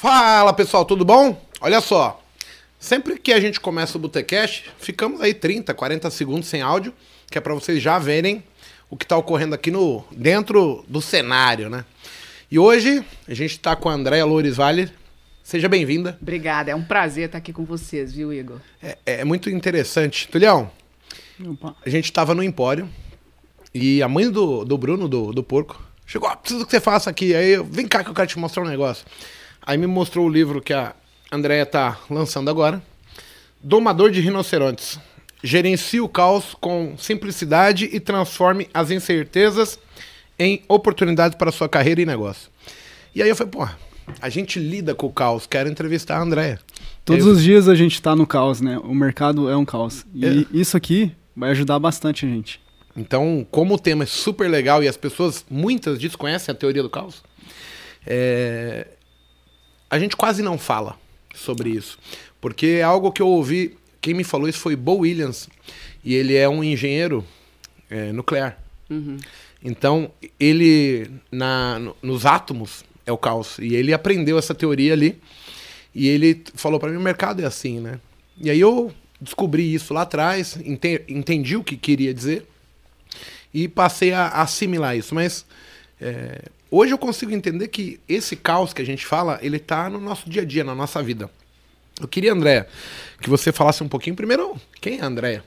Fala pessoal, tudo bom? Olha só, sempre que a gente começa o Botecast, ficamos aí 30, 40 segundos sem áudio, que é para vocês já verem o que está ocorrendo aqui no dentro do cenário, né? E hoje a gente está com a Andréa Loures Vale. Seja bem-vinda. Obrigada, é um prazer estar aqui com vocês, viu, Igor? É, é muito interessante. Tulhão, a gente estava no Empório e a mãe do, do Bruno, do, do porco, chegou, oh, preciso que você faça aqui. Aí eu, vem cá que eu quero te mostrar um negócio. Aí me mostrou o livro que a Andrea tá lançando agora. Domador de Rinocerontes. Gerencie o caos com simplicidade e transforme as incertezas em oportunidades para sua carreira e negócio. E aí eu falei, pô, a gente lida com o caos, quero entrevistar a Andrea. Todos eu... os dias a gente está no caos, né? O mercado é um caos. E é. isso aqui vai ajudar bastante a gente. Então, como o tema é super legal e as pessoas, muitas desconhecem a teoria do caos, é, a gente quase não fala sobre isso. Porque é algo que eu ouvi, quem me falou isso foi Bo Williams, e ele é um engenheiro é, nuclear. Uhum. Então, ele, na, no, nos átomos, é o caos. E ele aprendeu essa teoria ali, e ele falou para mim: o mercado é assim, né? E aí eu descobri isso lá atrás, ente, entendi o que queria dizer, e passei a, a assimilar isso. Mas. É, Hoje eu consigo entender que esse caos que a gente fala, ele tá no nosso dia a dia, na nossa vida. Eu queria, André, que você falasse um pouquinho primeiro, quem é a Andréia?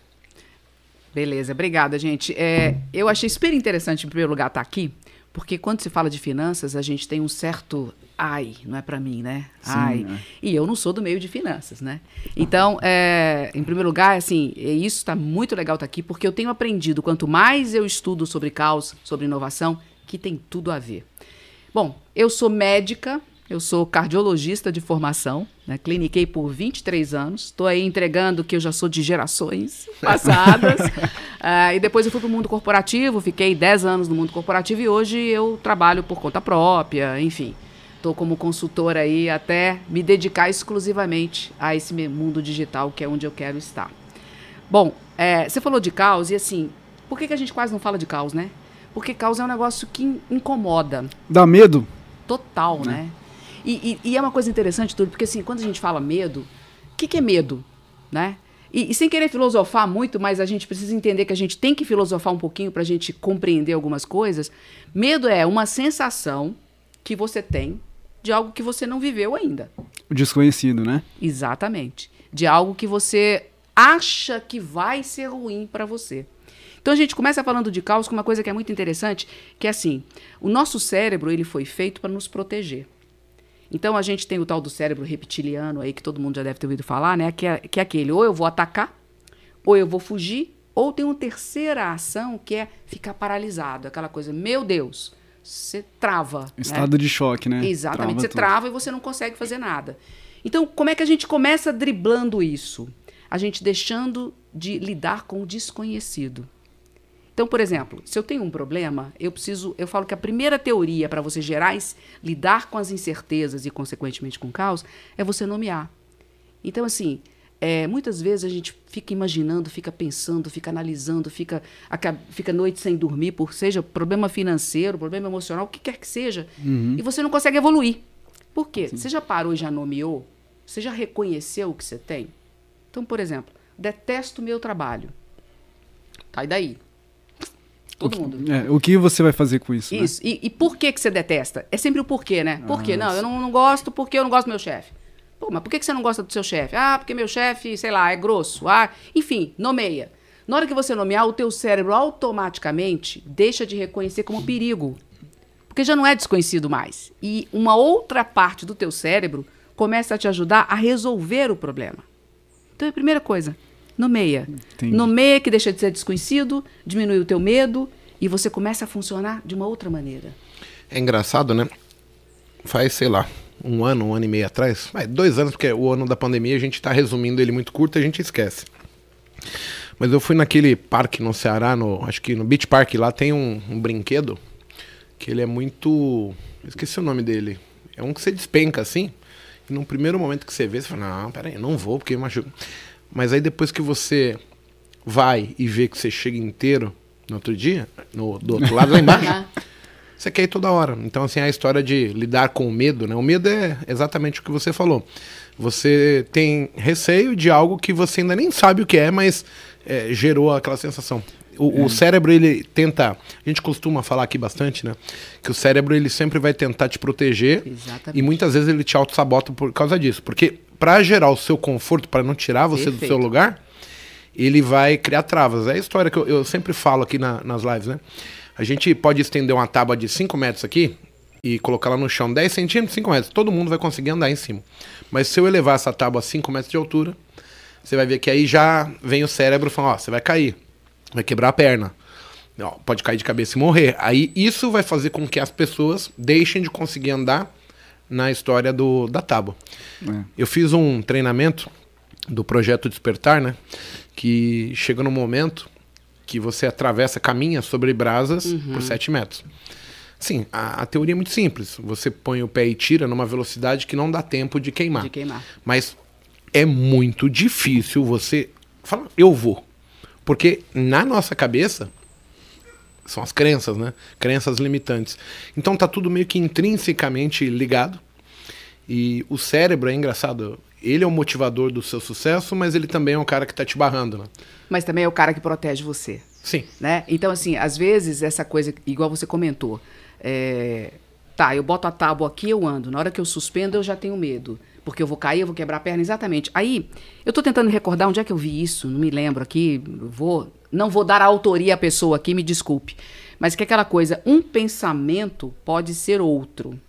Beleza, obrigada, gente. É, eu achei super interessante, em primeiro lugar, estar tá aqui, porque quando se fala de finanças, a gente tem um certo ai, não é para mim, né? Sim, ai. É. E eu não sou do meio de finanças, né? Então, é, em primeiro lugar, assim, isso está muito legal estar tá aqui, porque eu tenho aprendido, quanto mais eu estudo sobre caos, sobre inovação, que tem tudo a ver. Bom, eu sou médica, eu sou cardiologista de formação, né? cliniquei por 23 anos, estou aí entregando que eu já sou de gerações passadas. uh, e depois eu fui para o mundo corporativo, fiquei 10 anos no mundo corporativo e hoje eu trabalho por conta própria, enfim. Estou como consultora aí até me dedicar exclusivamente a esse mundo digital, que é onde eu quero estar. Bom, é, você falou de caos e assim, por que, que a gente quase não fala de caos, né? Porque causa é um negócio que incomoda. Dá medo? Total, né? né? E, e, e, é uma coisa interessante, tudo, porque assim, quando a gente fala medo, o que, que é medo? Né? E, e, sem querer filosofar muito, mas a gente precisa entender que a gente tem que filosofar um pouquinho para a gente compreender algumas coisas. Medo é uma sensação que você tem de algo que você não viveu ainda. O desconhecido, né? Exatamente. De algo que você acha que vai ser ruim para você. Então a gente começa falando de caos com uma coisa que é muito interessante, que é assim, o nosso cérebro ele foi feito para nos proteger. Então a gente tem o tal do cérebro reptiliano aí que todo mundo já deve ter ouvido falar, né? Que é, que é aquele, ou eu vou atacar, ou eu vou fugir, ou tem uma terceira ação que é ficar paralisado, aquela coisa, meu Deus, você trava. Né? Estado né? de choque, né? Exatamente, trava você tudo. trava e você não consegue fazer nada. Então, como é que a gente começa driblando isso? A gente deixando de lidar com o desconhecido. Então, por exemplo, se eu tenho um problema, eu preciso, eu falo que a primeira teoria para você gerar, lidar com as incertezas e consequentemente com o caos, é você nomear. Então, assim, é, muitas vezes a gente fica imaginando, fica pensando, fica analisando, fica, fica noite sem dormir, por seja problema financeiro, problema emocional, o que quer que seja, uhum. e você não consegue evoluir. Por quê? Sim. Você já parou e já nomeou? Você já reconheceu o que você tem? Então, por exemplo, detesto o meu trabalho. Tá, e daí? Todo o mundo. É, o que você vai fazer com isso? Né? Isso. Né? E, e, por que, que você detesta? É sempre o porquê, né? Por quê? Ah, não, eu não, não, gosto porque eu não gosto do meu chefe. Pô, mas por que, que você não gosta do seu chefe? Ah, porque meu chefe, sei lá, é grosso. Ah, enfim, nomeia. Na hora que você nomear, o teu cérebro automaticamente deixa de reconhecer como perigo. Porque já não é desconhecido mais. E uma outra parte do teu cérebro começa a te ajudar a resolver o problema. Então, é a primeira coisa, Nomeia. Entendi. Nomeia que deixa de ser desconhecido, diminui o teu medo e você começa a funcionar de uma outra maneira. É engraçado, né? Faz, sei lá, um ano, um ano e meio atrás, vai, dois anos, porque o ano da pandemia a gente está resumindo ele muito curto e a gente esquece. Mas eu fui naquele parque no Ceará, no, acho que no Beach Park, lá tem um, um brinquedo que ele é muito. Esqueci o nome dele. É um que você despenca assim. E num primeiro momento que você vê, você fala, não, peraí, não vou, porque machuca. Mas aí depois que você vai e vê que você chega inteiro no outro dia, no, do outro lado lá embaixo, você quer ir toda hora. Então, assim, a história de lidar com o medo, né? O medo é exatamente o que você falou. Você tem receio de algo que você ainda nem sabe o que é, mas é, gerou aquela sensação. O, é. o, cérebro, ele tenta. A gente costuma falar aqui bastante, né? Que o cérebro, ele sempre vai tentar te proteger. Exatamente. E muitas vezes ele te auto-sabota por causa disso. Porque para gerar o seu conforto, para não tirar você Perfeito. do seu lugar, ele vai criar travas. É a história que eu, eu sempre falo aqui na, nas lives, né? A gente pode estender uma tábua de 5 metros aqui e colocar ela no chão 10 centímetros, 5 metros. Todo mundo vai conseguir andar em cima. Mas se eu elevar essa tábua a 5 metros de altura, você vai ver que aí já vem o cérebro falando, ó, você vai cair, vai quebrar a perna. Ó, pode cair de cabeça e morrer. Aí isso vai fazer com que as pessoas deixem de conseguir andar na história do, da tábua. É. Eu fiz um treinamento do projeto Despertar, né? Que chega no momento que você atravessa, caminha sobre brasas uhum. por 7 metros. Sim, a, a, teoria é muito simples. Você põe o pé e tira numa velocidade que não dá tempo de queimar. De queimar. Mas é muito difícil você falar, eu vou. Porque na nossa cabeça são as crenças, né? Crenças limitantes. Então tá tudo meio que intrinsecamente ligado. E o cérebro é engraçado ele é o motivador do seu sucesso, mas ele também é um cara que está te barrando, né? Mas também é o cara que protege você. Sim. Né? Então, assim, às vezes essa coisa, igual você comentou, é... tá, eu boto a tábua aqui, eu ando. Na hora que eu suspendo, eu já tenho medo. Porque eu vou cair, eu vou quebrar a perna, exatamente. Aí, eu estou tentando recordar onde é que eu vi isso, não me lembro aqui, vou, não vou dar a autoria à pessoa aqui, me desculpe. Mas que é aquela coisa, um pensamento pode ser outro.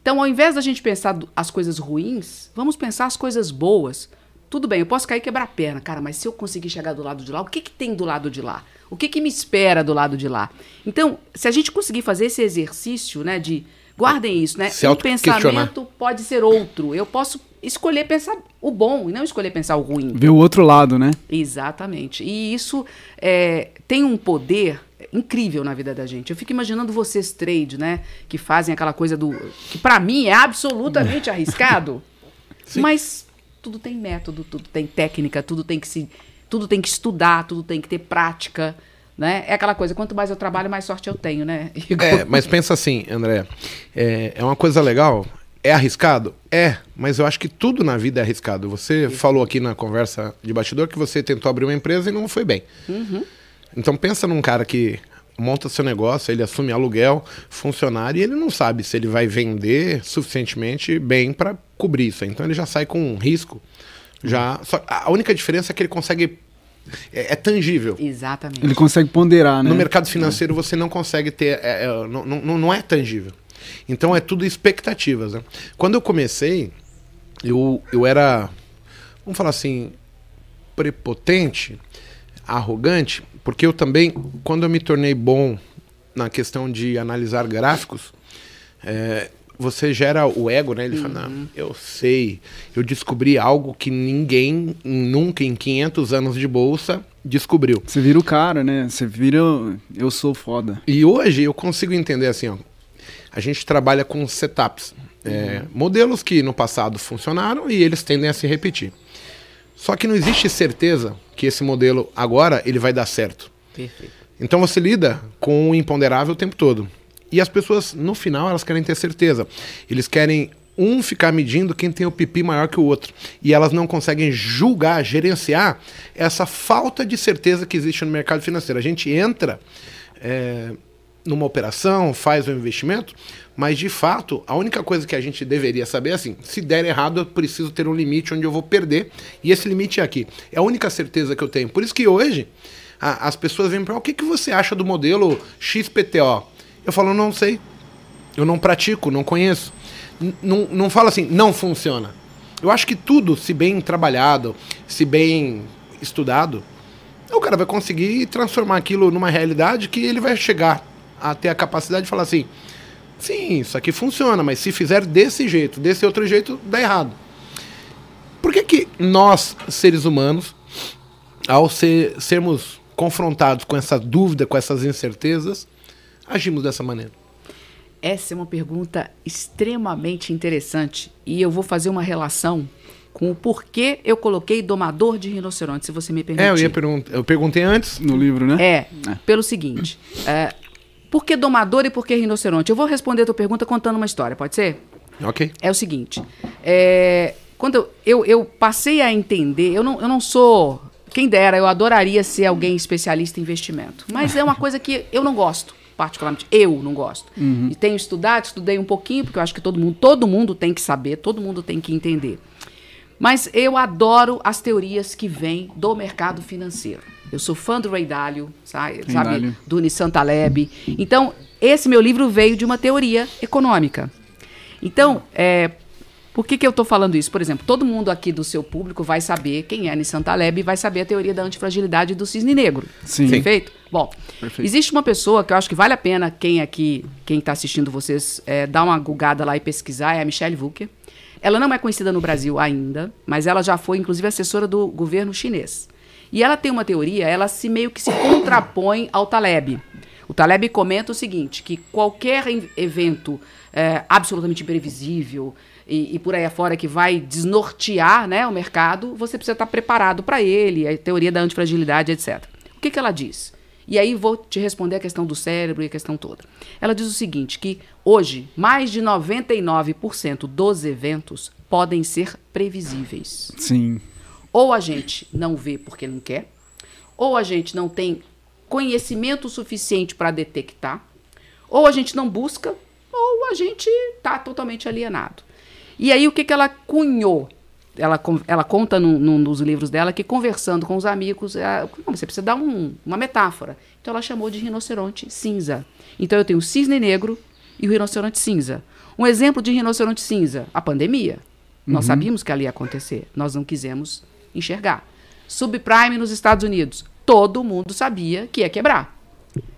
Então, ao invés da gente pensar as coisas ruins, vamos pensar as coisas boas. Tudo bem, eu posso cair e quebrar a perna, cara, mas se eu conseguir chegar do lado de lá, o que, que tem do lado de lá? O que, que me espera do lado de lá? Então, se a gente conseguir fazer esse exercício, né, de guardem isso, né? Se um pensamento pode ser outro. Eu posso escolher pensar o bom e não escolher pensar o ruim. Ver o outro lado, né? Exatamente. E isso é, tem um poder incrível na vida da gente. Eu fico imaginando vocês trade, né, que fazem aquela coisa do que para mim é absolutamente arriscado, Sim. mas tudo tem método, tudo tem técnica, tudo tem que se tudo tem que estudar, tudo tem que ter prática, né? É aquela coisa, quanto mais eu trabalho, mais sorte eu tenho, né? É, mas pensa assim, André, é, é uma coisa legal, é arriscado? É, mas eu acho que tudo na vida é arriscado. Você Sim. falou aqui na conversa de bastidor que você tentou abrir uma empresa e não foi bem. Uhum. Então pensa num cara que monta seu negócio, ele assume aluguel, funcionário, e ele não sabe se ele vai vender suficientemente bem para cobrir isso. Então ele já sai com um risco. Já, só, a única diferença é que ele consegue é, é, tangível. Exatamente. Ele consegue ponderar, né? No mercado financeiro você não consegue ter, é, é, não, não, não é tangível. Então é tudo expectativas. Né? Quando eu comecei, eu, eu era, vamos falar assim, prepotente, arrogante, porque eu também, quando eu me tornei bom na questão de analisar gráficos, é, você gera o ego, né? Ele uhum. fala, não, eu sei, eu descobri algo que ninguém nunca em 500 anos de bolsa descobriu. Você vira o cara, né? Você vira, eu sou foda. E hoje eu consigo entender assim, ó, a gente trabalha com setups, é, uhum. é, modelos que no passado funcionaram e eles tendem a se repetir. Só que não existe certeza que esse modelo agora ele vai dar certo. Perfeito. Então você lida com o imponderável o tempo todo. E as pessoas, no final, elas querem ter certeza. Eles querem um ficar medindo quem tem o pipi maior que o outro. E elas não conseguem julgar, gerenciar essa falta de certeza que existe no mercado financeiro. A gente entra é, numa operação, faz um investimento, mas de fato, a única coisa que a gente deveria saber é assim: se der errado, eu preciso ter um limite onde eu vou perder, e esse limite é aqui. É a única certeza que eu tenho. Por isso que hoje as pessoas vêm para o que, que você acha do modelo XPTO? Eu falo, não sei. Eu não pratico, não conheço. N não falo assim, não funciona. Eu acho que tudo, se bem trabalhado, se bem estudado, o cara vai conseguir transformar aquilo numa realidade que ele vai chegar a ter a capacidade de falar assim: sim, isso aqui funciona, mas se fizer desse jeito, desse outro jeito, dá errado. Por que, que nós, seres humanos, ao ser, sermos confrontados com essa dúvida, com essas incertezas, agimos dessa maneira? Essa é uma pergunta extremamente interessante e eu vou fazer uma relação com o porquê eu coloquei domador de rinoceronte, se você me permitir. É, eu ia perguntar, eu perguntei antes no livro, né? É, é. pelo seguinte, é, Por que domador e por que rinoceronte? Eu vou responder a tua pergunta contando uma história, pode ser? Ok. É o seguinte. É, quando eu, eu, eu passei a entender, eu não, eu não sou. Quem dera, eu adoraria ser alguém especialista em investimento. Mas é uma coisa que eu não gosto, particularmente. Eu não gosto. E tenho estudado, estudei um pouquinho, porque eu acho que todo mundo, todo mundo tem que saber, todo mundo tem que entender. Mas eu adoro as teorias que vêm do mercado financeiro. Eu sou fã do Ray Dalio, sabe? sabe? Do Nissan Taleb. Então, esse meu livro veio de uma teoria econômica. Então, é, por que, que eu estou falando isso? Por exemplo, todo mundo aqui do seu público vai saber quem é Nissan Taleb e vai saber a teoria da antifragilidade do cisne negro. Sim. Perfeito? Bom, Perfeito. existe uma pessoa que eu acho que vale a pena quem aqui, quem está assistindo vocês, é, dar uma gulgada lá e pesquisar, é a Michelle Wucker. Ela não é conhecida no Brasil ainda, mas ela já foi, inclusive, assessora do governo chinês. E ela tem uma teoria, ela se meio que se contrapõe ao Taleb. O Taleb comenta o seguinte, que qualquer evento é, absolutamente imprevisível e, e por aí afora que vai desnortear né, o mercado, você precisa estar preparado para ele, a teoria da antifragilidade, etc. O que, que ela diz? E aí vou te responder a questão do cérebro e a questão toda. Ela diz o seguinte, que hoje mais de 99% dos eventos podem ser previsíveis. Sim. Ou a gente não vê porque não quer, ou a gente não tem conhecimento suficiente para detectar, ou a gente não busca, ou a gente está totalmente alienado. E aí o que, que ela cunhou? Ela, ela conta num, num dos livros dela que conversando com os amigos, é, não, você precisa dar um- uma metáfora. Então ela chamou de rinoceronte cinza. Então eu tenho o cisne negro e o rinoceronte cinza. Um exemplo de rinoceronte cinza, a pandemia. Nós sabíamos que ela ia acontecer, nós não quisemos enxergar. Subprime nos Estados Unidos, todo mundo sabia que ia quebrar.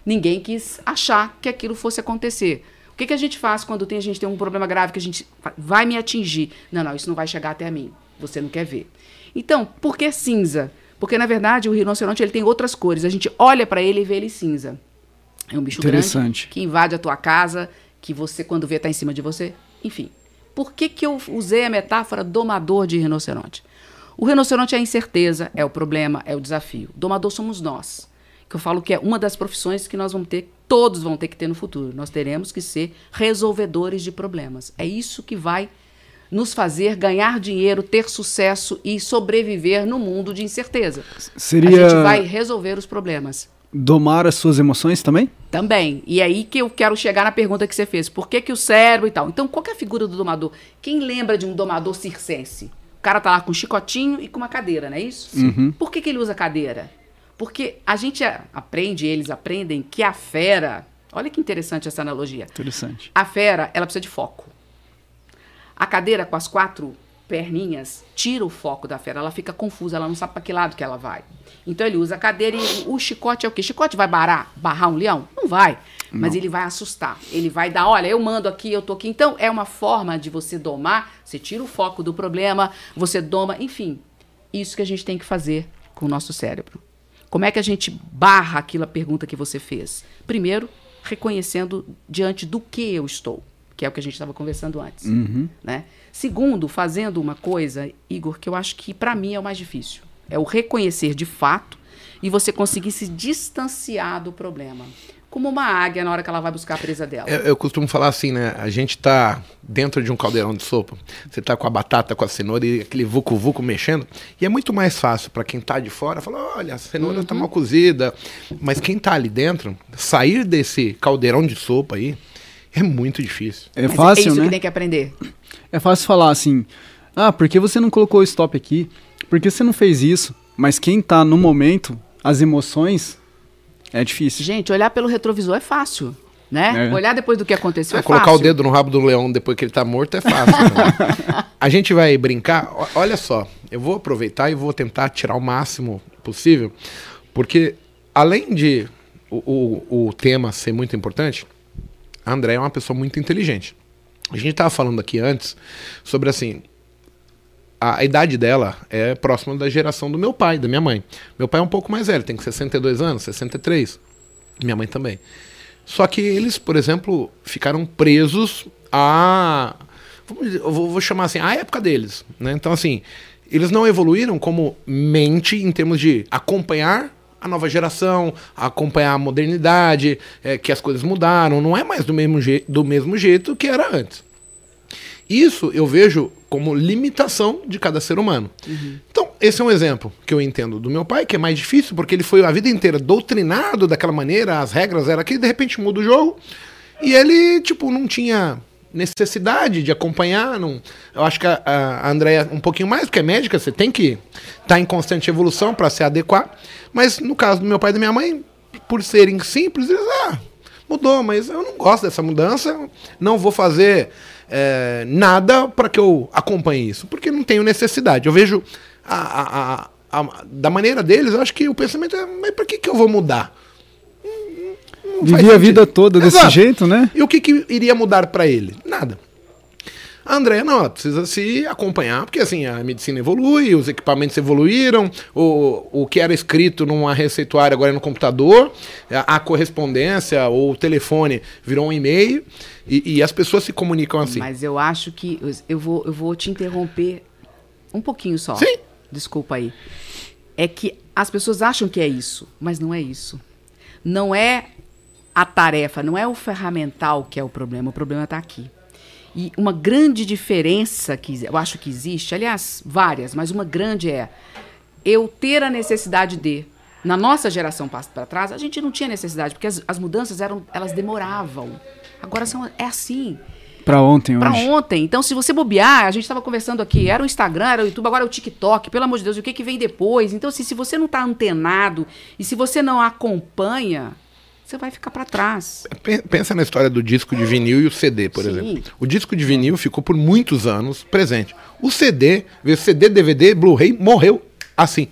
Ninguém quis achar que aquilo fosse acontecer. O que, que a gente faz quando tem, a gente tem um problema grave que a gente vai me atingir? Não, não, isso não vai chegar até mim. Você não quer ver. Então, por que cinza? Porque, na verdade, o rinoceronte ele tem outras cores. A gente olha para ele e vê ele cinza. É um bicho grande que invade a tua casa, que você, quando vê, está em cima de você. Enfim. Por que, que eu usei a metáfora domador de rinoceronte? O rinoceronte é a incerteza, é o problema, é o desafio. Domador somos nós. Que eu falo que é uma das profissões que nós vamos ter, todos vão ter que ter no futuro. Nós teremos que ser resolvedores de problemas. É isso que vai nos fazer ganhar dinheiro, ter sucesso e sobreviver no mundo de incerteza. Seria A gente vai resolver os problemas. domar as suas emoções também? Também. E aí que eu quero chegar na pergunta que você fez. Por que, que o cérebro e tal? Então, qual que é a figura do domador? Quem lembra de um domador circense? O cara tá lá com um chicotinho e com uma cadeira, não é isso? Sim. Por que, que ele usa cadeira? Porque a gente aprende, eles aprendem, que a fera... Olha que interessante essa analogia. Interessante. A fera, ela precisa de foco. A cadeira com as quatro perninhas tira o foco da fera. Ela fica confusa, ela não sabe para que lado que ela vai. Então ele usa a cadeira e o chicote é o quê? Chicote vai barrar, barrar um leão? Não vai. Mas ele vai assustar. Ele vai dar, olha, eu mando aqui, eu tô aqui. Então é uma forma de você domar, você tira o foco do problema, você doma, enfim. Isso que a gente tem que fazer com o nosso cérebro. Como é que a gente barra aquela pergunta que você fez? Primeiro, reconhecendo diante do que eu estou, que é o que a gente estava conversando antes. Né? Segundo, fazendo uma coisa, Igor, que eu acho que para mim é o mais difícil. É o reconhecer de fato e você conseguir se distanciar do problema. Como uma águia na hora que ela vai buscar a presa dela. Eu, eu costumo falar assim, né? A gente tá dentro de um caldeirão de sopa. Você tá com a batata, com a cenoura e aquele vucu-vucu mexendo. E é muito mais fácil para quem tá de fora falar: olha, a cenoura tá mal cozida. Mas quem tá ali dentro, sair desse caldeirão de sopa aí é muito difícil. É Mas fácil, é isso né? que tem que aprender. É fácil falar assim: ah, por que você não colocou o stop aqui? Por que você não fez isso? Mas quem tá no momento, as emoções, é difícil. Gente, olhar pelo retrovisor é fácil. Né? É. Olhar depois do que aconteceu Ah, é colocar fácil. o dedo no rabo do leão depois que ele tá morto é fácil. né? a gente vai brincar. Olha só, eu vou aproveitar e vou tentar tirar o máximo possível, porque além de o, o, o tema ser muito importante, a André é uma pessoa muito inteligente. A gente tava falando aqui antes sobre assim. A, idade dela é próxima da geração do meu pai, da minha mãe. Meu pai é um pouco mais velho, tem 62 anos, 63. Minha mãe também. Só que eles, por exemplo, ficaram presos a. Eu vou, vou chamar assim, a época deles. Né? Então, assim, eles não evoluíram como mente em termos de acompanhar a nova geração, acompanhar a modernidade, é, que as coisas mudaram, não é mais do mesmo, do mesmo jeito que era antes. Isso eu vejo como limitação de cada ser humano. Uhum. Então, esse é um exemplo que eu entendo do meu pai, que é mais difícil, porque ele foi a vida inteira doutrinado daquela maneira, as regras eram aqui, de repente muda o jogo, e ele, tipo, não tinha necessidade de acompanhar. Não, eu acho que a, a Andréia um pouquinho mais, porque é médica, você tem que estar tá em constante evolução para se adequar. Mas no caso do meu pai e da minha mãe, por serem simples, eles, ah, mudou, mas eu não gosto dessa mudança, não vou fazer é, nada para que eu acompanhe isso, porque não tenho necessidade. Eu vejo a, a, a, da maneira deles, eu acho que o pensamento é, mas para que, que eu vou mudar? Vivia a vida toda desse Exato. jeito, né? E o que, que iria mudar para ele? Nada. A Andrea, não, precisa se acompanhar, porque assim, a medicina evolui, os equipamentos evoluíram, o, o que era escrito numa receituária agora é no computador, a, a correspondência ou o telefone virou um e-mail e, e, as pessoas se comunicam assim. Mas eu acho que eu vou, eu vou te interromper um pouquinho só. Sim. Desculpa aí. É que as pessoas acham que é isso, mas não é isso. Não é a tarefa, não é o ferramental que é o problema, o problema está aqui. E uma grande diferença que eu acho que existe, aliás, várias, mas uma grande é eu ter a necessidade de. Na nossa geração para trás, a gente não tinha necessidade, porque as, as mudanças eram, elas demoravam. Agora são, é assim. Para ontem, Para ontem. Então, se você bobear, a gente estava conversando aqui, era o Instagram, era o YouTube, agora é o TikTok, pelo amor de Deus, o que, que vem depois? Então, assim, se você não está antenado e se você não acompanha, você vai ficar para trás. Pensa na história do disco de vinil e o CD, por Sim. exemplo. O disco de vinil ficou por muitos anos presente. O CD, CD, DVD, Blu-ray, morreu assim.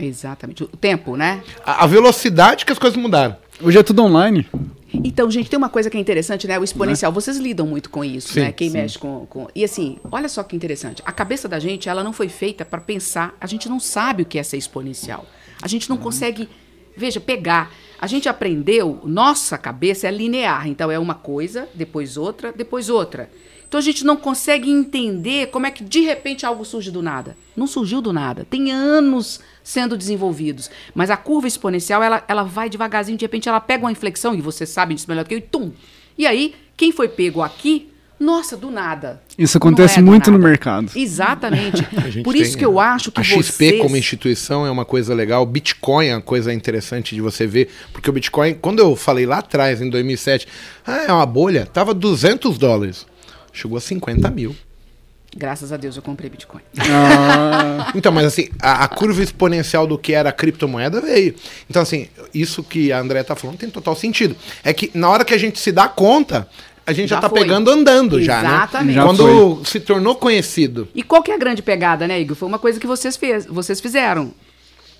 Exatamente. O tempo, né? A, a, velocidade que as coisas mudaram. Hoje é tudo online. Então, gente, tem uma coisa que é interessante, né? O exponencial. Né? Vocês lidam muito com isso, sim, né? Quem sim. mexe com, com. E assim, olha só que interessante. A cabeça da gente, ela não foi feita para pensar. A gente não sabe o que é ser exponencial. A gente não uhum. consegue, veja, pegar. A gente aprendeu, nossa cabeça é linear, então é uma coisa, depois outra, depois outra. Então a gente não consegue entender como é que de repente algo surge do nada. Não surgiu do nada. Tem anos sendo desenvolvidos. Mas a curva exponencial, ela, ela vai devagarzinho, de repente ela pega uma inflexão, e você sabe disso melhor do que eu, e tum! E aí, quem foi pego aqui nossa, do nada. Isso acontece é muito no mercado. Exatamente. Por isso que eu acho que a vocês... XP como instituição é uma coisa legal, Bitcoin é uma coisa interessante de você ver, porque o Bitcoin, quando eu falei lá atrás, em 2007, ah, é uma bolha, tava 200 dólares, chegou a 50 mil. Graças a Deus eu comprei Bitcoin. Ah. então, mas assim, a, a, curva exponencial do que era a criptomoeda veio. Então, assim, isso que a André tá falando tem total sentido. É que na hora que a gente se dá conta, a gente já, já tá foi. pegando andando Exatamente. já, né? Exatamente. Quando foi. se tornou conhecido. E qual que é a grande pegada, né, Igor? Foi uma coisa que vocês, fez, vocês fizeram.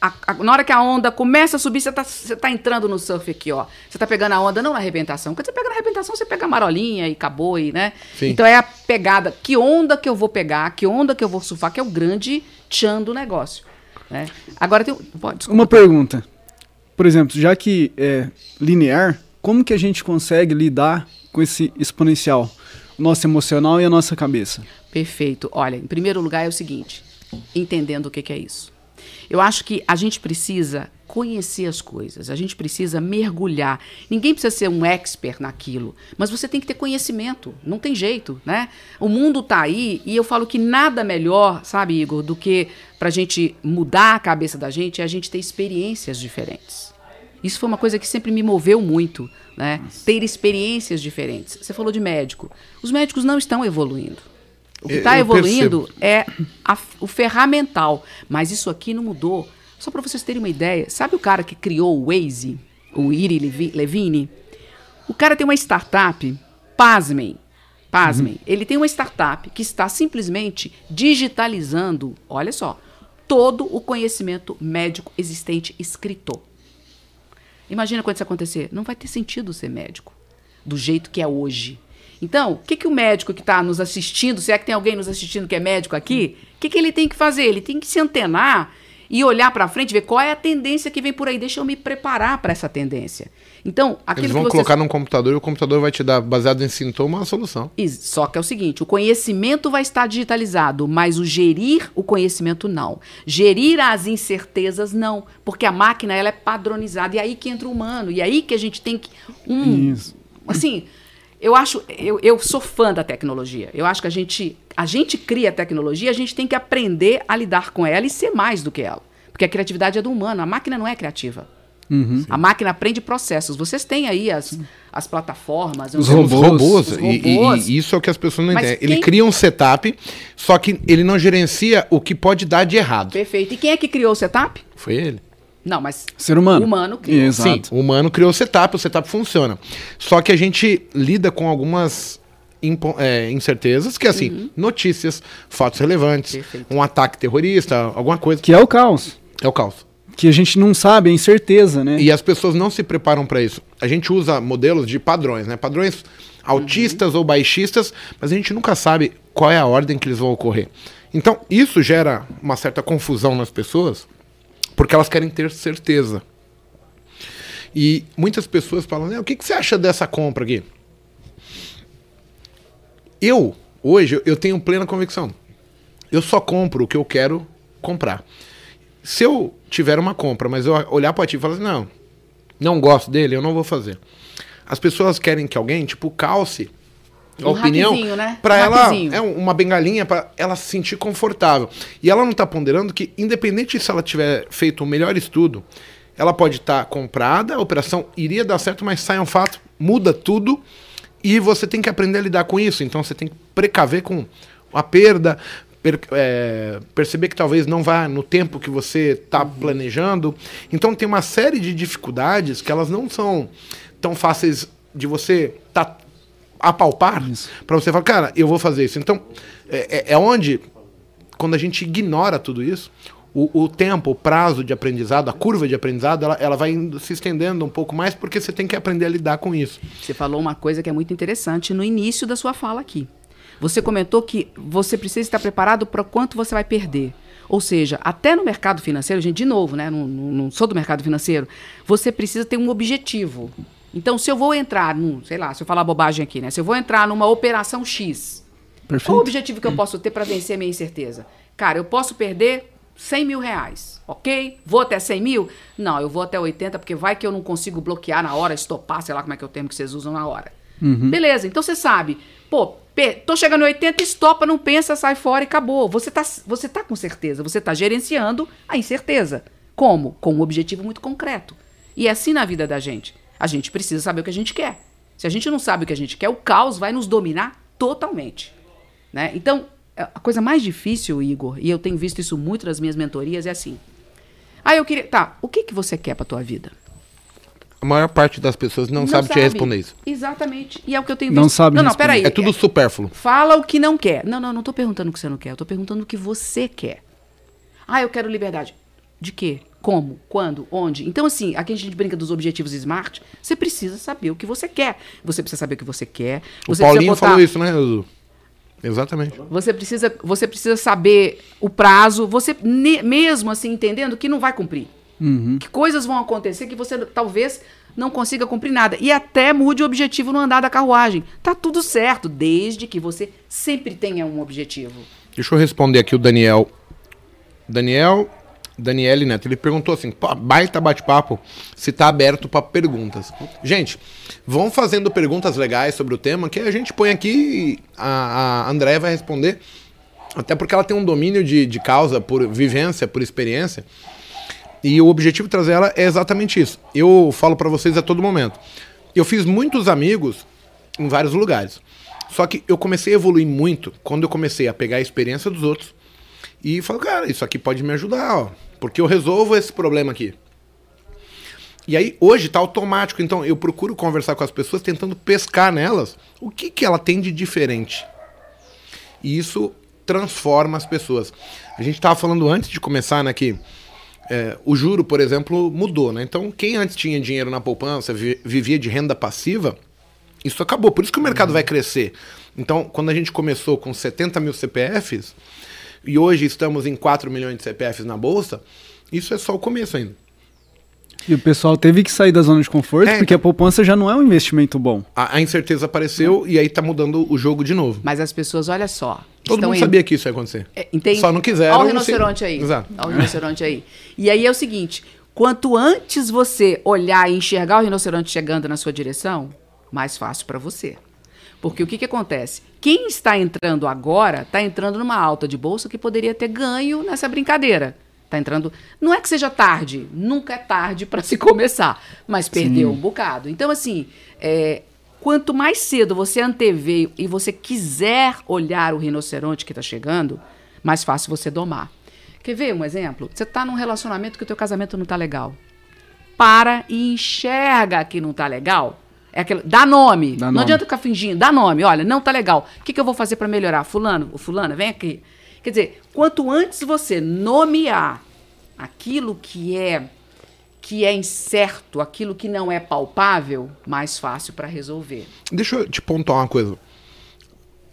A, a, na hora que a onda começa a subir, você tá, você tá entrando no surf aqui, ó. Você tá pegando a onda não na arrebentação. Quando você pega na arrebentação, você pega a marolinha e acabou, e, né? Sim. Então é a pegada. Que onda que eu vou pegar, que onda que eu vou surfar, que é o grande tchan do negócio. Né? Agora tem. Pode, Uma pergunta. Por exemplo, já que é linear, como que a gente consegue lidar com esse exponencial? O nosso emocional e a nossa cabeça. Perfeito. Olha, em primeiro lugar é o seguinte: entendendo o que, que é isso. Eu acho que a gente precisa conhecer as coisas, a gente precisa mergulhar. Ninguém precisa ser um expert naquilo, mas você tem que ter conhecimento, não tem jeito, né? O mundo está aí e eu falo que nada melhor, sabe, Igor, do que para a gente mudar a cabeça da gente é a gente ter experiências diferentes. Isso foi uma coisa que sempre me moveu muito, né? Ter experiências diferentes. Você falou de médico. Os médicos não estão evoluindo. O que está evoluindo percebo. é a, o ferramental. Mas isso aqui não mudou. Só para vocês terem uma ideia, sabe o cara que criou o Waze, o Iri Levine? O cara tem uma startup, pasmem, pasmem. Uhum. Ele tem uma startup que está simplesmente digitalizando, olha só, todo o conhecimento médico existente escrito. Imagina quando isso acontecer. Não vai ter sentido ser médico do jeito que é hoje. Então, o que, que o médico que está nos assistindo, se é que tem alguém nos assistindo que é médico aqui, o que, que ele tem que fazer? Ele tem que se antenar e olhar para frente, ver qual é a tendência que vem por aí. Deixa eu me preparar para essa tendência. Então, aquilo Eles vão que vocês... colocar num computador e o computador vai te dar, baseado em sintoma, uma solução. Is- Só que é o seguinte, o conhecimento vai estar digitalizado, mas o gerir o conhecimento não. Gerir as incertezas não, porque a máquina ela é padronizada e é aí que entra o humano, e é aí que a gente tem que um, Isso. assim, eu acho, eu, eu sou fã da tecnologia. Eu acho que a gente, a gente cria a tecnologia, a gente tem que aprender a lidar com ela e ser mais do que ela. Porque a criatividade é do humano, a máquina não é criativa. Uhum. A máquina aprende processos. Vocês têm aí as, as plataformas, Os robôs. robôs. Os E, e- robôs. e isso é o que as pessoas não Mas entendem. Ele quem- cria um setup, só que ele não gerencia o que pode dar de errado. Perfeito. E quem é que criou o setup? Foi ele. Não, mas Ser humano. humano criou. Exato. Sim, o humano criou o setup, o setup funciona. Só que a gente lida com algumas é, incertezas, que é assim, notícias, fatos relevantes, Perfeito. um ataque terrorista, alguma coisa. Que é o caos. É o caos. Que a gente não sabe, é incerteza, né? E as pessoas não se preparam para isso. A gente usa modelos de padrões, né? Padrões autistas ou baixistas, mas a gente nunca sabe qual é a ordem que eles vão ocorrer. Então, isso gera uma certa confusão nas pessoas, porque elas querem ter certeza. E muitas pessoas falam, né, o que, que você acha dessa compra aqui? Eu, hoje, eu tenho plena convicção. Eu só compro o que eu quero comprar. Se eu tiver uma compra, mas eu olhar para ti e falar assim, não, não gosto dele, eu não vou fazer. As pessoas querem que alguém, tipo, calce a Um opinião né? para Um ela hackzinho. é uma bengalinha para ela se sentir confortável. E ela não tá ponderando que independente se ela tiver feito o melhor estudo, ela pode estar comprada, a operação iria dar certo, mas sai um fato, muda tudo e você tem que aprender a lidar com isso. Então você tem que precaver com a perda, per- é, perceber que talvez não vá no tempo que você está planejando. Então tem uma série de dificuldades que elas não são tão fáceis de você tá apalpar para você falar, cara, eu vou fazer isso. Então é, é- é onde quando a gente ignora tudo isso, o, o tempo, o prazo de aprendizado, a curva de aprendizado, ela, ela vai indo- se estendendo um pouco mais porque você tem que aprender a lidar com isso. Você falou uma coisa que é muito interessante no início da sua fala aqui. Você comentou que você precisa estar preparado para quanto você vai perder. Ou seja, até no mercado financeiro, gente, de novo, né? Não, não- não sou do mercado financeiro, você precisa ter um objetivo. Então, se eu vou entrar num, sei lá, se eu falar bobagem aqui, né? Se eu vou entrar numa operação X, qual o Perfeito. objetivo que eu posso ter para vencer a minha incerteza? Cara, eu posso perder 100 mil reais, ok? Vou até 100 mil? Não, eu vou até 80, porque vai que eu não consigo bloquear na hora, estopar, sei lá como é que é o termo que vocês usam na hora. Beleza, então você sabe, pô, tô chegando em 80, estopa, não pensa, sai fora e acabou. Você tá, você tá com certeza, você tá gerenciando a incerteza. Como? Com um objetivo muito concreto. E é assim na vida da gente. A gente precisa saber o que a gente quer. Se a gente não sabe o que a gente quer, o caos vai nos dominar totalmente. Né? Então, a coisa mais difícil, Igor, e eu tenho visto isso muito nas minhas mentorias, é assim. Ah, eu queria. Tá, o que, que você quer pra tua vida? A maior parte das pessoas não, sabe, te responder isso. Exatamente. E é o que eu tenho Não visto. sabe Não, não, responder. peraí. É tudo supérfluo. Fala o que não quer. Não, não, não tô perguntando o que você não quer. Eu tô perguntando o que você quer. Ah, eu quero liberdade. De quê? Como? Quando? Onde? Então, assim, aqui a gente brinca dos objetivos smart. Você precisa saber o que você quer. Você precisa saber o que você quer. O Você Paulinho precisa botar- falou isso, né, Edu? Exatamente. Você precisa, você precisa saber o prazo, você ne- mesmo assim entendendo que não vai cumprir. Que coisas vão acontecer que você talvez não consiga cumprir nada. E até mude o objetivo no andar da carruagem. Tá tudo certo, desde que você sempre tenha um objetivo. Deixa eu responder aqui o Daniel. Daniel, Daniele Neto, ele perguntou assim, "Pô, baita bate-papo, se tá aberto para perguntas. Gente, vão fazendo perguntas legais sobre o tema que a gente põe aqui e a, a Andréia vai responder. Até porque ela tem um domínio de, de causa por vivência, por experiência. E o objetivo de trazer ela é exatamente isso. Eu falo para vocês a todo momento. Eu fiz muitos amigos em vários lugares. Só que eu comecei a evoluir muito quando eu comecei a pegar a experiência dos outros e falar, cara, isso aqui pode me ajudar, ó, porque eu resolvo esse problema aqui. E aí, hoje tá automático, então eu procuro conversar com as pessoas tentando pescar nelas o que, que ela tem de diferente. E isso transforma as pessoas. A gente estava falando antes de começar, né, que é, o juro, por exemplo, mudou, né? Então, quem antes tinha dinheiro na poupança, vi- vivia de renda passiva, isso acabou. Por isso que o mercado vai crescer. Então, quando a gente começou com 70 mil CPFs, e hoje estamos em 4 milhões de CPFs na Bolsa, Isso é só o começo ainda. E o pessoal teve que sair da zona de conforto É, porque a poupança já não é um investimento bom. A, a incerteza apareceu e aí tá mudando o jogo de novo. Mas as pessoas, olha só. Todo estão mundo em- sabia que isso ia acontecer. É, entende? Só não quiseram Olha o se- rinoceronte aí. Exato. Olha o rinoceronte aí. E aí é o seguinte: quanto antes você olhar e enxergar o rinoceronte chegando na sua direção, mais fácil para você. Porque o que, que acontece? Quem está entrando agora está entrando numa alta de bolsa que poderia ter ganho nessa brincadeira. Está entrando. Não é que seja tarde, nunca é tarde para se começar, mas perdeu um bocado. Então, assim, é, quanto mais cedo você antever e você quiser olhar o rinoceronte que está chegando, mais fácil você domar. Quer ver um exemplo? Você está num relacionamento que o teu casamento não está legal. Para e enxerga que não tá legal. É aquele, dá nome. Dá não nome. adianta ficar fingindo. Dá nome. Olha, não tá legal. O que, que eu vou fazer para melhorar? Fulano, o fulana, vem aqui. Quer dizer, quanto antes você nomear aquilo que é que é incerto, aquilo que não é palpável, mais fácil para resolver. Deixa eu te pontuar uma coisa.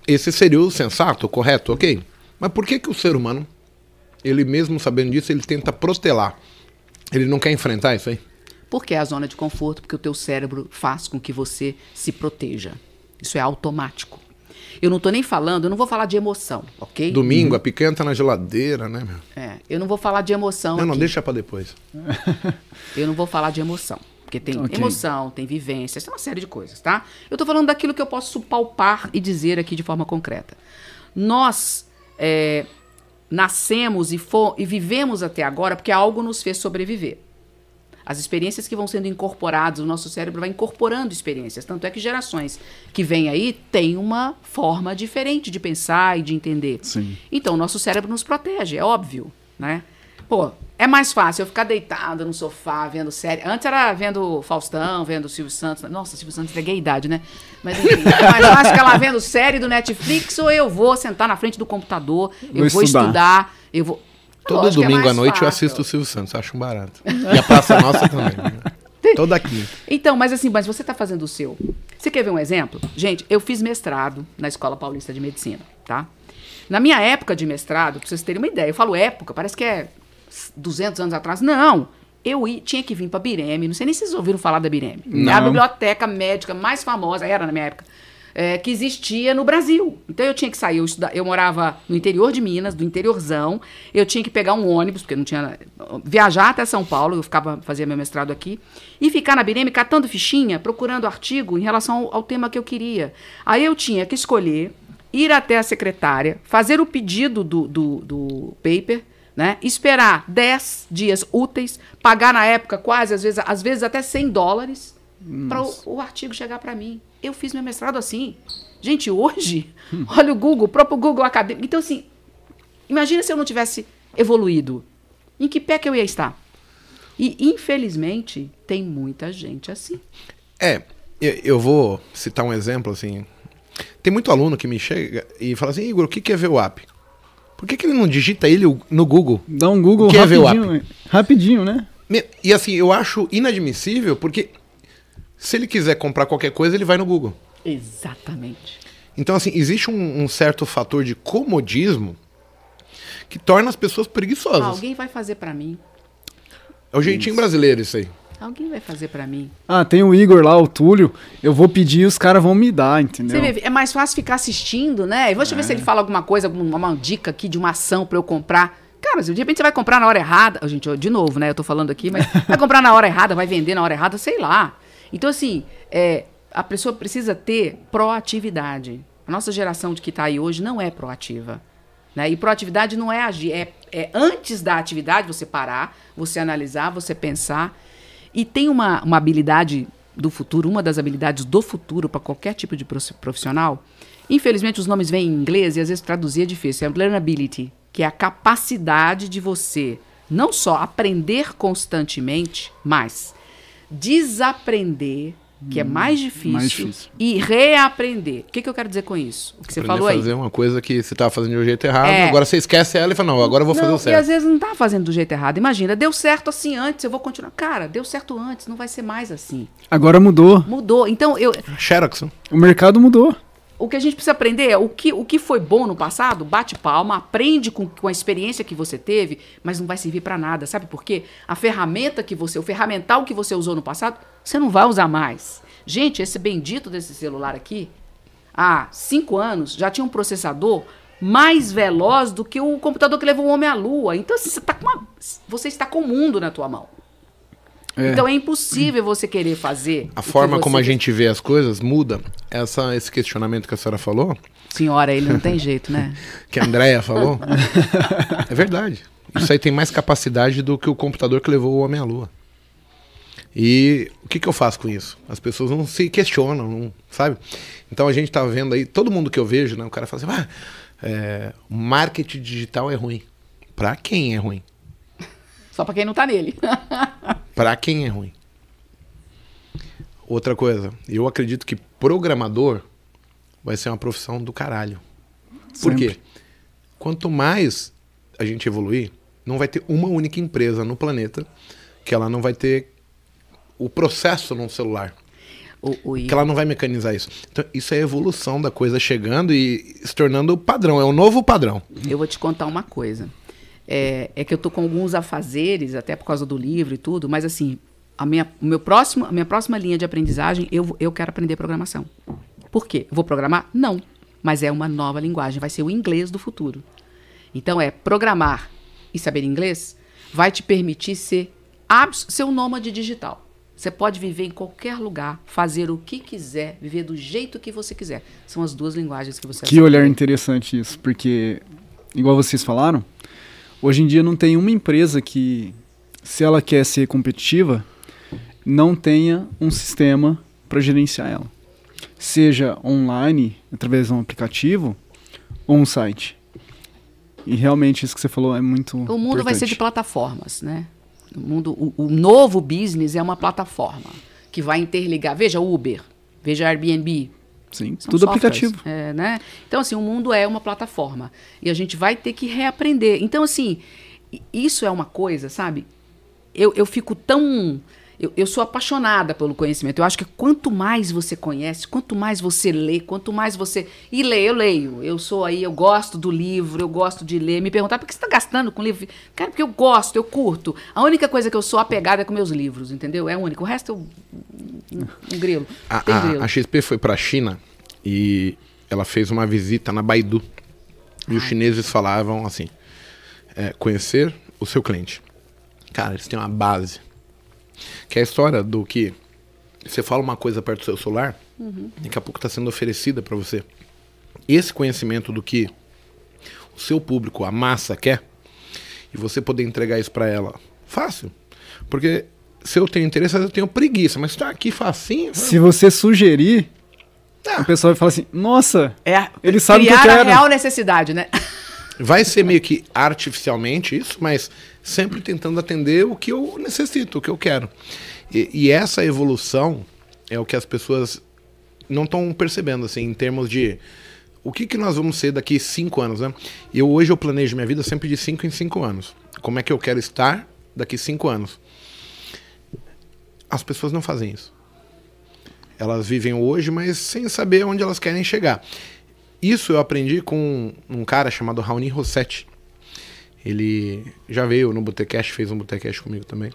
Esse seria o sensato, o correto, ok? Mas por que, que o ser humano, ele mesmo sabendo disso, ele tenta protelar? Ele não quer enfrentar isso aí? Porque é a zona de conforto, porque o teu cérebro faz com que você se proteja. Isso é automático. Eu não tô nem falando, eu não vou falar de emoção, ok? Domingo, a picanha tá na geladeira, né, meu? É, eu não vou falar de emoção Não, não, aqui. deixa pra depois. Eu não vou falar de emoção. Porque tem Ok. emoção, tem vivências, tem uma série de coisas, tá? Eu tô falando daquilo que eu posso palpar e dizer aqui de forma concreta. Nós é, nascemos e, e vivemos até agora porque algo nos fez sobreviver. As experiências que vão sendo incorporadas, o nosso cérebro vai incorporando experiências. Tanto é que gerações que vêm aí têm uma forma diferente de pensar e de entender. Sim. Então, o nosso cérebro nos protege, é óbvio, né? Pô, é mais fácil eu ficar deitada no sofá vendo série. Antes era vendo Faustão, vendo Silvio Santos. Nossa, Silvio Santos a idade, né? Mas enfim, é mais fácil ficar lá vendo série do Netflix ou eu vou sentar na frente do computador, eu Vou vou estudar. estudar, eu vou. Todo Lógico é domingo à mais noite eu fácil. assisto o Silvio Santos, acho um barato. E a Praça Nossa também. Toda quinta. Então, mas assim, mas você está fazendo o seu. Você quer ver um exemplo? Gente, eu fiz mestrado na Escola Paulista de Medicina, tá? Na minha época de mestrado, pra vocês terem uma ideia, eu falo época, parece que é 200 anos atrás. Não! Eu i- tinha que vir para Bireme, não sei nem se vocês ouviram falar da Bireme. É a Não. biblioteca médica mais famosa, era na minha época, é, que existia no Brasil. Então eu tinha que sair, eu, estuda- eu morava no interior de Minas, do interiorzão, eu tinha que pegar um ônibus, porque não tinha. viajar até São Paulo, eu ficava, fazia meu mestrado aqui, e ficar na Bireme catando fichinha, procurando artigo em relação ao, ao tema que eu queria. Aí eu tinha que escolher, ir até a secretária, fazer o pedido do, do, do paper, né? Esperar 10 dias úteis, pagar na época quase, às vezes, às vezes até 100 dólares, para o, o artigo chegar para mim. Eu fiz meu mestrado assim. Gente, hoje, olha o Google, o próprio Google acadêmico. Então, assim, imagina se eu não tivesse evoluído. Em que pé que eu ia estar? E, infelizmente, tem muita gente assim. É, eu, eu vou citar um exemplo assim. Tem muito aluno que me chega e fala assim, Igor, o que que é VWAP? Por que, que ele não digita ele no Google? Dá um Google O que é rapidinho, né? rapidinho, né? E assim, eu acho inadmissível porque se ele quiser comprar qualquer coisa, ele vai no Google. Exatamente. Então, assim, existe um, um certo fator de comodismo que torna as pessoas preguiçosas. Alguém vai fazer para mim. É o jeitinho brasileiro isso aí. Alguém vai fazer para mim. Ah, tem o Igor lá, o Túlio. Eu vou pedir e os caras vão me dar, entendeu? Você vê, é mais fácil ficar assistindo, né? E Deixa eu ver se ele fala alguma coisa, alguma uma dica aqui de uma ação pra eu comprar. Cara, de repente você vai comprar na hora errada. Gente, de novo, né? Eu tô falando aqui, mas vai comprar na hora errada, vai vender na hora errada, sei lá. Então, assim, é, a pessoa precisa ter proatividade. A nossa geração de que tá aí hoje não é proativa. Né? E proatividade não é agir, é, é antes da atividade você parar, você analisar, você pensar. E tem uma, uma habilidade do futuro, uma das habilidades do futuro para qualquer tipo de prof- profissional. Infelizmente, os nomes vêm em inglês e às vezes traduzir é difícil. É learnability, que é a capacidade de você não só aprender constantemente, mas desaprender, que é mais difícil, mais difícil. e reaprender. O que, que eu quero dizer com isso? O que você Aprender falou aí. fazer uma coisa que você estava fazendo de um jeito errado, É. agora você esquece ela e fala, não, agora eu vou fazer não, o E certo. às vezes não tá fazendo do jeito errado. Imagina, deu certo assim antes, eu vou continuar. Cara, deu certo antes, não vai ser mais assim. Agora mudou. Mudou. Então, eu. Xerox. né? O mercado mudou. O que a gente precisa aprender é o que, o que foi bom no passado, bate palma, aprende com, com a experiência que você teve, mas não vai servir para nada, sabe por quê? A ferramenta que você, o ferramental que você usou no passado, você não vai usar mais. Gente, esse bendito desse celular aqui, há cinco anos, já tinha um processador mais veloz do que o computador que levou o homem à lua. Então, assim, você, tá uma, você está com o mundo na tua mão. É. Então é impossível você querer fazer. A forma como a gente vê as coisas muda. Essa, esse questionamento que a senhora falou. Senhora, ele não tem jeito, né? que a Andrea falou. é verdade. Isso aí tem mais capacidade do que o computador que levou o homem à lua. E o que, que eu faço com isso? As pessoas não se questionam, não, sabe? Então a gente tá vendo aí, todo mundo que eu vejo, né? O cara fala assim, ah, é, marketing digital é ruim. Para quem é ruim? Só para quem não tá nele. para quem é ruim. Outra coisa, eu acredito que programador vai ser uma profissão do caralho. Por Sempre. quê? Quanto mais a gente evoluir, não vai ter uma única empresa no planeta que ela não vai ter o processo num celular. O, o... Que ela não vai mecanizar isso. Então, isso é a evolução da coisa chegando e se tornando padrão. É o novo padrão. Eu vou te contar uma coisa. É, é que eu tô com alguns afazeres, até por causa do livro e tudo, mas assim, a minha, o meu próximo, a minha próxima linha de aprendizagem, eu, eu quero aprender programação. Por quê? Vou programar? Não. Mas é uma nova linguagem, vai ser o inglês do futuro. Então é programar e saber inglês vai te permitir ser, ser um nômade digital. Você pode viver em qualquer lugar, fazer o que quiser, viver do jeito que você quiser. São as duas linguagens que você Que olhar interessante isso, porque, igual vocês falaram, hoje em dia não tem uma empresa que, se ela quer ser competitiva, não tenha um sistema para gerenciar ela. Seja online, através de um aplicativo, ou um site. E realmente isso que você falou é muito. O mundo importante. vai ser de plataformas, né? O, mundo, o, o novo business é uma plataforma que vai interligar. Veja Uber, veja Airbnb, Sim, São tudo aplicativo. É, né? Então, assim, o mundo é uma plataforma. E a gente vai ter que reaprender. Então, assim, isso é uma coisa, sabe? Eu, eu fico tão eu, eu sou apaixonada pelo conhecimento. Eu acho que quanto mais você conhece, quanto mais você lê, quanto mais você. E lê, eu leio. Eu sou aí, eu gosto do livro, eu gosto de ler. Me perguntar por que você está gastando com livro? Cara, porque eu gosto, eu curto. A única coisa que eu sou apegada é com meus livros, entendeu? É o único. O resto eu. Um, grilo. A, grilo. A, a XP foi para a China e ela fez uma visita na Baidu. E Ai. os chineses falavam assim: é, conhecer o seu cliente. Cara, eles têm uma base que é a história do que você fala uma coisa perto do seu celular, uhum. daqui a pouco está sendo oferecida para você. Esse conhecimento do que o seu público, a massa, quer, e você poder entregar isso para ela, fácil. Porque se eu tenho interesse, eu tenho preguiça, mas está aqui facinho. Se você sugerir, ah. o pessoal vai falar assim: nossa, é, ele sabe o que eu quero. a real necessidade, né? Vai ser meio que artificialmente isso, mas sempre tentando atender o que eu necessito, o que eu quero. E, e essa evolução é o que as pessoas não estão percebendo, assim, em termos de o que, que nós vamos ser daqui cinco anos, né? Eu hoje eu planejo minha vida sempre de cinco em cinco anos. Como é que eu quero estar daqui cinco anos? As pessoas não fazem isso. Elas vivem hoje, mas sem saber onde elas querem chegar. Isso eu aprendi com um cara chamado Raoni Rossetti. Ele já veio no Botecast, fez um Botecast comigo também.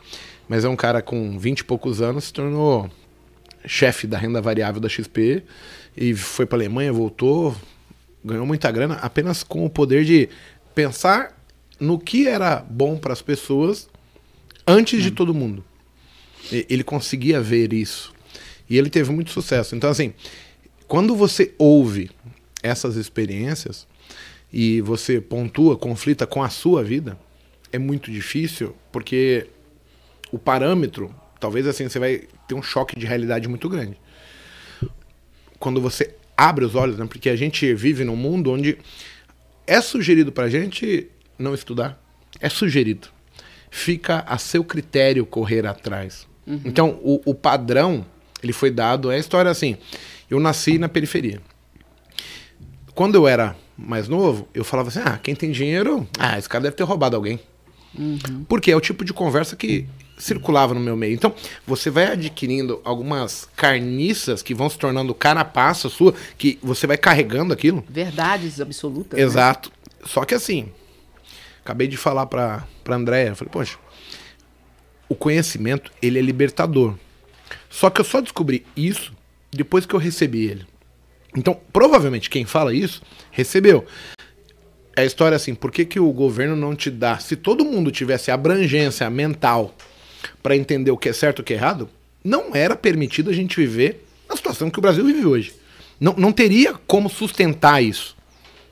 Mas é um cara com 20 e poucos anos, se tornou chefe da renda variável da XP e foi para Alemanha, voltou, ganhou muita grana apenas com o poder de pensar no que era bom para as pessoas antes de hum. todo mundo. Ele conseguia ver isso. E ele teve muito sucesso. Então, assim, quando você ouve essas experiências e você pontua, conflita com a sua vida, é muito difícil, porque o parâmetro, talvez assim, você vai ter um choque de realidade muito grande. Quando você abre os olhos, né? porque a gente vive num mundo onde é sugerido pra gente não estudar. É sugerido. Fica a seu critério correr atrás. Uhum. Então, o, o padrão, ele foi dado, é a história assim, eu nasci na periferia quando eu era mais novo, eu falava assim: ah, quem tem dinheiro, ah, esse cara deve ter roubado alguém. Uhum. Porque é o tipo de conversa que circulava no meu meio. Então, você vai adquirindo algumas carniças que vão se tornando carapaça sua, que você vai carregando aquilo. Verdades absolutas. né? Exato. Só que assim, acabei de falar pra, pra Andréia, falei, poxa, o conhecimento, ele é libertador. Só que eu só descobri isso depois que eu recebi ele. Então, provavelmente, quem fala isso, recebeu. É a história assim, por que, que o governo não te dá? Se todo mundo tivesse abrangência mental para entender o que é certo e o que é errado, não era permitido a gente viver na situação que o Brasil vive hoje. Não, não teria como sustentar isso.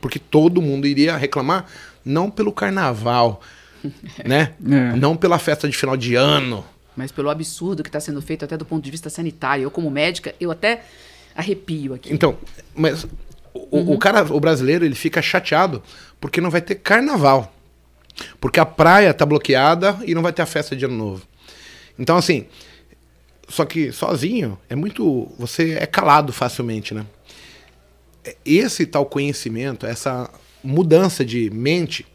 Porque todo mundo iria reclamar, não pelo carnaval, né? É. Não pela festa de final de ano. Mas pelo absurdo que está sendo feito até do ponto de vista sanitário. Eu, como médica, eu até arrepio aqui. Então, mas o, o cara, o brasileiro, ele fica chateado porque não vai ter carnaval. Porque a praia tá bloqueada e não vai ter a festa de ano novo. Então, assim, só que sozinho é muito. Você é calado facilmente, né? Esse tal conhecimento, essa mudança de mente,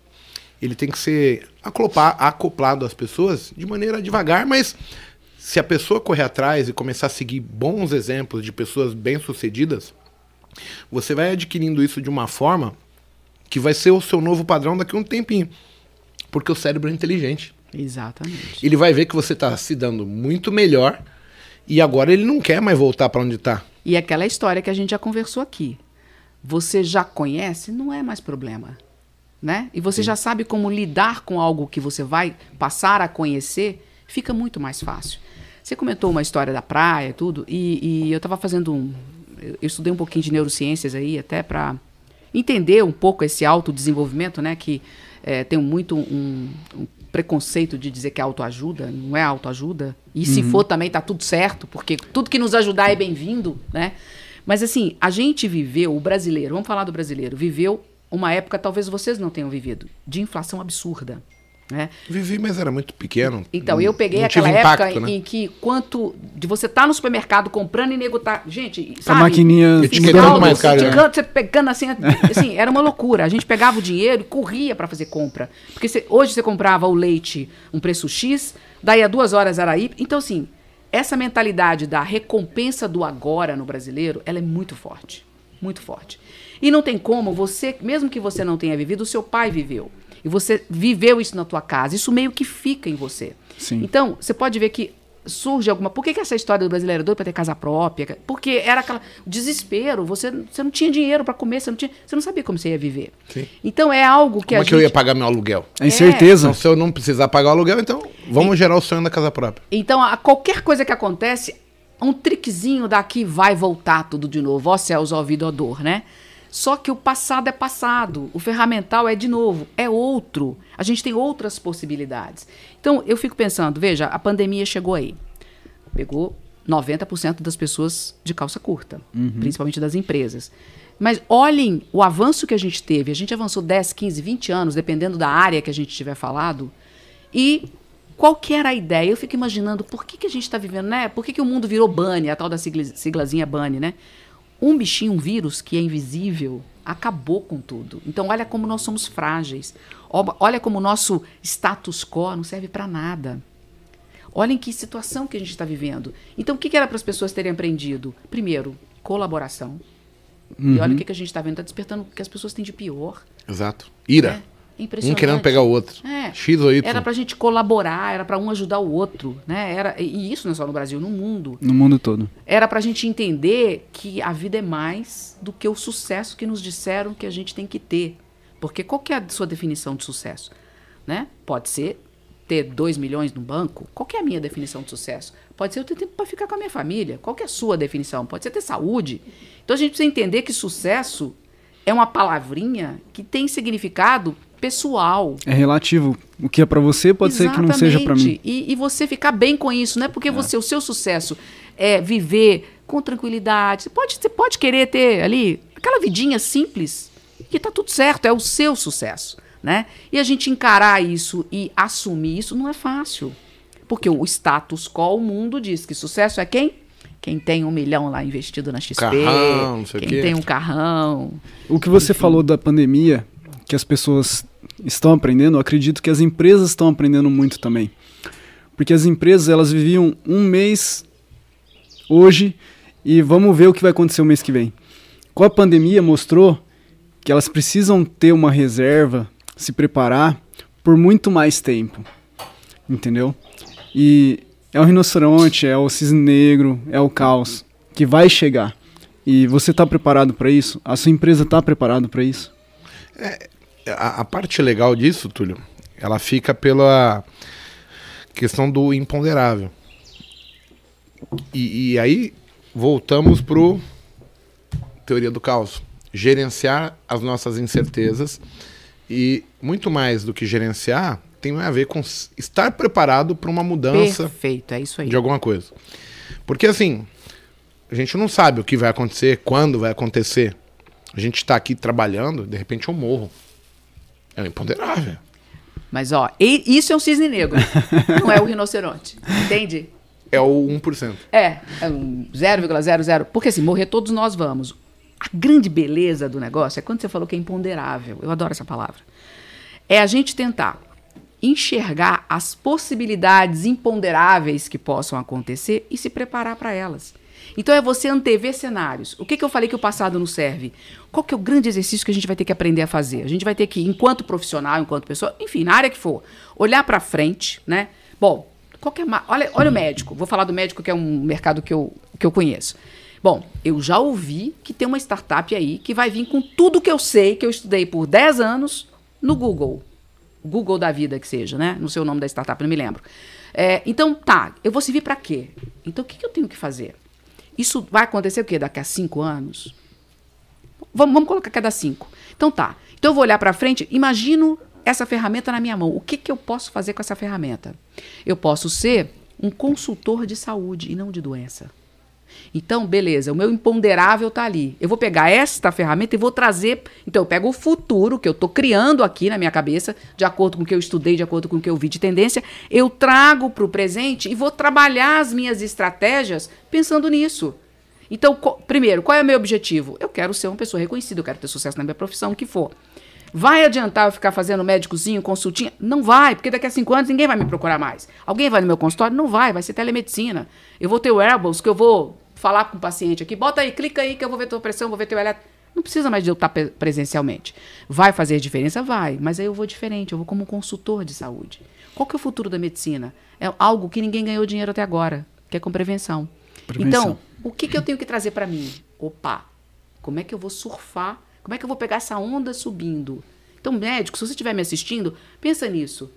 ele tem que ser acoplar, acoplado às pessoas de maneira devagar, mas se a pessoa correr atrás e começar a seguir bons exemplos de pessoas bem-sucedidas, você vai adquirindo isso de uma forma que vai ser o seu novo padrão daqui a um tempinho. Porque o cérebro é inteligente. Exatamente. Ele vai ver que você está se dando muito melhor e agora ele não quer mais voltar para onde está. E aquela história que a gente já conversou aqui. Você já conhece, não é mais problema. Né? E você já sabe como lidar com algo que você vai passar a conhecer, fica muito mais fácil. Você comentou uma história da praia e tudo, e, e eu estava fazendo um. Eu estudei um pouquinho de neurociências aí, até para entender um pouco esse autodesenvolvimento, né? Que eh, tem muito um, um preconceito de dizer que é autoajuda, não é autoajuda. E se for também tá tudo certo, porque tudo que nos ajudar é bem-vindo, né? Mas assim, a gente viveu, o brasileiro, vamos falar do brasileiro, viveu uma época, talvez vocês não tenham vivido, de inflação absurda. Né? Vivi, mas era muito pequeno. Então, eu peguei aquela tive época impacto, né? em que quanto de você tá no supermercado comprando e nego tá, gente, A sabe? maquininha Etiquetando mais caro, né? Você pegando assim, assim, era uma loucura. A gente pegava o dinheiro e corria para fazer compra. Porque você- hoje você comprava o leite um preço X, daí a duas horas era Y. Então, assim, essa mentalidade da recompensa do agora no brasileiro, ela é muito forte. Muito forte. E não tem como você, mesmo que você não tenha vivido, o seu pai viveu. E você viveu isso na tua casa. Isso meio que fica em você. Sim. Então, você pode ver que surge alguma. Por que, que essa história do brasileiro é doido para ter casa própria? Porque era aquela desespero. Você, você não tinha dinheiro para comer, você não, tinha, você não sabia como você ia viver. Sim. Então é algo que Como a é que gente. eu ia pagar meu aluguel? A incerteza. Então, se eu não precisar pagar o aluguel, então vamos gerar o sonho da casa própria. Então, a qualquer coisa que acontece, um triquezinho daqui vai voltar tudo de novo. Ó céus, ó vida, ó dor, né? Só que o passado é passado, o ferramental é de novo, é outro. A gente tem outras possibilidades. Então, eu fico pensando, veja, a pandemia chegou aí. Pegou 90% das pessoas de calça curta, principalmente das empresas. Mas olhem o avanço que a gente teve. A gente avançou 10, 15, 20 anos, dependendo da área que a gente tiver falado. E qual que era a ideia? Eu fico imaginando por que, que a gente está vivendo, né? Por que, que o mundo virou BANI, a tal da sigla, siglazinha BANI, né? Um bichinho, um vírus que é invisível, acabou com tudo. Então, olha como nós somos frágeis. Olha como o nosso status quo não serve para nada. Olhem que situação que a gente está vivendo. Então, o que, que era para as pessoas terem aprendido? Primeiro, colaboração. E olha o que, que a gente está vendo. Está despertando o que as pessoas têm de pior. Exato. Ira. É um impressionante. querendo pegar o outro. É. X ou Y. Era pra gente colaborar, era pra um ajudar o outro, né? Era, e isso não é só no Brasil, no mundo. No mundo todo. Era pra gente entender que a vida é mais do que o sucesso que nos disseram que a gente tem que ter. Porque qual que é a sua definição de sucesso? Né? Pode ser ter 2 milhões no banco. Qual que é a minha definição de sucesso? Pode ser eu ter tempo para ficar com a minha família. Qual que é a sua definição? Pode ser ter saúde. Então a gente precisa entender que sucesso é uma palavrinha que tem significado pessoal. É relativo. O que é pra você pode ser que não seja pra mim. Exatamente. E, e você ficar bem com isso, não é porque você, o seu sucesso é viver com tranquilidade. Você pode, você pode querer ter ali aquela vidinha simples que tá tudo certo, é o seu sucesso, né? E a gente encarar isso e assumir isso não é fácil. Porque o status quo, o mundo diz que sucesso é quem? Quem tem um milhão lá investido na XP, Carrão, não sei o quem quê. tem um carrão. O que você falou da pandemia, que as pessoas estão aprendendo, acredito que as empresas estão aprendendo muito também. Porque as empresas, elas viviam um mês hoje e vamos ver o que vai acontecer o mês que vem. Com a pandemia mostrou que elas precisam ter uma reserva, se preparar por muito mais tempo. Entendeu? E é o rinoceronte, é o cisne negro, é o caos que vai chegar. E você está preparado para isso? A sua empresa está preparada para isso? É, a, a, parte legal disso, Túlio, ela fica pela questão do imponderável. E, e aí voltamos pro teoria do caos, gerenciar as nossas incertezas e muito mais do que gerenciar tem a ver com estar preparado para uma mudança. Perfeito, é isso aí. De alguma coisa. Porque assim, a gente não sabe o que vai acontecer, quando vai acontecer. A gente está aqui trabalhando, de repente eu morro. É imponderável. Mas, ó, isso é um cisne negro, não é o rinoceronte. Entende? É o 1%. É, é um 0,00. Porque assim, morrer todos nós vamos. A grande beleza do negócio é quando você falou que é imponderável. Eu adoro essa palavra. É a gente tentar enxergar as possibilidades imponderáveis que possam acontecer e se preparar para elas. Então é você antever cenários. O que, que eu falei que o passado não serve? Qual que é o grande exercício que a gente vai ter que aprender a fazer? A gente vai ter que, enquanto profissional, enquanto pessoa, enfim, na área que for, olhar para frente, né? Bom, qualquer olha, olha o médico. Vou falar do médico que é um mercado que eu, que eu conheço. Bom, eu já ouvi que tem uma startup aí que vai vir com tudo que eu sei, que eu estudei por 10 anos no Google. Google da vida que seja, né? Não sei o nome da startup, não me lembro. É, então, tá, eu vou servir para quê? Então, o que, que eu tenho que fazer? Isso vai acontecer o quê? Daqui a cinco anos? Vamos, vamos colocar cada cinco. Então tá. Então eu vou olhar para frente, imagino essa ferramenta na minha mão. O que, que eu posso fazer com essa ferramenta? Eu posso ser um consultor de saúde e não de doença. Então, beleza, o meu imponderável está ali. Eu vou pegar esta ferramenta e vou trazer. Então, eu pego o futuro que eu estou criando aqui na minha cabeça, de acordo com o que eu estudei, de acordo com o que eu vi de tendência, eu trago para o presente e vou trabalhar as minhas estratégias pensando nisso. Então, primeiro, qual é o meu objetivo? Eu quero ser uma pessoa reconhecida, eu quero ter sucesso na minha profissão, o que for. Vai adiantar eu ficar fazendo médicozinho, consultinha? Não vai, porque daqui a cinco anos ninguém vai me procurar mais. Alguém vai no meu consultório? Não vai, vai ser telemedicina. Eu vou ter wearables que eu vou falar com o paciente aqui, bota aí, clica aí que eu vou ver tua pressão, vou ver teu eletro. Não precisa mais de eu estar presencialmente. Vai fazer diferença? Vai, mas aí eu vou diferente, eu vou como consultor de saúde. Qual que é o futuro da medicina? É algo que ninguém ganhou dinheiro até agora, que é com prevenção. prevenção. Então, o que, que eu tenho que trazer para mim? Opa, como é que eu vou surfar? Como é que eu vou pegar essa onda subindo? Então, médico, se você estiver me assistindo, pensa nisso.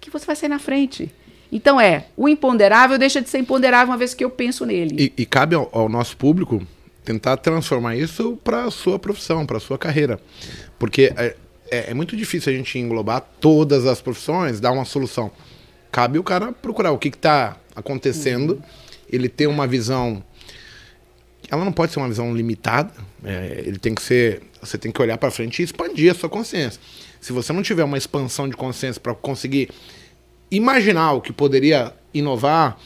Que você vai sair na frente. Então é, o imponderável deixa de ser imponderável uma vez que eu penso nele. E, e cabe ao, ao, nosso público tentar transformar isso para a sua profissão, para a sua carreira. Porque é, é, é, muito difícil a gente englobar todas as profissões, dar uma solução. Cabe o cara procurar o que está acontecendo, uhum. ele ter uma visão. Ela não pode ser uma visão limitada, é, ele tem que ser. Você tem que olhar para frente e expandir a sua consciência. Se você não tiver uma expansão de consciência para conseguir imaginar o que poderia inovar.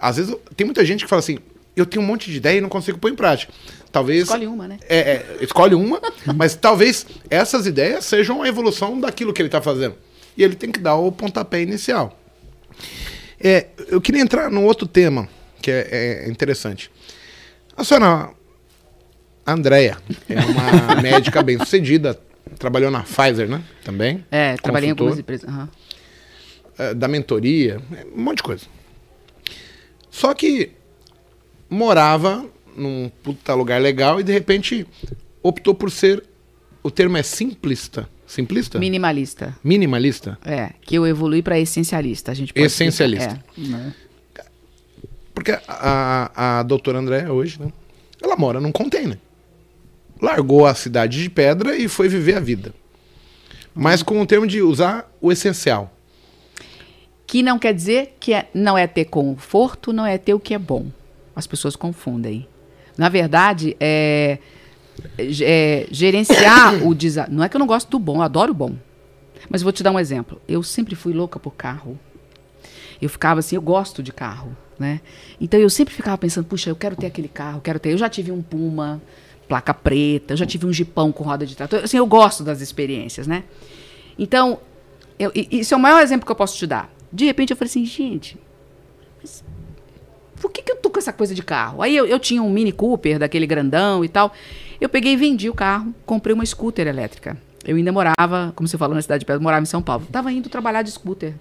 Às vezes tem muita gente que fala assim: eu tenho um monte de ideia e não consigo pôr em prática. Talvez. Escolhe uma, né? É, é escolhe uma, mas talvez essas ideias sejam a evolução daquilo que ele está fazendo. E ele tem que dar o pontapé inicial. É, eu queria entrar num outro tema que é, é interessante. A senhora Andréia é uma médica bem sucedida, trabalhou na Pfizer, né? Também. É, trabalhei em algumas empresas. Uhum. Eh, da mentoria, um monte de coisa. Só que morava num puta lugar legal e de repente optou por ser. O termo é simplista. Simplista? Minimalista. Minimalista? É, que eu evolui para essencialista. A gente pode Essencialista. É. Porque a, a, a doutora André hoje, né? Ela mora num container. Largou a cidade de pedra e foi viver a vida. Mas com o termo de usar o essencial. Que não quer dizer que é, não é ter conforto, não é ter o que é bom. As pessoas confundem. Na verdade, é, é gerenciar o desafio. Não é que eu não gosto do bom, eu adoro o bom. Mas vou te dar um exemplo. Eu sempre fui louca por carro. Eu ficava assim, eu gosto de carro, né? Então eu sempre ficava pensando, puxa, eu quero ter aquele carro, quero ter. Eu já tive um Puma, placa preta, eu já tive um Jeepão com roda de trator. Assim, eu gosto das experiências, né? Então, eu, isso é o maior exemplo que eu posso te dar. De repente eu falei assim, gente, mas por que, que eu tô com essa coisa de carro? Aí eu, eu tinha um Mini Cooper, daquele grandão e tal. Eu peguei e vendi o carro, comprei uma scooter elétrica. Eu ainda morava, como você falou, na cidade de Pedro, morava em São Paulo. Tava indo trabalhar de scooter.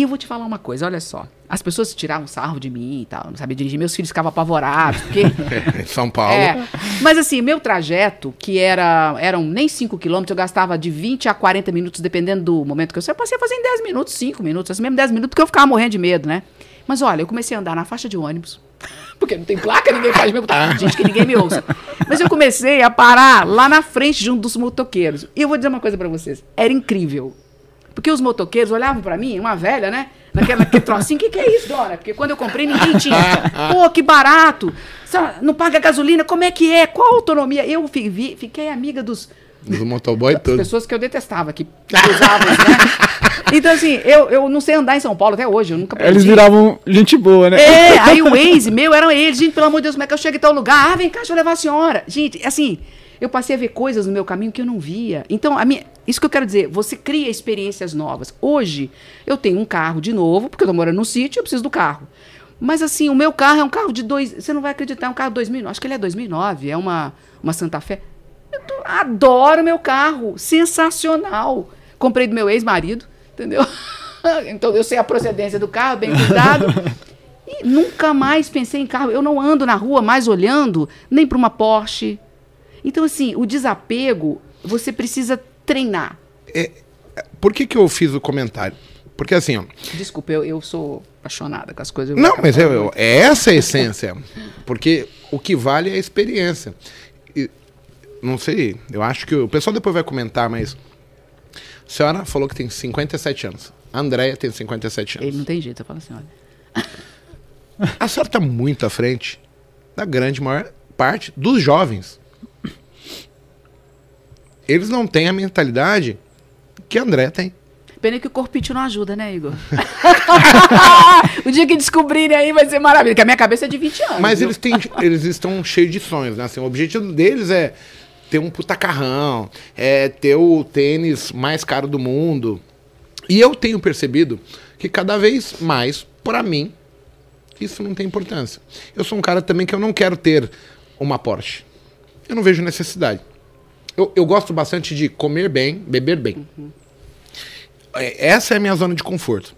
E eu vou te falar uma coisa, olha só. As pessoas tiravam sarro de mim e tal, não sabia dirigir. Meus filhos ficavam apavorados, porque... São Paulo. É, mas assim, meu trajeto, que era eram nem 5 quilômetros, eu gastava de 20 a 40 minutos, dependendo do momento que eu saía. Eu passei a fazer em 10 minutos, 5 minutos, assim mesmo 10 minutos, porque eu ficava morrendo de medo, né? Mas olha, eu comecei a andar na faixa de ônibus. Porque não tem placa, ninguém faz mesmo. Tá, gente, que ninguém me ouça. Mas eu comecei a parar lá na frente de um dos motoqueiros. E eu vou dizer uma coisa para vocês. Era incrível. Porque os motoqueiros olhavam para mim, uma velha, né? Naquela, naquele trocinho, o que, que é isso, dona? Porque quando eu comprei, ninguém tinha. Pô, que barato! Não paga gasolina, como é que é? Qual a autonomia? Eu vi, fiquei amiga dos. Dos motoboy todos. pessoas que eu detestava, que usavam, né? Então, assim, eu, eu não sei andar em São Paulo até hoje, eu nunca aprendi. Eles viravam gente boa, né? É, aí o Waze, meu, eram eles. Gente, pelo amor de Deus, como é que eu chego em tal lugar? Ah, vem cá, deixa eu levar a senhora. Gente, assim, eu passei a ver coisas no meu caminho que eu não via. Então, a minha, isso que eu quero dizer, você cria experiências novas. Hoje, eu tenho um carro de novo, porque eu tô morando no sítio, eu preciso do carro. Mas assim, o meu carro é um carro de dois. Você não vai acreditar, é um carro de 2009. Acho que ele é 2009, é uma, uma Santa Fé. Eu tô, adoro meu carro, sensacional. Comprei do meu ex-marido, entendeu? então eu sei a procedência do carro, bem cuidado. E nunca mais pensei em carro. Eu não ando na rua mais olhando nem para uma Porsche, então, assim, o desapego, você precisa treinar. É, por que, que eu fiz o comentário? Porque assim, ó. Desculpa, eu, eu sou apaixonada com as coisas. Não, mas eu, eu, é essa a essência. Porque o que vale é a experiência. E, não sei, eu acho que o pessoal depois vai comentar, mas. A senhora falou que tem 57 anos. A Andréia tem 57 anos. Ele não tem jeito, eu falo assim, olha. A senhora está muito à frente da grande maior parte dos jovens eles não têm a mentalidade que André tem. Pena que o corpite não ajuda, né, Igor? o dia que descobrirem aí vai ser maravilhoso, porque a minha cabeça é de 20 anos. Mas eles, têm, eles estão cheios de sonhos, né? Assim, o objetivo deles é ter um putacarrão, é ter o tênis mais caro do mundo. E eu tenho percebido que cada vez mais, para mim, isso não tem importância. Eu sou um cara também que eu não quero ter uma Porsche. Eu não vejo necessidade. Eu, eu gosto bastante de comer bem, beber bem. Uhum. Essa é a minha zona de conforto.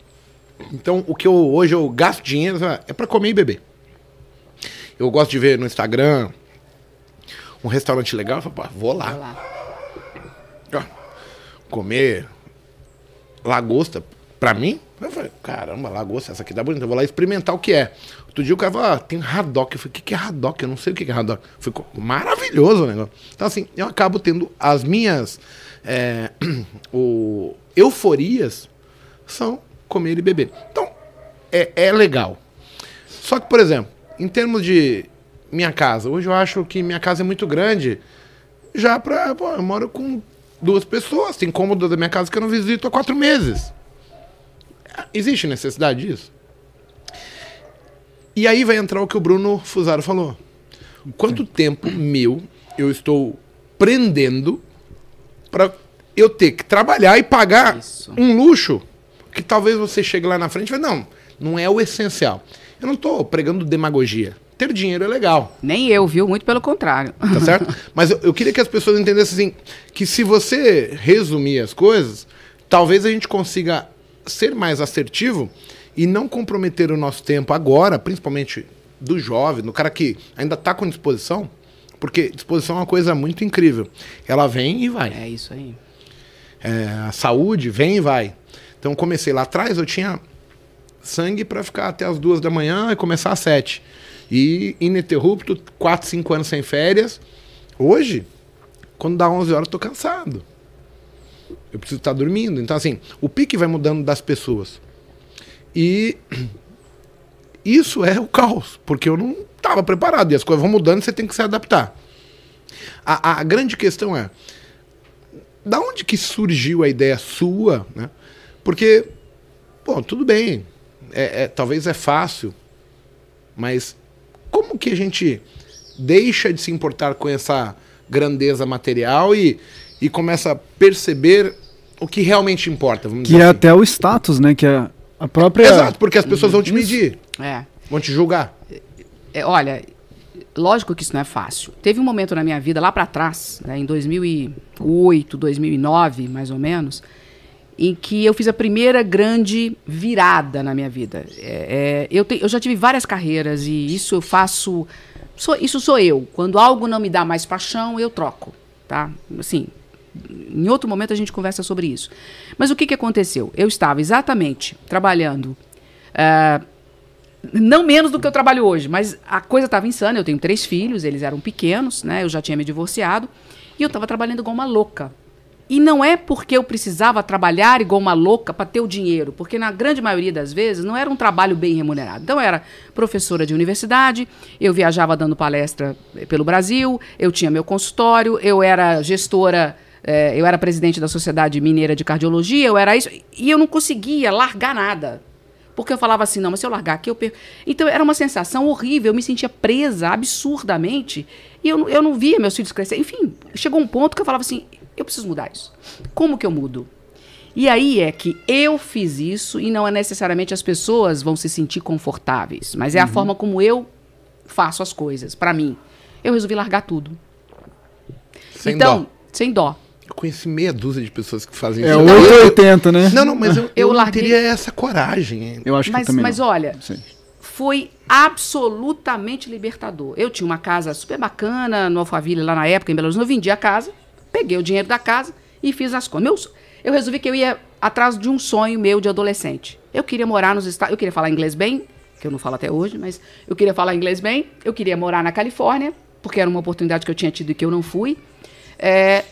Então, o que eu hoje eu gasto dinheiro é para comer e beber. Eu gosto de ver no Instagram um restaurante legal, eu falo, vou lá. Vou lá. Comer lagosta, pra mim, eu falei, caramba, lagosta, essa aqui dá bonita, eu vou lá experimentar o que é. Outro dia o cara falou, ah, tem haddock. Eu falei, o que, que é haddock? Eu não sei o que, que é haddock. Ficou maravilhoso o negócio. Então, assim, eu acabo tendo as minhas é, o, euforias são comer e beber. Então, é, é legal. Só que, por exemplo, em termos de minha casa, hoje eu acho que minha casa é muito grande. Já pra. Pô, eu moro com duas pessoas. Tem cômodo da minha casa que eu não visito há quatro meses. Existe necessidade disso? E aí vai entrar o que o Bruno Fusaro falou. Quanto tempo meu eu estou prendendo para eu ter que trabalhar e pagar Isso. um luxo que talvez você chegue lá na frente e fale, não, não é o essencial. Eu não estou pregando demagogia. Ter dinheiro é legal. Nem eu, viu? Muito pelo contrário. Tá certo? Mas eu, eu queria que as pessoas entendessem assim, que se você resumir as coisas, talvez a gente consiga ser mais assertivo e não comprometer o nosso tempo agora, principalmente do jovem, do cara que ainda está com disposição, porque disposição é uma coisa muito incrível. Ela vem e vai. É isso aí. É, a saúde vem e vai. Então comecei lá atrás, eu tinha sangue para ficar até as duas da manhã e começar às sete. E ininterrupto, quatro, cinco anos sem férias. Hoje, quando dá 11 horas, eu tô cansado. Eu preciso estar dormindo. Então, assim, o pique vai mudando das pessoas. E isso é o caos, porque eu não estava preparado. E as coisas vão mudando e você tem que se adaptar. A, a, grande questão é, da onde que surgiu a ideia sua, né? Porque, pô, tudo bem, é, é, talvez é fácil, mas como que a gente deixa de se importar com essa grandeza material e, e começa a perceber o que realmente importa? que é assim. até o status, né? Que é A própria. Exato, porque as pessoas vão te medir, É. vão te julgar. É, olha, lógico que isso não é fácil. Teve um momento na minha vida, lá para trás, né, em 2008, 2009, mais ou menos, em que eu fiz a primeira grande virada na minha vida. É, é, eu, te, eu já tive várias carreiras e isso eu faço. Sou, isso sou eu. Quando algo não me dá mais paixão, eu troco. Tá? Assim, em outro momento a gente conversa sobre isso. Mas o que, que aconteceu? Eu estava exatamente trabalhando. ah, não menos do que eu trabalho hoje, mas a coisa estava insana. Eu tenho três filhos, eles eram pequenos, né? Eu já tinha me divorciado e eu estava trabalhando igual uma louca. E não é porque eu precisava trabalhar igual uma louca para ter o dinheiro, porque na grande maioria das vezes não era um trabalho bem remunerado. Então eu era professora de universidade, eu viajava dando palestra eh, pelo Brasil, eu tinha meu consultório, eu era gestora, eh, eu era presidente da Sociedade Mineira de Cardiologia, eu era isso, e eu não conseguia largar nada. Porque eu falava assim, não, mas se eu largar aqui, eu perco. Então era uma sensação horrível, eu me sentia presa absurdamente. E eu, não- eu não via meus filhos crescer. Enfim, chegou um ponto que eu falava assim, eu preciso mudar isso. Como que eu mudo? E aí é que eu fiz isso e não é necessariamente as pessoas vão se sentir confortáveis, mas é a forma como eu faço as coisas, pra mim. Eu resolvi largar tudo. Sem então, dó. sem dó. Eu conheci meia dúzia de pessoas que fazem É isso. 880, né? Não, não, mas eu, eu, Eu não teria essa coragem. hein? Eu acho que Mas, também. mas não. olha, Sim. foi absolutamente libertador. Eu tinha uma casa super bacana no Alphaville, lá na época, em Belo Horizonte. Eu vendi a casa, peguei o dinheiro da casa e fiz as contas. Meus- eu resolvi que eu ia atrás de um sonho meu de adolescente. Eu queria morar nos Estados... Eu queria falar inglês bem, que eu não falo até hoje, mas eu queria falar inglês bem. Eu queria morar na Califórnia, porque era uma oportunidade que eu tinha tido e que eu não fui. É,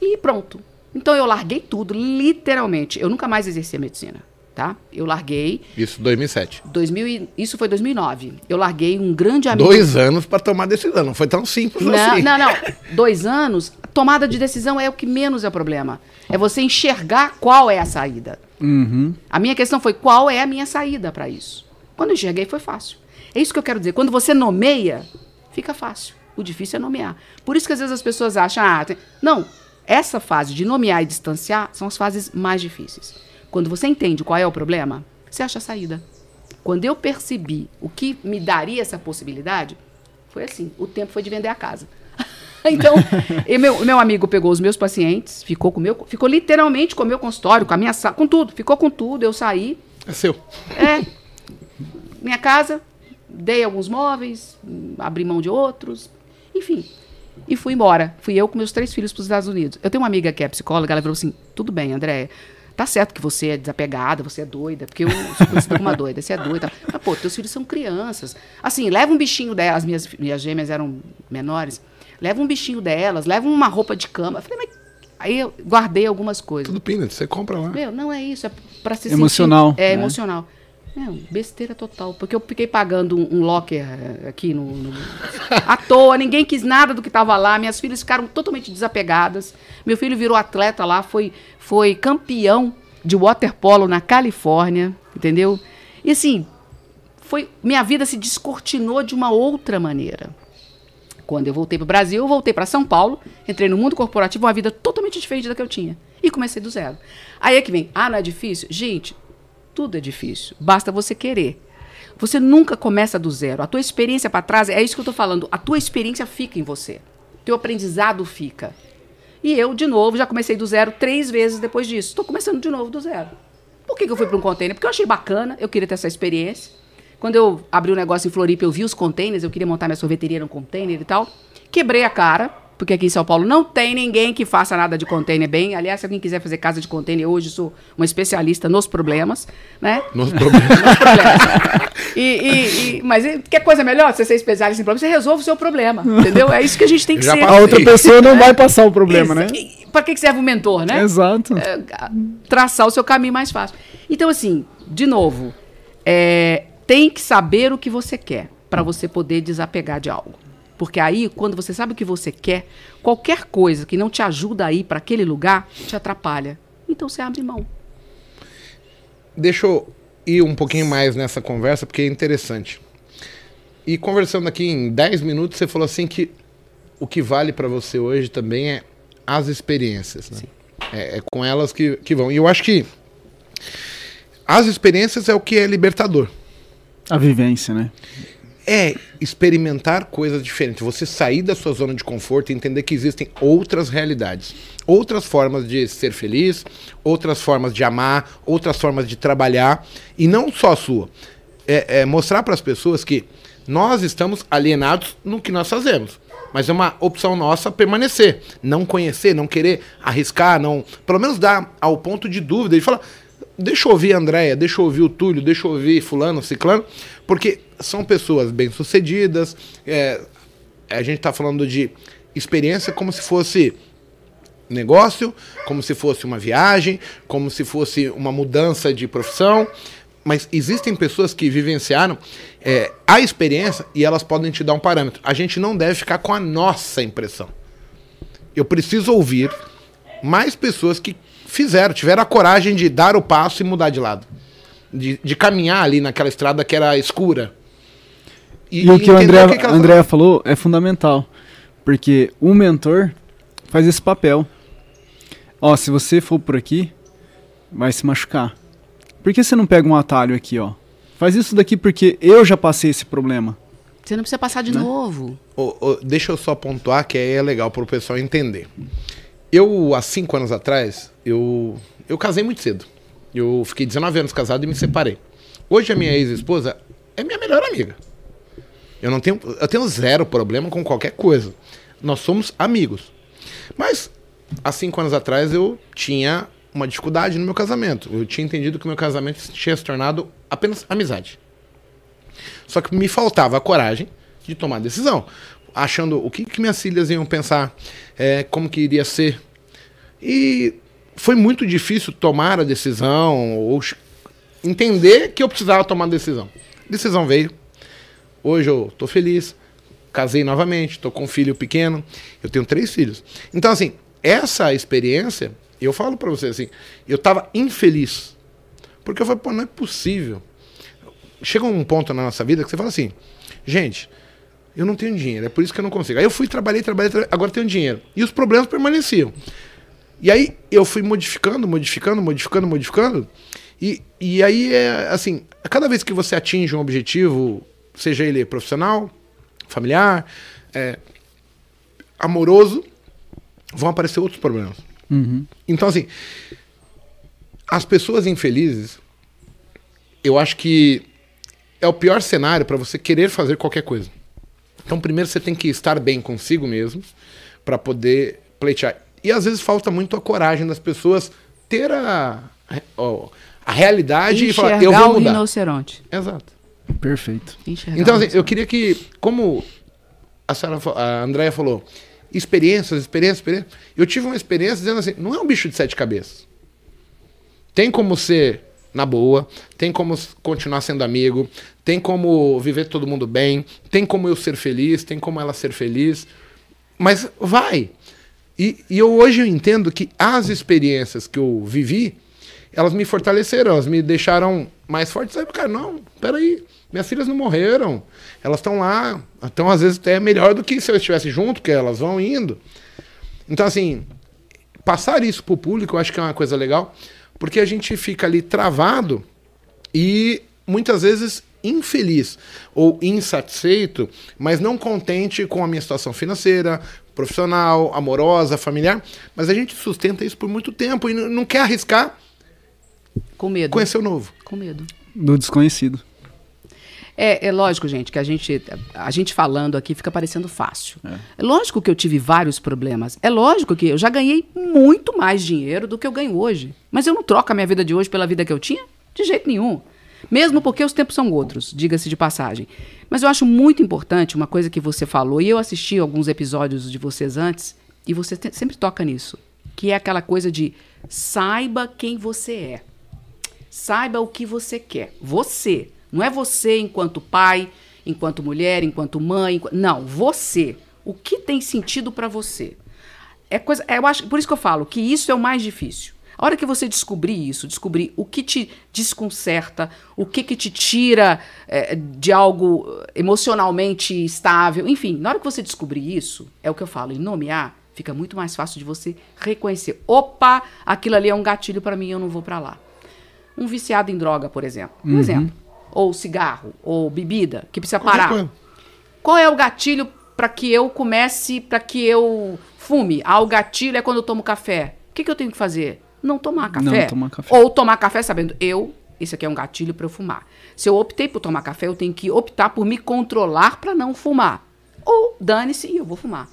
e pronto. Então eu larguei tudo, literalmente. Eu nunca mais exerci a medicina, tá? Eu larguei... Isso, 2007. 2000 e- isso foi 2009. Eu larguei um grande amigo. Dois anos pra tomar decisão. Não foi tão simples Não, assim. não, não. Dois anos. Tomada de decisão é o que menos é o problema. É você enxergar qual é a saída. Uhum. A minha questão foi qual é a minha saída para isso. Quando eu enxerguei, foi fácil. É isso que eu quero dizer. Quando você nomeia, fica fácil. O difícil é nomear. Por isso que às vezes as pessoas acham, ah, tem... não. Essa fase de nomear e distanciar são as fases mais difíceis. Quando você entende qual é o problema, você acha a saída. Quando eu percebi o que me daria essa possibilidade, foi assim: o tempo foi de vender a casa. então, meu, meu amigo pegou os meus pacientes, ficou com meu, ficou literalmente com o meu consultório, com a minha sala, com tudo, ficou com tudo. Eu saí, É seu. é. Minha casa, dei alguns móveis, abri mão de outros, enfim. E fui embora. Fui eu com meus três filhos para os Estados Unidos. Eu tenho uma amiga que é psicóloga, ela falou assim: tudo bem, André. Tá certo que você é desapegada, você é doida, porque eu sou conhecida como uma doida, você é doida. Mas, pô, teus filhos são crianças. Assim, leva um bichinho delas, minhas, minhas gêmeas eram menores, leva um bichinho delas, leva uma roupa de cama. Eu falei, mas. Aí eu guardei algumas coisas. Tudo peanut, você compra lá. Meu, não é isso, é pra se Emocional, sentir... É, né? emocional. Não, besteira total. Porque eu fiquei pagando um, um locker eh, aqui no, no- à toa, ninguém quis nada do que estava lá. Minhas filhas ficaram totalmente desapegadas. Meu filho virou atleta lá, foi, foi campeão de waterpolo na Califórnia, entendeu? E assim, foi, minha vida se descortinou de uma outra maneira. Quando eu voltei para o Brasil, eu voltei para São Paulo, entrei no mundo corporativo, uma vida totalmente diferente da que eu tinha. E comecei do zero. Aí é que vem, ah, não é difícil? Gente, tudo é difícil. Basta você querer. Você nunca começa do zero. A tua experiência para trás, é isso que eu estou falando. A tua experiência fica em você. Teu aprendizado fica. E eu, de novo, já comecei do zero três vezes depois disso. Estou começando de novo do zero. Por que, que eu fui para um container? Porque eu achei bacana, eu queria ter essa experiência. Quando eu abri o um negócio em Floripa, eu vi os containers, eu queria montar minha sorveteria num container e tal. Quebrei a cara, porque aqui em São Paulo não tem ninguém que faça nada de container bem. Aliás, se alguém quiser fazer casa de container, hoje sou uma especialista nos problemas, né? Nos problemas. Nos problemas. E, e- e- mas e- quer coisa melhor? Você ser especialista em problemas, você resolve o seu problema, entendeu? É isso que a gente tem que Já ser. A outra pessoa não vai passar o problema, né? Para que que serve o mentor, né? Exato. é, traçar o seu caminho mais fácil. Então, assim, de novo, é, tem que saber o que você quer para você poder desapegar de algo. Porque aí, quando você sabe o que você quer, qualquer coisa que não te ajuda a ir para aquele lugar te atrapalha. Então você abre mão. Deixa eu ir um pouquinho mais nessa conversa, porque é interessante. E conversando aqui em 10 minutos, você falou assim que o que vale para você hoje também é as experiências, né? É, é com elas que, que vão. E eu acho que as experiências é o que é libertador. A vivência, né? É experimentar coisas diferentes. Você sair da sua zona de conforto e entender que existem outras realidades, outras formas de ser feliz, outras formas de amar, outras formas de trabalhar e não só a sua. É, é mostrar para as pessoas que nós estamos alienados no que nós fazemos. Mas é uma opção nossa permanecer, não conhecer, não querer arriscar, não, pelo menos dar ao ponto de dúvida e falar, deixa eu ouvir a Andréia, deixa eu ouvir o Túlio, deixa eu ouvir fulano, ciclano, porque são pessoas bem-sucedidas, é, a gente está falando de experiência como se fosse negócio, como se fosse uma viagem, como se fosse uma mudança de profissão, mas existem pessoas que vivenciaram é, a experiência e elas podem te dar um parâmetro. A gente não deve ficar com a nossa impressão. Eu preciso ouvir mais pessoas que fizeram, tiveram a coragem de dar o passo e mudar de lado. De, de caminhar ali naquela estrada que era escura. E, e o que o André, que André falou é fundamental. Porque o mentor faz esse papel. Ó, se você for por aqui, vai se machucar. Por que você não pega um atalho aqui, ó? Faz isso daqui porque eu já passei esse problema. Você não precisa passar de né? novo. Oh, oh, deixa eu só pontuar que aí é legal para o pessoal entender. Eu, há cinco anos atrás, eu, eu casei muito cedo. Eu fiquei 19 anos casado e me separei. Hoje a minha ex-esposa é minha melhor amiga. Eu não tenho, eu tenho zero problema com qualquer coisa. Nós somos amigos. Mas há cinco anos atrás eu tinha uma dificuldade no meu casamento. Eu tinha entendido que o meu casamento tinha se tornado apenas amizade. Só que me faltava a coragem de tomar a decisão, achando o que, que minhas filhas iam pensar, é, como que iria ser. E foi muito difícil tomar a decisão ou entender que eu precisava tomar a decisão. A decisão veio. Hoje eu estou feliz, casei novamente, estou com um filho pequeno, eu tenho três filhos. Então, assim, essa experiência eu falo para você assim, eu estava infeliz. Porque eu falei, pô, não é possível. Chega um ponto na nossa vida que você fala assim, gente, eu não tenho dinheiro, é por isso que eu não consigo. Aí eu fui, trabalhei, trabalhei, trabalhei agora tenho dinheiro. E os problemas permaneciam. E aí eu fui modificando, modificando, modificando, modificando. E, e aí é assim, cada vez que você atinge um objetivo, seja ele profissional, familiar, é, amoroso, vão aparecer outros problemas. Uhum. Então, assim, as pessoas infelizes, eu acho que é o pior cenário para você querer fazer qualquer coisa. Então, primeiro você tem que estar bem consigo mesmo para poder pleitear. E às vezes falta muito a coragem das pessoas ter a, a, a realidade Enxergar e falar, eu vou mudar. o rinoceronte. Exato. Perfeito. Enxergar Então, assim, eu queria que, como a, senhora, a Andrea falou, experiências, experiências, experiências. Eu tive uma experiência dizendo assim, não é um bicho de sete cabeças. Tem como ser na boa, tem como continuar sendo amigo, tem como viver todo mundo bem, tem como eu ser feliz, tem como ela ser feliz. Mas vai. E, e eu hoje eu entendo que as experiências que eu vivi, elas me fortaleceram, elas me deixaram mais forte. Sabe, cara, não, peraí, minhas filhas não morreram. Elas estão lá, estão às vezes até melhor do que se eu estivesse junto, porque elas vão indo. Então, assim, passar isso pro público eu acho que é uma coisa legal, porque a gente fica ali travado e muitas vezes infeliz ou insatisfeito, mas não contente com a minha situação financeira, profissional, amorosa, familiar, mas a gente sustenta isso por muito tempo e não quer arriscar Com medo. conhecer o novo. Com medo. Do desconhecido. É, é lógico, gente, que a gente, a gente falando aqui fica parecendo fácil. É. lógico que eu tive vários problemas. É lógico que eu já ganhei muito mais dinheiro do que eu ganho hoje. Mas eu não troco a minha vida de hoje pela vida que eu tinha? De jeito nenhum. Mesmo porque os tempos são outros, diga-se de passagem. Mas eu acho muito importante uma coisa que você falou, e eu assisti alguns episódios de vocês antes, e você sempre toca nisso, que é aquela coisa de saiba quem você é. Saiba o que você quer. Você. Não é você enquanto pai, enquanto mulher, enquanto mãe. enqu- Não, você. O que tem sentido para você? É coisa, eu acho, por isso que eu falo que isso é o mais difícil. A hora que você descobrir isso, descobrir o que te desconcerta, o que, que te tira eh, de algo emocionalmente estável, enfim, na hora que você descobrir isso, é o que eu falo, e nomear, fica muito mais fácil de você reconhecer. Opa, aquilo ali é um gatilho para mim, eu não vou para lá. um viciado em droga, por exemplo. Um exemplo. Ou cigarro, ou bebida, que precisa parar. coisa. Qual é o gatilho para que eu comece, para que eu fume? Ah, o gatilho é quando eu tomo café. O que, que eu tenho que fazer? Não tomar café. Não tomar café. Ou tomar café sabendo, eu, isso aqui é um gatilho para eu fumar. Se eu optei por tomar café, eu tenho que optar por me controlar para não fumar. Ou dane-se e eu vou fumar.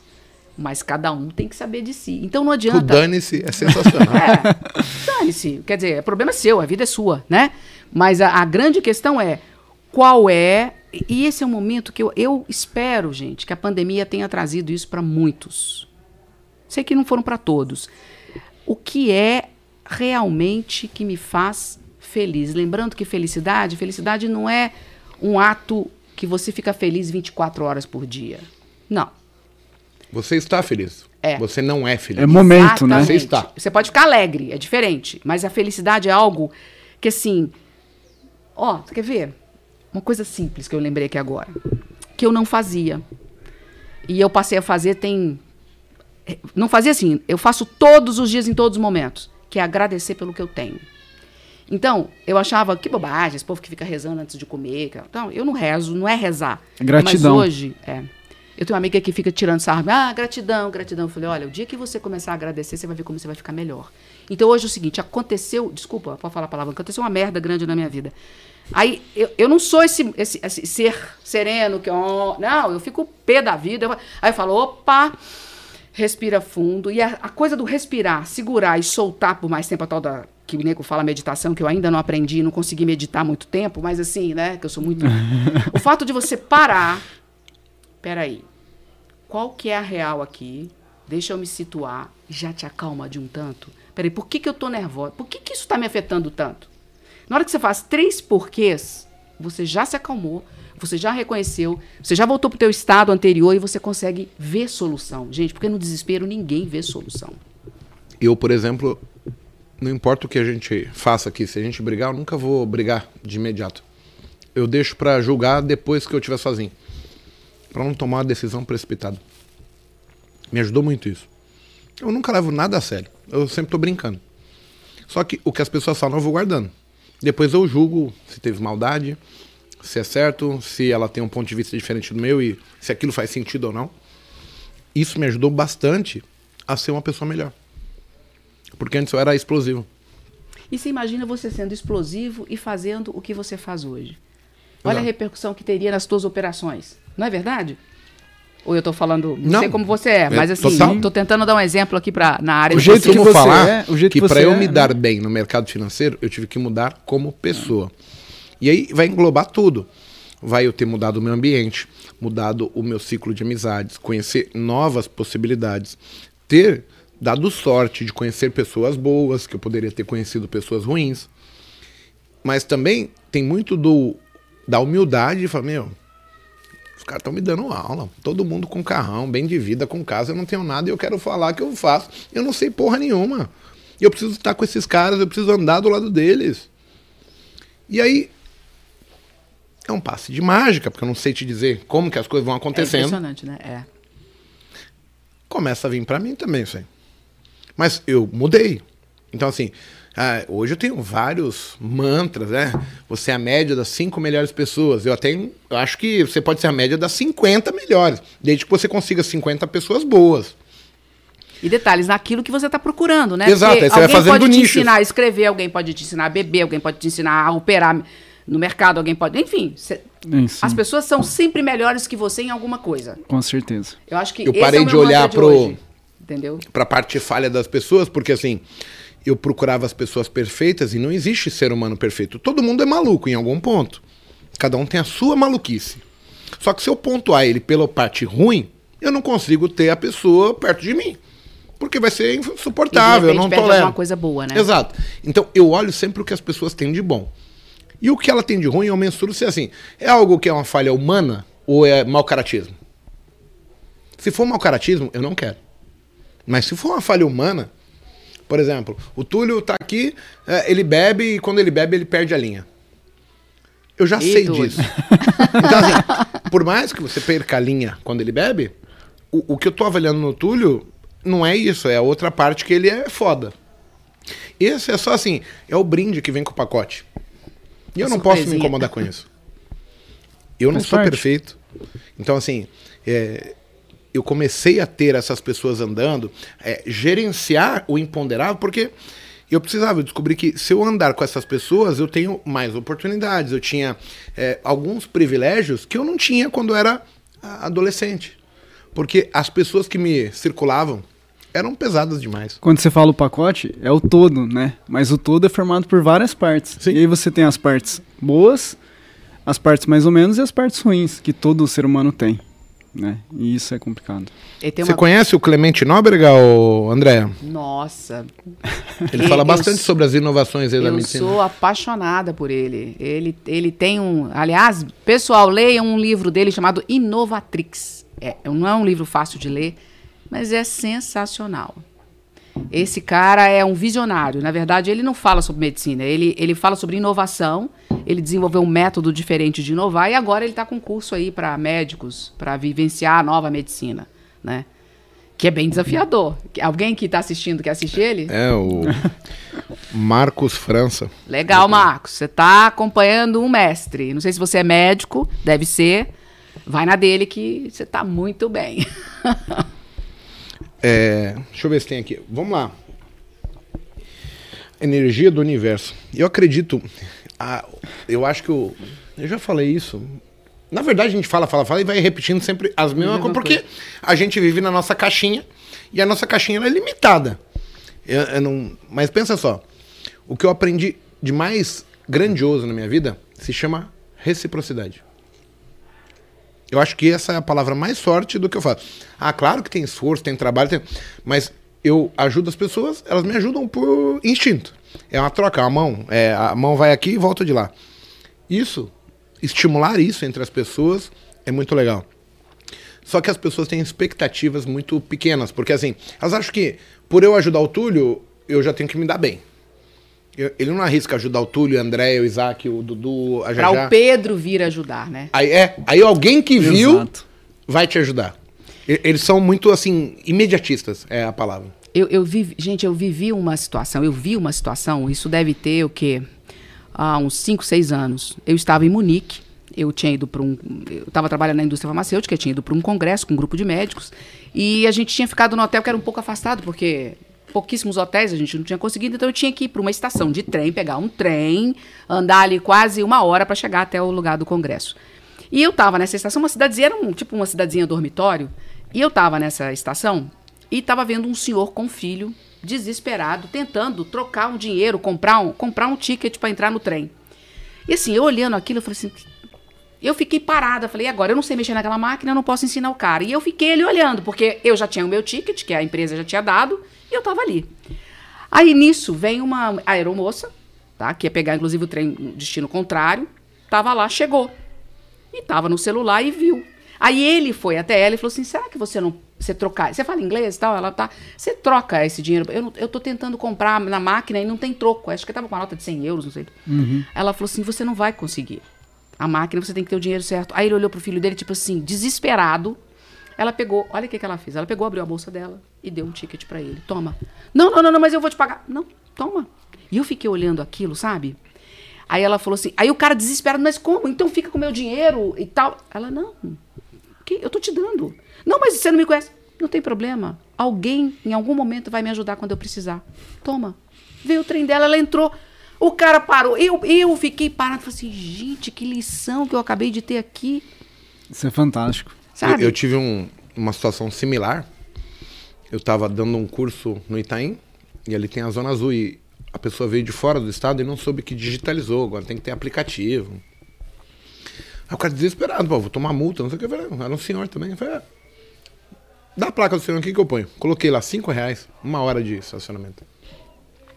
Mas cada um tem que saber de si. Então não O adianta. dane-se é sensacional. É, dane-se. Quer dizer, o problema é seu, a vida é sua, né? Mas a, a grande questão é qual é. E esse é um momento que eu, eu espero, gente, que a pandemia tenha trazido isso para muitos. Sei que não foram para todos. O que é realmente que me faz feliz? Lembrando que felicidade, felicidade não é um ato que você fica feliz 24 horas por dia. Não. Você está feliz. É. Você não é feliz. É momento, né? Exatamente. Você está. Você pode ficar alegre, é diferente. Mas a felicidade é algo que, assim. Ó, você quer ver? Uma coisa simples que eu lembrei aqui agora. Que eu não fazia. E eu passei a fazer tem. Não fazia assim, eu faço todos os dias, em todos os momentos. Que é agradecer pelo que eu tenho. Então, eu achava que bobagem, esse povo que fica rezando antes de comer. Então, eu não rezo, não é rezar. Gratidão. Mas hoje, é. Eu tenho uma amiga que fica tirando sarro. Ah, gratidão, gratidão. Eu falei, olha, o dia que você começar a agradecer, você vai ver como você vai ficar melhor. Então hoje é o seguinte, aconteceu, desculpa, pode falar a palavra, aconteceu uma merda grande na minha vida. Aí eu, eu não sou esse, esse, esse ser sereno, que ó, não, eu fico pé da vida. Eu- aí eu falo, opa, respira fundo. E a, a coisa do respirar, segurar e soltar por mais tempo, a tal da que o nego fala meditação, que eu ainda não aprendi, não consegui meditar muito tempo, mas assim, né, que eu sou muito... o fato de você parar, peraí, qual que é a real aqui? Deixa eu me situar. Já te acalma de um tanto? Peraí, por que, que eu tô nervosa? Por que, que isso tá me afetando tanto? Na hora que você faz três porquês, você já se acalmou, você já reconheceu, você já voltou pro teu estado anterior e você consegue ver solução. Gente, porque no desespero ninguém vê solução. Eu, por exemplo, não importa o que a gente faça aqui, se a gente brigar, eu nunca vou brigar de imediato. Eu deixo pra julgar depois que eu estiver sozinho. Pra não tomar uma decisão precipitada. Me ajudou muito isso. Eu nunca levo nada a sério. Eu sempre tô brincando. Só que o que as pessoas falam eu vou guardando. Depois eu julgo se teve maldade, se é certo, se ela tem um ponto de vista diferente do meu e se aquilo faz sentido ou não. Isso me ajudou bastante a ser uma pessoa melhor. Porque antes eu era explosivo. E você imagina você sendo explosivo e fazendo o que você faz hoje. Olha a repercussão que teria nas suas operações. Não é verdade? Ou eu tô falando, não, Não. sei como você é, mas É, assim, total. tô tentando dar um exemplo aqui pra, na área O de jeito vocês. que costumo você falar é, o jeito que que para eu é, me né? dar bem no mercado financeiro, eu tive que mudar como pessoa. E aí vai englobar tudo. Vai eu ter mudado o meu ambiente, mudado o meu ciclo de amizades, conhecer novas possibilidades, ter dado sorte de conhecer pessoas boas, que eu poderia ter conhecido pessoas ruins. Mas também tem muito do da humildade de falar, meu, os caras estão me dando aula. Todo mundo com carrão, bem de vida, com casa. Eu não tenho nada e eu quero falar que eu faço. Eu não sei porra nenhuma. E eu preciso estar com esses caras, eu preciso andar do lado deles. E aí. É um passe de mágica, porque eu não sei te dizer como que as coisas vão É acontecendo. impressionante, né? É. Começa a vir pra mim também isso aí. Mas eu mudei. Então, assim, ah, hoje eu tenho vários mantras, né? Você é a média das cinco melhores pessoas. Eu até eu acho que você pode ser a média das 50 melhores, desde que você consiga 50 pessoas boas. E detalhes naquilo que você está procurando, né? Exato, Porque aí você vai alguém fazendo pode te nichos. ensinar a escrever, alguém pode te ensinar a beber, alguém pode te ensinar a operar no mercado, alguém pode. Enfim, cê- É, sim, as pessoas são sempre melhores que você em alguma coisa. Com certeza. Eu acho que Eu esse parei é o meu de olhar hoje, entendeu? Pra parte falha das pessoas, porque assim, eu procurava as pessoas perfeitas e não existe ser humano perfeito. Todo mundo é maluco em algum ponto. Cada um tem a sua maluquice. Só que se eu pontuar ele pela parte ruim, eu não consigo ter a pessoa perto de mim. Porque vai ser insuportável, eu não tolero. alguma coisa boa, né? Exato. Então eu olho sempre o que as pessoas têm de bom. E o que ela tem de ruim eu mensuro se é assim. É algo que é uma falha humana ou é mau caratismo? Se for mau caratismo, eu não quero. Mas se for uma falha humana, por exemplo, o Túlio tá aqui, é, ele bebe e quando ele bebe ele perde a linha. Eu já Ih, sei disso. Então, assim, por mais que você perca a linha quando ele bebe, o, o que eu tô avaliando no Túlio não é isso, é a outra parte que ele é foda. Esse é só assim, é o brinde que vem com o pacote. E eu não posso me incomodar com isso. Eu não sou perfeito. Então, assim, é, eu comecei a ter essas pessoas andando, é, gerenciar o imponderável, porque eu precisava descobrir que se eu andar com essas pessoas, eu tenho mais oportunidades. Eu tinha é, alguns privilégios que eu não tinha quando era adolescente. Porque as pessoas que me circulavam eram pesadas demais. Quando você fala o pacote, é o todo, né? Mas o todo é formado por várias partes. Sim. E aí você tem as partes boas, as partes mais ou menos e as partes ruins que todo ser humano tem. Né? E isso é complicado. Você uma... conhece o Clemente Nóbrega, ou André? Nossa. Ele fala bastante sobre as inovações aí da medicina. Eu sou apaixonada por ele. ele. Ele tem um. Aliás, pessoal, leiam um livro dele chamado Inovatrix. É, não é um livro fácil de ler, mas é sensacional. Esse cara é um visionário. Na verdade, ele não fala sobre medicina, ele, ele fala sobre inovação. Ele desenvolveu um método diferente de inovar e agora ele está com curso aí para médicos, para vivenciar a nova medicina, né? Que é bem desafiador. Alguém que está assistindo quer assistir ele? É, o Marcos França. Legal, Marcos. Você está acompanhando um mestre. Não sei se você é médico, deve ser. Vai na dele que você está muito bem. É, deixa eu ver se tem aqui. Vamos lá. Energia do universo. Eu acredito. Ah, eu acho que eu. Eu já falei isso. Na verdade, a gente fala, fala, fala e vai repetindo sempre as mesmas coisas, porque a gente vive na nossa caixinha e a nossa caixinha é limitada. Eu, eu não, mas pensa só. O que eu aprendi de mais grandioso na minha vida se chama reciprocidade. Eu acho que essa é a palavra mais forte do que eu faço. Ah, claro que tem esforço, tem trabalho, tem... mas eu ajudo as pessoas, elas me ajudam por instinto. É uma troca, a mão, é, a mão vai aqui e volta de lá. Isso, estimular isso entre as pessoas é muito legal. Só que as pessoas têm expectativas muito pequenas, porque assim, elas acham que por eu ajudar o Túlio, eu já tenho que me dar bem. Ele não arrisca ajudar o Túlio, o André, o Isaac, o Dudu, a Jajá. Pra o Pedro vir ajudar, né? Aí, é, aí alguém que viu Exato. vai te ajudar. Eles são muito, assim, imediatistas, é a palavra. Eu, eu vivi, gente, eu vivi uma situação, eu vi uma situação, isso deve ter o quê? Há uns 5, 6 anos. Eu estava em Munique, eu tinha ido para um. Eu estava trabalhando na indústria farmacêutica, eu tinha ido para um congresso com um grupo de médicos, e a gente tinha ficado no hotel que era um pouco afastado, porque pouquíssimos hotéis, a gente não tinha conseguido, então eu tinha que ir para uma estação de trem, pegar um trem, andar ali quase uma hora para chegar até o lugar do congresso. E eu estava nessa estação, uma cidadezinha, era um, tipo uma cidadezinha dormitório, e eu estava nessa estação e estava vendo um senhor com filho, desesperado, tentando trocar um dinheiro, comprar um, comprar um ticket para entrar no trem. E assim, eu olhando aquilo, eu falei assim, eu fiquei parada, falei, agora eu não sei mexer naquela máquina, eu não posso ensinar o cara. E eu fiquei ali olhando, porque eu já tinha o meu ticket, que a empresa já tinha dado, e eu tava ali. Aí nisso vem uma aeromoça, tá? Que ia pegar inclusive o trem destino contrário, tava lá, chegou. E tava no celular e viu. Aí ele foi até ela e falou assim: "Será que você não você trocar? Você fala inglês e tal?" Ela tá, "Você troca esse dinheiro? Eu, eu tô tentando comprar na máquina e não tem troco. Acho que tava com uma nota de 100 euros, não sei." Uhum. Ela falou assim: "Você não vai conseguir." A máquina, você tem que ter o dinheiro certo. Aí ele olhou pro filho dele, tipo assim, desesperado. Ela pegou, olha o que, que ela fez. Ela pegou, abriu a bolsa dela e deu um ticket para ele. Toma. Não, não, não, não, mas eu vou te pagar. Não, toma. E eu fiquei olhando aquilo, sabe? Aí ela falou assim, aí o cara desesperado, mas como? Então fica com o meu dinheiro e tal. Ela, não, que? eu tô te dando. Não, mas você não me conhece. Não tem problema. Alguém, em algum momento, vai me ajudar quando eu precisar. Toma. Veio o trem dela, ela entrou. O cara parou. Eu, eu fiquei parado. Falei assim, gente, que lição que eu acabei de ter aqui. Isso é fantástico. Sabe? Eu, eu tive um, uma situação similar. Eu estava dando um curso no Itaim. E ali tem a Zona Azul. E a pessoa veio de fora do estado e não soube que digitalizou. Agora tem que ter aplicativo. Aí o cara desesperado. Pô, vou tomar multa. Não sei o que. Eu falei, era um senhor também. Eu falei, ah, dá a placa do senhor aqui que eu ponho. Coloquei lá 5 reais. Uma hora de estacionamento.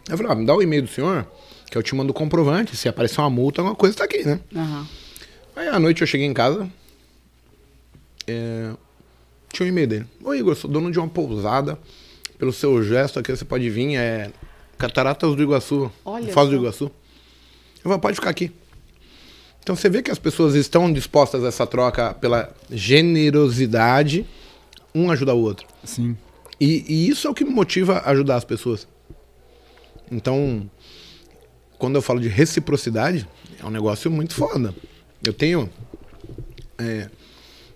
Eu falei, ah, me dá o e-mail do senhor que eu te mando o comprovante. Se aparecer uma multa, alguma coisa tá aqui, né? Uhum. Aí à noite eu cheguei em casa. É, tinha um e-mail dele. Oi, Igor, sou dono de uma pousada. Pelo seu gesto aqui, você pode vir. É Cataratas do Iguaçu. Olha Foz do Iguaçu. Eu falei, pode ficar aqui. Então você vê que as pessoas estão dispostas a essa troca pela generosidade, um ajuda o outro. Sim. E, e isso é o que me motiva a ajudar as pessoas. Então, quando eu falo de reciprocidade, é um negócio muito foda. Eu tenho. É,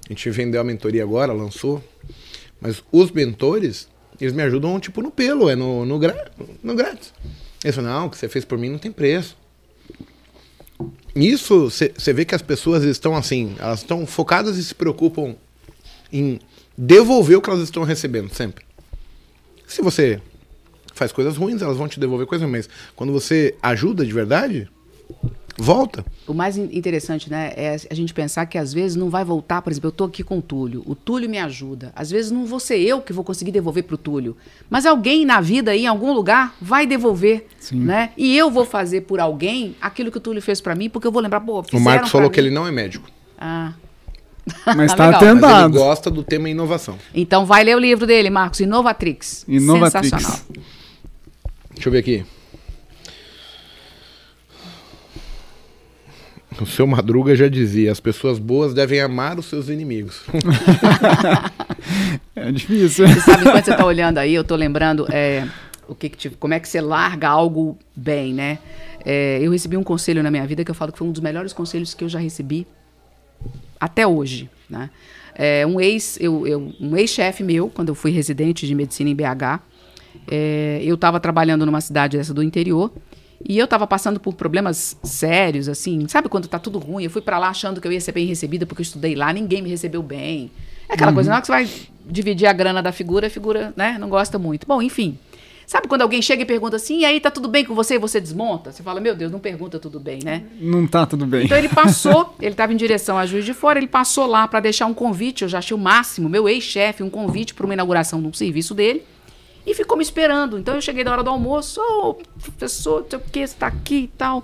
a gente vendeu a mentoria agora, lançou. Mas os mentores, eles me ajudam tipo no pelo, é no, no, no grátis. Eles falam, não, o que você fez por mim não tem preço. Isso, você vê que as pessoas estão assim, elas estão focadas e se preocupam em devolver o que elas estão recebendo sempre. Se você faz coisas ruins, elas vão te devolver coisas, mas quando você ajuda de verdade, volta. O mais interessante, né, é a gente pensar que às vezes não vai voltar, por exemplo, eu estou aqui com o Túlio, o Túlio me ajuda. Às vezes não vou ser eu que vou conseguir devolver para o Túlio, mas alguém na vida, em algum lugar, vai devolver, Sim. né? E eu vou fazer por alguém aquilo que o Túlio fez para mim, porque eu vou lembrar, pô, O Marcos falou mim. que ele não é médico. Ah. Mas está atentado. Mas ele gosta do tema inovação. Então vai ler o livro dele, Marcos, Inovatrix. Inovatrix. Sensacional. Deixa eu ver aqui. O seu Madruga já dizia: as pessoas boas devem amar os seus inimigos. é difícil. Você sabe quando você está olhando aí, eu estou lembrando é, o que, que como é que você larga algo bem, né? É, eu recebi um conselho na minha vida que eu falo que foi um dos melhores conselhos que eu já recebi até hoje, né? É, um ex, eu, eu, um ex-chefe meu, quando eu fui residente de medicina em BH, é, eu estava trabalhando numa cidade dessa do interior e eu estava passando por problemas sérios, assim, sabe quando tá tudo ruim? Eu fui para lá achando que eu ia ser bem recebida porque eu estudei lá, ninguém me recebeu bem. É aquela uhum. coisa, não é que você vai dividir a grana da figura, a figura, né, não gosta muito. Bom, enfim. Sabe quando alguém chega e pergunta assim, e aí tá tudo bem com você e você desmonta? Você fala, meu Deus, não pergunta tudo bem, né? Não tá tudo bem. Então ele passou, ele estava em direção a Juiz de Fora, ele passou lá para deixar um convite, eu já achei o máximo, meu ex-chefe, um convite para uma inauguração de um serviço dele. E ficou me esperando. Então eu cheguei da hora do almoço, ô, oh, professor, não sei o que, você tá aqui e tal.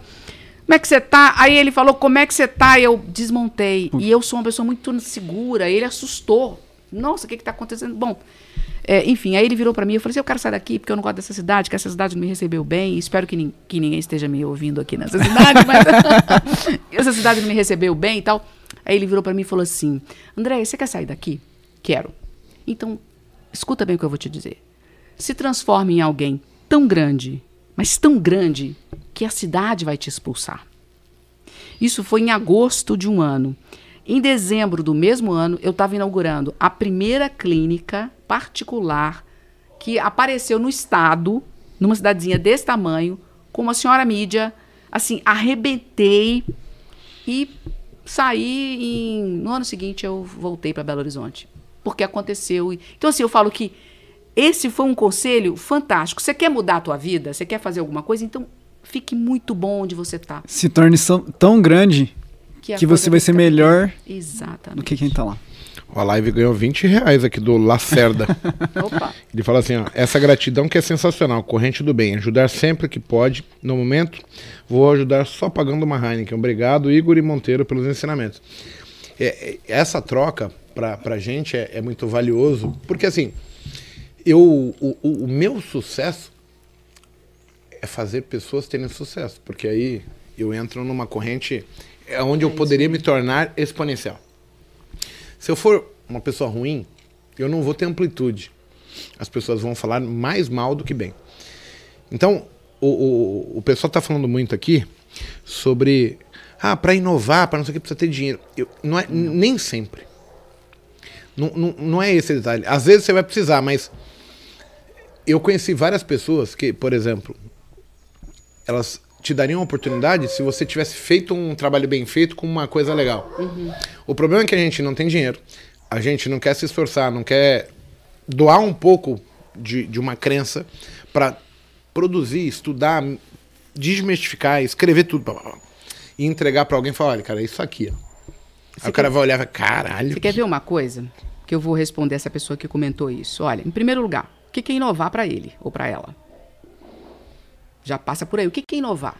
Como é que você tá? Aí ele falou, como é que você tá? E eu desmontei. E eu sou uma pessoa muito segura. Ele assustou. Nossa, o que que tá acontecendo? Bom, é, enfim, aí ele virou para mim e falou assim, eu quero sair daqui porque eu não gosto dessa cidade, que essa cidade não me recebeu bem. Espero que, ni que ninguém esteja me ouvindo aqui nessa cidade, mas essa cidade não me recebeu bem e tal. Aí ele virou para mim e falou assim, André, você quer sair daqui? Quero. Então, escuta bem o que eu vou te dizer se transforme em alguém tão grande, mas tão grande, que a cidade vai te expulsar. Isso foi em agosto de um ano. Em dezembro do mesmo ano, eu estava inaugurando a primeira clínica particular que apareceu no estado, numa cidadezinha desse tamanho, com uma senhora mídia. Assim, arrebentei e saí. Em... No ano seguinte, eu voltei para Belo Horizonte. Porque aconteceu. Então, assim, eu falo que esse foi um conselho fantástico. Você quer mudar a tua vida? Você quer fazer alguma coisa? Então, fique muito bom onde você está. Se torne tão grande que, que você vai ser melhor Exatamente. do que quem está lá. A live ganhou 20 reais aqui do Lacerda. Opa. Ele fala assim: ó, essa gratidão que é sensacional, corrente do bem, ajudar sempre que pode. No momento, vou ajudar só pagando uma Heineken. Obrigado, Igor e Monteiro, pelos ensinamentos. É, é, essa troca, para a gente, é, é muito valioso, porque assim, eu, o, o, meu sucesso é fazer pessoas terem sucesso, porque aí eu entro numa corrente é onde eu poderia me tornar exponencial. Se eu for uma pessoa ruim, eu não vou ter amplitude. As pessoas vão falar mais mal do que bem. Então, o, o, o pessoal está falando muito aqui sobre ah, para inovar, para não sei o que precisa ter dinheiro. Eu, não é, nem sempre. Não, não, não é esse detalhe. Às vezes você vai precisar, mas eu conheci várias pessoas que, por exemplo, elas te dariam uma oportunidade se você tivesse feito um trabalho bem feito com uma coisa legal. Uhum. O problema é que a gente não tem dinheiro, a gente não quer se esforçar, não quer doar um pouco de, de uma crença para produzir, estudar, desmistificar, escrever tudo blá, blá, blá, e entregar para alguém e falar: olha, cara, é isso aqui. Ó. Aí o cara vai olhar e vai, caralho. Você quer ver uma coisa? Que eu vou responder essa pessoa que comentou isso. Olha, em primeiro lugar, o que é inovar para ele ou para ela? Já passa por aí. O que é inovar?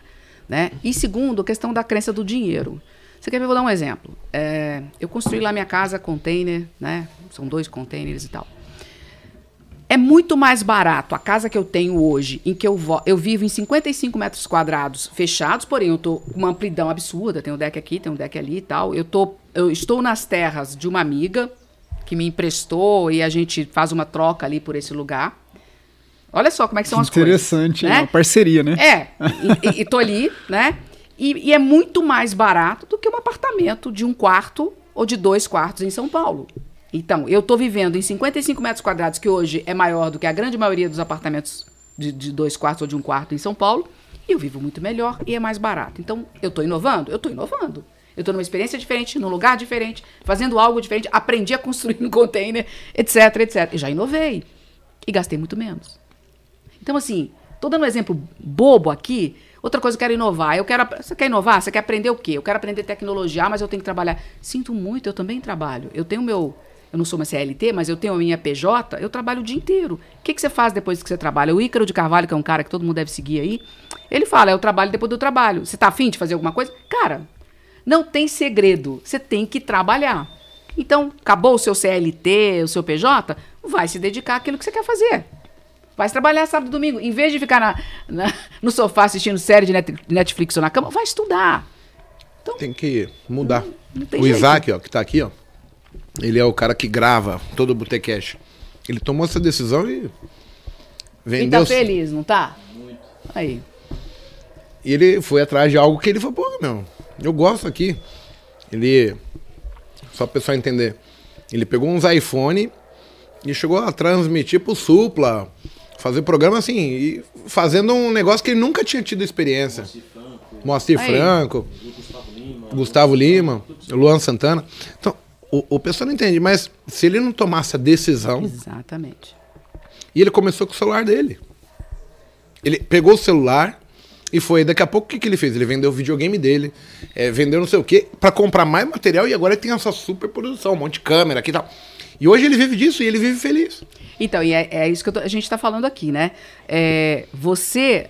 Né? E segundo, a questão da crença do dinheiro. Você quer ver? Vou dar um exemplo. É, eu construí lá minha casa, container, né? São dois containers e tal. É muito mais barato a casa que eu tenho hoje, em que eu, eu vivo em 55 metros quadrados fechados, porém eu estou com uma amplidão absurda. Tem um deck aqui, tem um deck ali e tal. Eu, tô, eu estou nas terras de uma amiga, que me emprestou e a gente faz uma troca ali por esse lugar. Olha só como é que são as coisas. interessante, né? uma parceria, né? É, e, e, e tô ali, né? E, e é muito mais barato do que um apartamento de um quarto ou de dois quartos em São Paulo. Então, eu tô vivendo em 55 metros quadrados, que hoje é maior do que a grande maioria dos apartamentos de, de dois quartos ou de um quarto em São Paulo, e eu vivo muito melhor e é mais barato. Então, eu tô inovando? Eu tô inovando. Eu tô numa experiência diferente, num lugar diferente, fazendo algo diferente, aprendi a construir no container, etc, etc. E já inovei. E gastei muito menos. Então, assim, tô dando um exemplo bobo aqui. Outra coisa, eu quero inovar. Eu quero. Você quer inovar? Você quer aprender o quê? Eu quero aprender tecnologia, mas eu tenho que trabalhar. Sinto muito, eu também trabalho. Eu tenho meu. Eu não sou uma CLT, mas eu tenho a minha PJ, eu trabalho o dia inteiro. O que, que você faz depois que você trabalha? O Ícaro de Carvalho, que é um cara que todo mundo deve seguir aí, ele fala: é o trabalho depois do trabalho. Você tá afim de fazer alguma coisa? Cara, não tem segredo. Você tem que trabalhar. Então, acabou o seu CLT, o seu PJ, vai se dedicar àquilo que você quer fazer. Vai trabalhar sábado e domingo. Em vez de ficar na, na- no sofá assistindo série de net- Netflix ou na cama, vai estudar. Tem que mudar. não tem o jeito. Isaac, ó, que tá aqui, ó. Ele é o cara que grava todo o Botecash. Ele tomou essa decisão e E vendeu. tá feliz, não tá? Aí. E ele foi atrás de algo que ele falou, pô, meu, eu gosto aqui. Ele. Só pro pessoal entender. Ele pegou uns iPhone e chegou a transmitir pro Supla. Fazer programa assim, e fazendo um negócio que ele nunca tinha tido experiência. Moacir. Franco, Gustavo Lima, Luan Santana. Então, o, o pessoal não entende, mas se ele não tomasse a decisão, Exatamente. e ele começou com o celular dele. Ele pegou o celular e foi. Daqui a pouco o que, que ele fez? Ele vendeu o videogame dele, é, vendeu não sei o quê, pra comprar mais material e agora ele tem essa super produção, um monte de câmera aqui e tal. E hoje ele vive disso e ele vive feliz. Então, e é, é isso que eu tô- a gente está falando aqui, né? É, você,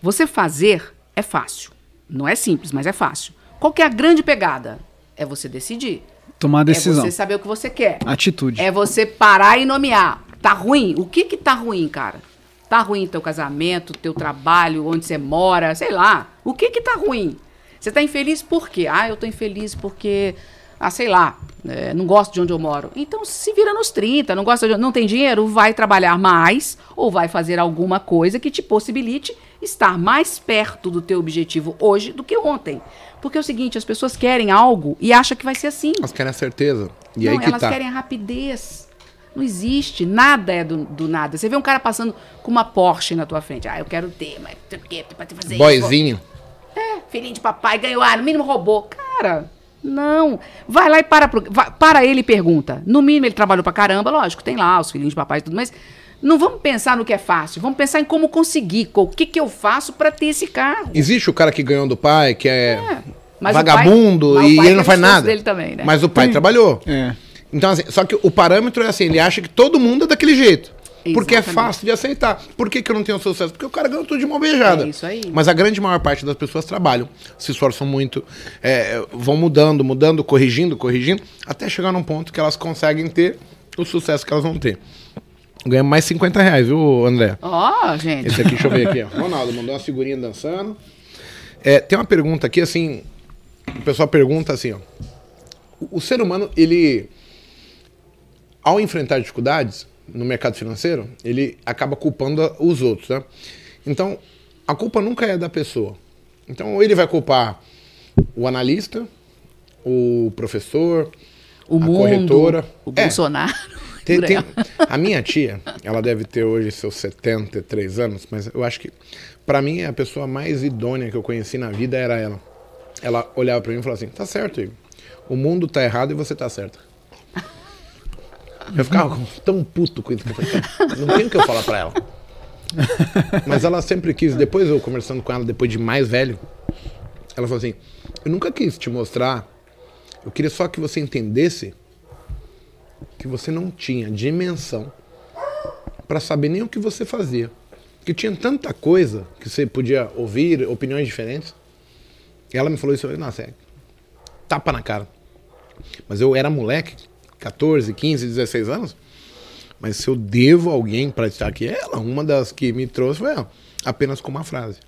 você fazer é fácil. Não é simples, mas é fácil. Qual que é a grande pegada? É você decidir. Tomar a decisão. É você saber o que você quer. Atitude. É você parar e nomear. Tá ruim? O que que tá ruim, cara? Tá ruim teu casamento, teu trabalho, onde você mora, sei lá. O que que tá ruim? Você tá infeliz por quê? Ah, eu tô infeliz porque, ah, sei lá, é, não gosto de onde eu moro. Então se vira nos 30, não gosta de, não tem dinheiro, vai trabalhar mais ou vai fazer alguma coisa que te possibilite estar mais perto do teu objetivo hoje do que ontem. Porque é o seguinte, as pessoas querem algo e acham que vai ser assim. Elas querem a certeza. E não, aí que elas tá. querem a rapidez. Não existe, nada é do, do nada. Você vê um cara passando com uma Porsche na tua frente. Ah, eu quero ter, mas por quê? Pra te fazer Boyzinho. isso. É, filhinho de papai, ganhou, ah, no mínimo roubou. Cara, não. Vai lá e para, pro- vai- para ele e pergunta. No mínimo ele trabalhou pra caramba, lógico, tem lá os filhinhos de papai e tudo, mas não vamos pensar no que é fácil, vamos pensar em como conseguir, co- o que, que eu faço pra ter esse carro. Existe o cara que ganhou do pai, que é, Mas o vagabundo pai- mas o e pai ele não tem faz nada. dele também, né? Mas o pai Tem. trabalhou. É. Então, assim, só que o parâmetro é assim, ele acha que todo mundo é daquele jeito. Porque é Exatamente. fácil de aceitar. Por que, que eu não tenho sucesso? Porque o cara ganhou tudo de mão beijada. É isso aí. Mas a grande maior parte das pessoas trabalham, se esforçam muito, é, vão mudando, mudando, corrigindo, corrigindo, até chegar num ponto que elas conseguem ter o sucesso que elas vão ter. Ganha mais 50 reais, viu, André? Ó, gente. Esse aqui, deixa eu ver aqui, ó. Ronaldo mandou uma figurinha dançando. É, tem uma pergunta aqui, assim. O pessoal pergunta assim, ó. O, o ser humano, ele. Ao enfrentar dificuldades no mercado financeiro, ele acaba culpando os outros, né? Então, a culpa nunca é da pessoa. Então, ou ele vai culpar o analista, o professor, O a mundo, corretora. o É. Bolsonaro. Tem- tem- a minha tia, ela deve ter hoje seus 73 anos, mas eu acho que, pra mim, a pessoa mais idônea que eu conheci na vida era ela. Ela olhava pra mim e falava assim: tá certo, Igor. O mundo tá errado e você tá certa. Eu ficava tão puto com isso que eu falei, não tem o que eu falar pra ela. Mas ela sempre quis, depois eu conversando com ela, depois de mais velho, ela falou assim: eu nunca quis te mostrar, eu queria só que você entendesse que você não tinha dimensão para saber nem o que você fazia. Que tinha tanta coisa que você podia ouvir, opiniões diferentes. E ela me falou isso, eu nossa, é tapa na cara. Mas eu era moleque, 14, 15, 16 anos. Mas se eu devo alguém para estar aqui, é ela. Uma das que me trouxe foi ela. Apenas com uma frase.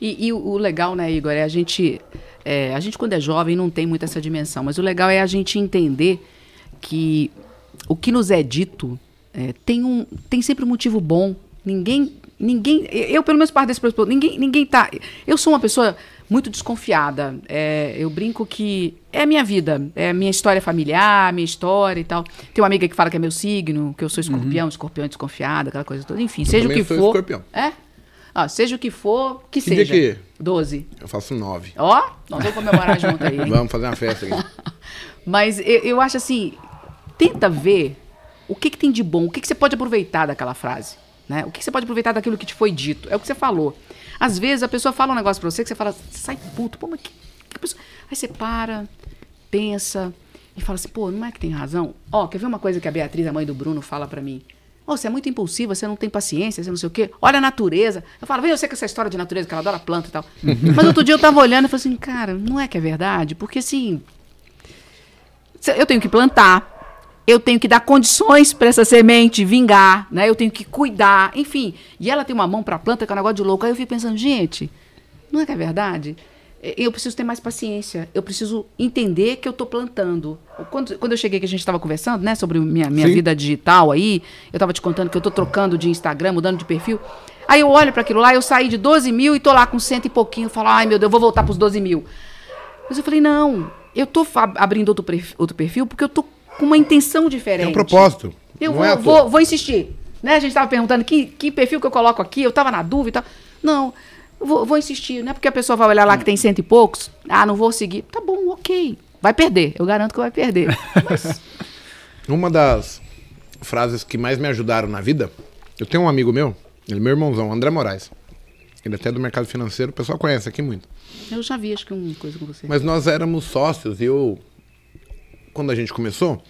E, e o legal, né, Igor, é a gente. é, a gente, quando é jovem, não tem muito essa dimensão. Mas o legal é a gente entender que o que nos é dito é, tem, um, tem sempre um motivo bom Ninguém, ninguém, eu pelo menos parte desse pressuposto, ninguém, ninguém tá. Eu sou uma pessoa muito desconfiada. É, eu brinco que é a minha vida, é a minha história familiar, minha história e tal. Tem uma amiga que fala que é meu signo, que eu sou escorpião, uhum. escorpião desconfiada, aquela coisa toda. Enfim, eu seja o que for. Escorpião. É? Ah, seja o que for, que, que seja. Dia que? 12. Eu faço 9. Ó, nós vamos comemorar junto aí. Vamos fazer uma festa aqui. Mas eu, eu, acho assim, tenta ver o que, que tem de bom, o que, que você pode aproveitar daquela frase. Né? O que, que você pode aproveitar daquilo que te foi dito. É o que você falou. Às vezes a pessoa fala um negócio pra você que você fala, sai puto, pô, mas que, que pessoa... Aí você para, pensa e fala assim, pô, não é que tem razão? Ó, quer ver uma coisa que a Beatriz, a mãe do Bruno, fala para mim? Oh, você é muito impulsiva, você não tem paciência, você não sei o quê. Olha a natureza. Eu falo, vem eu sei com essa história de natureza, que ela adora planta e tal. Mas outro dia eu tava olhando e falei assim, cara, não é que é verdade? Porque assim. Eu tenho que plantar, eu tenho que dar condições para essa semente vingar, né? Eu tenho que cuidar, enfim. E ela tem uma mão para planta que é um negócio de louco. Aí eu fico pensando, gente, não é que é verdade? eu preciso ter mais paciência. Eu preciso entender que eu estou plantando. Quando, quando eu cheguei que a gente estava conversando, né, sobre minha, minha vida digital aí, eu estava te contando que eu estou trocando de Instagram, mudando de perfil. Aí eu olho para aquilo lá, eu saí de 12 mil e tô lá com cento e pouquinho. Falo, ai meu Deus, eu vou voltar para os 12 mil. Mas eu falei, não, eu tô abrindo outro perfil, outro perfil porque eu tô com uma intenção diferente. É um propósito. Eu vou, é vou, vou, insistir. Né? A gente estava perguntando que, que perfil que eu coloco aqui, eu estava na dúvida e tal. Não, Vou, vou, insistir, não é porque a pessoa vai olhar lá que tem cento e poucos, ah, não vou seguir. Tá bom, ok. Vai perder, eu garanto que vai perder. Mas... Uma das frases que mais me ajudaram na vida, eu tenho um amigo meu, ele é meu irmãozão, André Moraes. Ele é até do mercado financeiro, o pessoal conhece aqui muito. Eu já vi, acho que uma coisa com você. Mas nós éramos sócios e eu, quando a gente começou,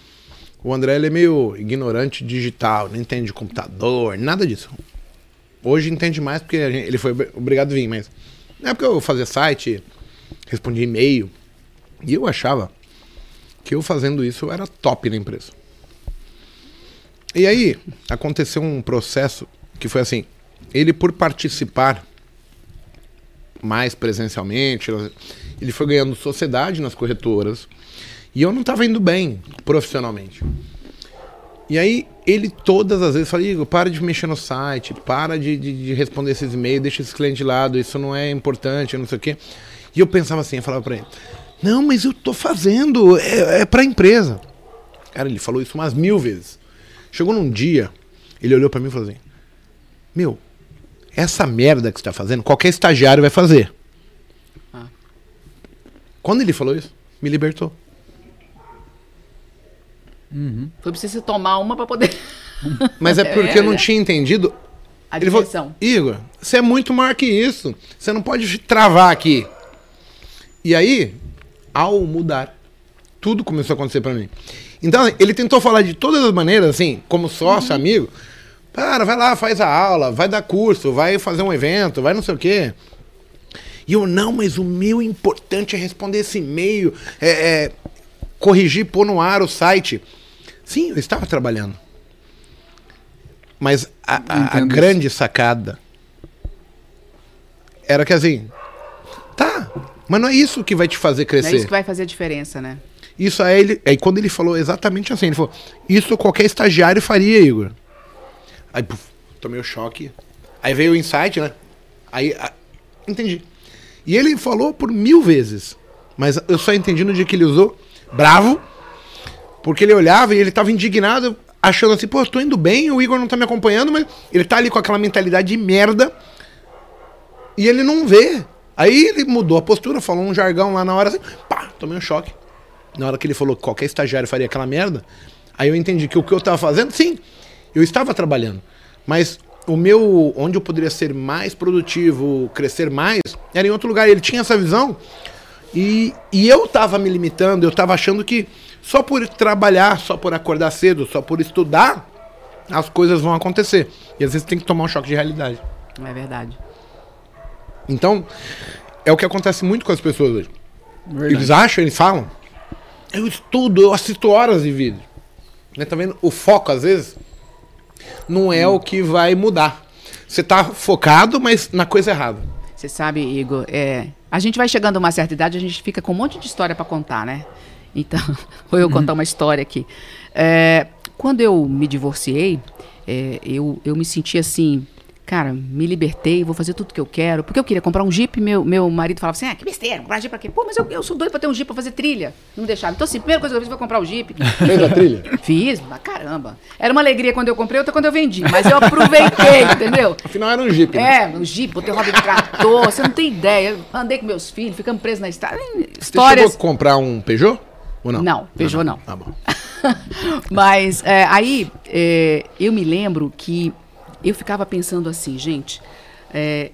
o André ele é meio ignorante digital, não entende de computador, nada disso. Hoje entende mais porque ele foi obrigado a vir, mas na época eu fazia site, respondia e-mail, e eu achava que eu fazendo isso era top na empresa. E aí aconteceu um processo que foi assim, ele por participar mais presencialmente, ele foi ganhando sociedade nas corretoras, e eu não estava indo bem profissionalmente. E aí ele todas as vezes fala, Igor, para de mexer no site, para de, de, de responder esses e-mails, deixa esse cliente de lado, isso não é importante, não sei o quê. E eu pensava assim, eu falava para ele, não, mas eu tô fazendo, é, é pra empresa. Cara, ele falou isso umas mil vezes. Chegou num dia, ele olhou para mim e falou assim, meu, essa merda que você tá fazendo, qualquer estagiário vai fazer. Ah. Quando ele falou isso, me libertou. Uhum. Foi preciso tomar uma para poder. Mas é porque é, eu não tinha entendido. A Ele falou, Igor, você é muito maior que isso. Você não pode travar aqui. E aí, ao mudar, tudo começou a acontecer para mim. Então, ele tentou falar de todas as maneiras, assim, como sócio, uhum. amigo. Para, vai lá, faz a aula, vai dar curso, vai fazer um evento, vai não sei o quê. E eu, não, mas o meu importante é responder esse e-mail, é, é corrigir, pôr no ar o site. Sim, eu estava trabalhando. Mas a, a, a grande sacada era que assim, tá, mas não é isso que vai te fazer crescer. Não é isso que vai fazer a diferença, né? Isso aí, ele, aí quando ele falou exatamente assim, ele falou, isso qualquer estagiário faria, Igor. Aí, puf, tomei o um choque. Aí veio o insight, né? Aí, a, entendi. E ele falou por mil vezes, mas eu só entendi no dia que ele usou bravo porque ele olhava e ele tava indignado, achando assim, pô, eu tô indo bem, o Igor não tá me acompanhando, mas ele tá ali com aquela mentalidade de merda. E ele não vê. Aí ele mudou a postura, falou um jargão lá na hora assim, pá, tomei um choque. Na hora que ele falou que qualquer estagiário faria aquela merda, aí eu entendi que o que eu tava fazendo, sim, eu estava trabalhando. Mas o meu, onde eu poderia ser mais produtivo, crescer mais, era em outro lugar. Ele tinha essa visão e, e eu tava me limitando, eu tava achando que só por trabalhar, só por acordar cedo, só por estudar, as coisas vão acontecer. E às vezes tem que tomar um choque de realidade. É verdade. Então, é o que acontece muito com as pessoas hoje. Verdade. Eles acham, eles falam, eu estudo, eu assisto horas de vídeo. Né, tá vendo? O foco, às vezes, não é hum. o que vai mudar. Você tá focado, mas na coisa errada. Você sabe, Igor, é, a gente vai chegando a uma certa idade, a gente fica com um monte de história para contar, né? Então, vou eu contar uma história aqui. É, quando eu me divorciei, é, eu, eu me senti assim, Cara, me libertei, vou fazer tudo que eu quero. Porque eu queria comprar um Jeep, meu, meu marido falava assim: ah, que besteira, comprar Jeep pra quê? Pô, mas eu, eu sou doido pra ter um Jeep pra fazer trilha. Não me deixaram. Então, assim, a primeira coisa que eu fiz foi comprar o Jeep. Fez a trilha? Fiz, mas caramba. Era uma alegria quando eu comprei, outra quando eu vendi. Mas eu aproveitei, entendeu? Afinal, era um Jeep. Né? É, um Jeep, botei roda de trator, você não tem ideia. Eu andei com meus filhos, ficamos presos na estrada. Você chegou a comprar um Peugeot? Ou não? Não, Peugeot não. Tá bom. Mas é, aí é, eu me lembro que eu ficava pensando assim, gente, é,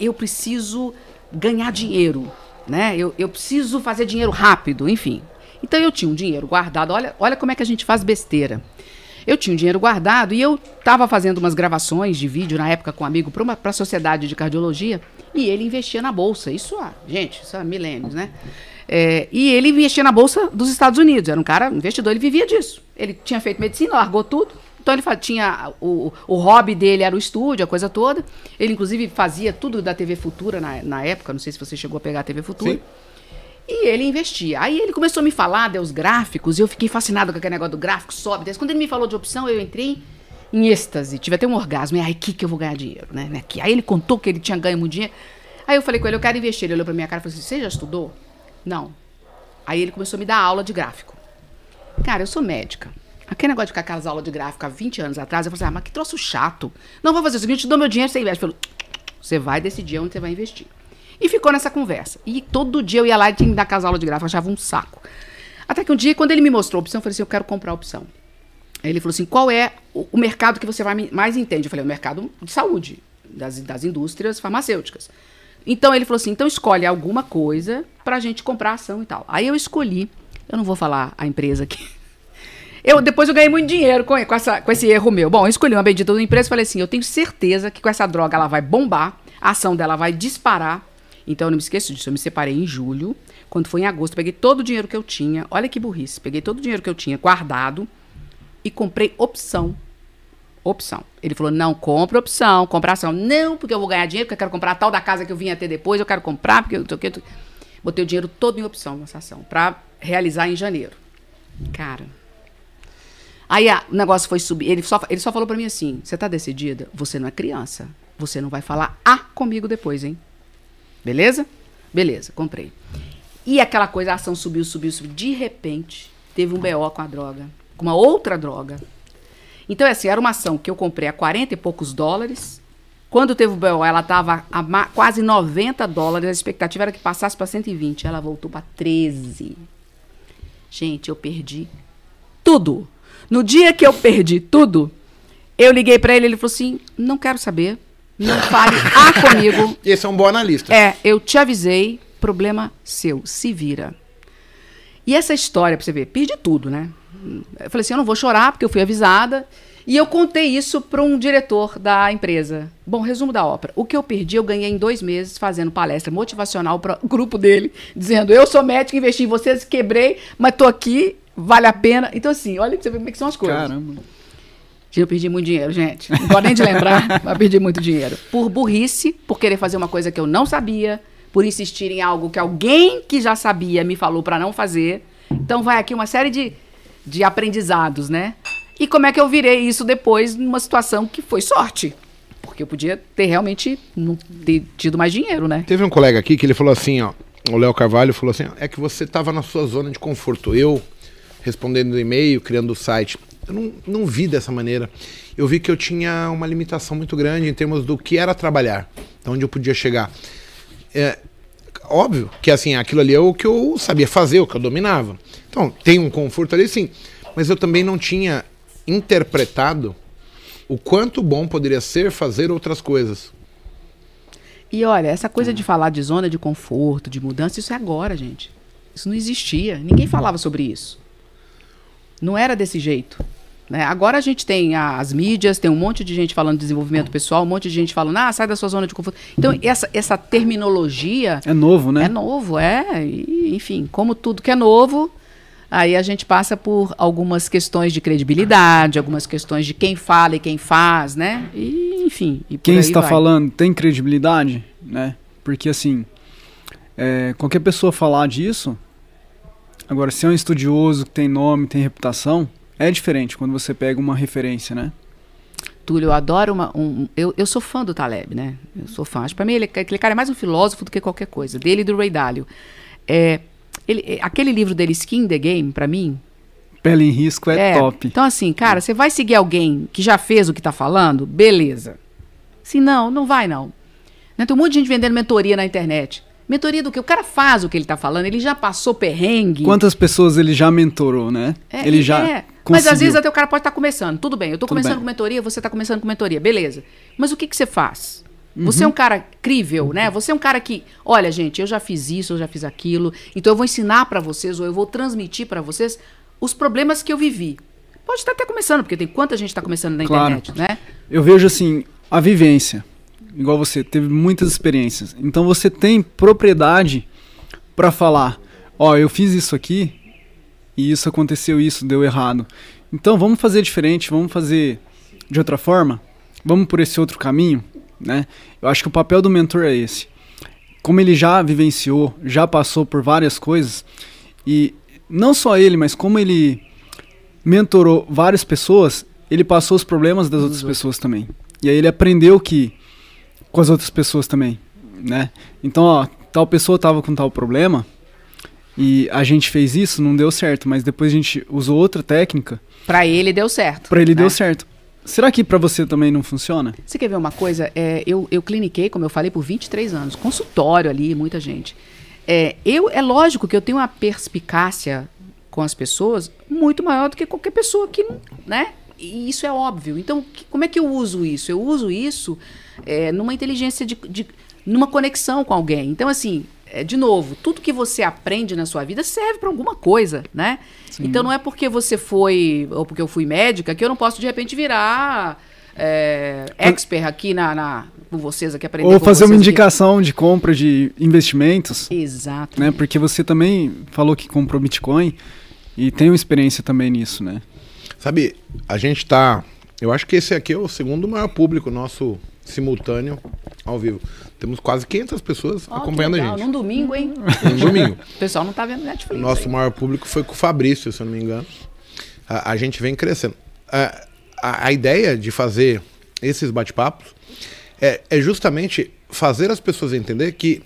eu preciso ganhar dinheiro, né? Eu, eu preciso fazer dinheiro rápido, enfim. Então eu tinha um dinheiro guardado. Olha, olha como é que a gente faz besteira. Eu tinha um dinheiro guardado e eu estava fazendo umas gravações de vídeo na época com um amigo para a Sociedade de Cardiologia e ele investia na bolsa. Isso, ah, gente, isso há milênios, né? É, e ele investia na bolsa dos Estados Unidos. Era um cara investidor, ele vivia disso. Ele tinha feito medicina, largou tudo. Então ele tinha o, o hobby dele era o estúdio, a coisa toda. Ele inclusive fazia tudo da TV Futura na, na época. Não sei se você chegou a pegar a TV Futura. Sim. E ele investia. Aí ele começou a me falar dos gráficos, e eu fiquei fascinado com aquele negócio do gráfico, sobe. Quando ele me falou de opção, eu entrei em êxtase, tive até um orgasmo. E aí, aqui que eu vou ganhar dinheiro, né? Aqui. Aí ele contou que ele tinha ganho muito dinheiro. Aí eu falei com ele, eu quero investir. Ele olhou pra minha cara e falou assim: Você já estudou? Não. Aí ele começou a me dar aula de gráfico. Cara, eu sou médica. Aquele negócio de ficar aquelas aulas de gráfico há 20 anos atrás, eu falei assim, ah, mas que troço chato. Não, vou fazer o seguinte, te dou meu dinheiro, você investe. Falei, você vai decidir onde você vai investir. E ficou nessa conversa. E todo dia eu ia lá e tinha que dar casal de gráfico, achava um saco. Até que um dia, quando ele me mostrou a opção, eu falei assim, eu quero comprar a opção. Aí ele falou assim, qual é o, mercado que você mais entende? Eu falei, o mercado de saúde, das, das indústrias farmacêuticas. Então ele falou assim, então escolhe alguma coisa pra gente comprar ação e tal. Aí eu escolhi, eu não vou falar a empresa aqui. Eu, depois eu ganhei muito dinheiro com, com, essa, com esse erro meu. Bom, eu escolhi uma bendita da empresa e falei assim, eu tenho certeza que com essa droga ela vai bombar, a ação dela vai disparar então eu não me esqueço disso. Eu me separei em julho. Quando foi em agosto, peguei todo o dinheiro que eu tinha. Olha que burrice. Peguei todo o dinheiro que eu tinha guardado e comprei opção. Opção. Ele falou: não, compra opção, compra ação. Não, porque eu vou ganhar dinheiro, porque eu quero comprar a tal da casa que eu vim ter depois, eu quero comprar, porque eu tô aqui. Botei o dinheiro todo em opção nessa ação, para realizar em janeiro. Cara. Aí a, o negócio foi subir. Ele só, ele só falou para mim assim: você tá decidida? Você não é criança. Você não vai falar ah comigo depois, hein? Beleza? Beleza, comprei. E aquela coisa, a ação subiu, subiu, subiu. De repente, teve um BO com a droga, com uma outra droga. Então, assim, era uma ação que eu comprei a 40 e poucos dólares. Quando teve o BO, ela estava a quase 90 dólares. A expectativa era que passasse para 120. Ela voltou para 13. Gente, eu perdi tudo. No dia que eu perdi tudo, eu liguei para ele, ele falou assim: "Não quero saber. Não fale A comigo. Esse é um bom analista. É, eu te avisei, problema seu, se vira. E essa história, pra você ver, perdi tudo, né? Eu falei assim, eu não vou chorar porque eu fui avisada. E eu contei isso para um diretor da empresa. Bom, resumo da ópera. O que eu perdi, eu ganhei em dois meses fazendo palestra motivacional para o grupo dele, dizendo: eu sou médico, investi em vocês, quebrei, mas tô aqui, vale a pena. Então, assim, olha você ver como é que são as coisas. Caramba. Eu perdi muito dinheiro, gente. Não gosto nem de lembrar, mas perdi muito dinheiro. Por burrice, por querer fazer uma coisa que eu não sabia, por insistir em algo que alguém que já sabia me falou para não fazer. Então vai aqui uma série de, de aprendizados, né? E como é que eu virei isso depois numa situação que foi sorte? Porque eu podia ter realmente não ter tido mais dinheiro, né? Teve um colega aqui que ele falou assim, ó, o Léo Carvalho falou assim, é que você estava na sua zona de conforto. Eu respondendo e-mail, criando o site eu não, não vi dessa maneira. Eu vi que eu tinha uma limitação muito grande em termos do que era trabalhar, de onde eu podia chegar. É, óbvio que assim, aquilo ali é o que eu sabia fazer, o que eu dominava. Então, tem um conforto ali sim, mas eu também não tinha interpretado o quanto bom poderia ser fazer outras coisas. E olha, essa coisa de falar de zona de conforto, de mudança, isso é agora, gente. Isso não existia. Ninguém falava sobre isso. Não era desse jeito. Né? Agora a gente tem as mídias, tem um monte de gente falando de desenvolvimento pessoal, um monte de gente falando, ah, sai da sua zona de conforto. Então, essa, essa terminologia. É novo, né? É novo, é. E, enfim, como tudo que é novo, aí a gente passa por algumas questões de credibilidade, algumas questões de quem fala e quem faz, né? E, enfim. E quem está vai. falando tem credibilidade, né? Porque, assim, é, qualquer pessoa falar disso. Agora, se é um estudioso que tem nome, tem reputação é diferente quando você pega uma referência, né? Túlio, eu adoro uma. Um, eu, eu sou fã do Taleb, né? Eu sou fã. Acho que pra mim ele, aquele cara é mais um filósofo do que qualquer coisa. Dele e do Ray Dalio. É, ele, aquele livro dele, Skin the Game, para mim. Pele em risco é, é, top. Então, assim, cara, você vai seguir alguém que já fez o que tá falando? Beleza. Se não, não vai, não. Né? Tem um monte de gente vendendo mentoria na internet. Mentoria do que? O cara faz o que ele tá falando, ele já passou perrengue. Quantas pessoas ele já mentorou, né? É, ele já. É. Mas às vezes até o cara pode estar tá começando. Tudo bem, eu tô Tudo começando bem. com mentoria, você tá começando com mentoria, beleza. Mas o que, que você faz? Uhum. Você é um cara crível, né? Você é um cara que, olha, gente, eu já fiz isso, eu já fiz aquilo, então eu vou ensinar para vocês ou eu vou transmitir para vocês os problemas que eu vivi. Pode estar até começando, porque tem quanta gente está começando na claro. internet, né? Eu vejo assim, a vivência. Igual você, teve muitas experiências. Então você tem propriedade para falar, ó, oh, eu fiz isso aqui e isso aconteceu, isso deu errado. Então vamos fazer diferente, vamos fazer de outra forma, vamos por esse outro caminho né? Eu acho que o papel do mentor é esse. Como ele já vivenciou, já passou por várias coisas, e não só ele, mas como ele mentorou várias pessoas, ele passou os problemas das outras pessoas também. E aí ele aprendeu que com as outras pessoas também, né? Então, ó, tal pessoa tava com tal problema e a gente fez isso, não deu certo, mas depois a gente usou outra técnica. Para ele deu certo. Para ele né? deu certo. Será que para você também não funciona? Você quer ver uma coisa? É, eu, eu cliniquei, como eu falei, por 23 anos. Consultório ali, muita gente. É, eu, é lógico que eu tenho uma perspicácia com as pessoas muito maior do que qualquer pessoa que, né? E isso é óbvio. Então, que, como é que eu uso isso? Eu uso isso é, numa inteligência de, de, numa conexão com alguém. Então, assim, é, de novo, tudo que você aprende na sua vida serve para alguma coisa, né? Sim. Então não é porque você foi, ou porque eu fui médica, que eu não posso de repente virar é, expert aqui na, na, com vocês aqui aprender Ou fazer uma indicação aqui. de compra de investimentos. Exato. Né? Porque você também falou que comprou Bitcoin e tem uma experiência também nisso, né? Sabe, a gente tá. Eu acho que esse aqui é o segundo maior público nosso simultâneo ao vivo. Temos quase 500 pessoas oh, acompanhando a gente. Num domingo, hein? Num domingo. o pessoal não tá vendo Netflix. Nosso aí. maior público foi com o Fabrício, se eu não me engano. A, a gente vem crescendo. A, a, a, ideia de fazer esses bate-papos é, é justamente fazer as pessoas entender que,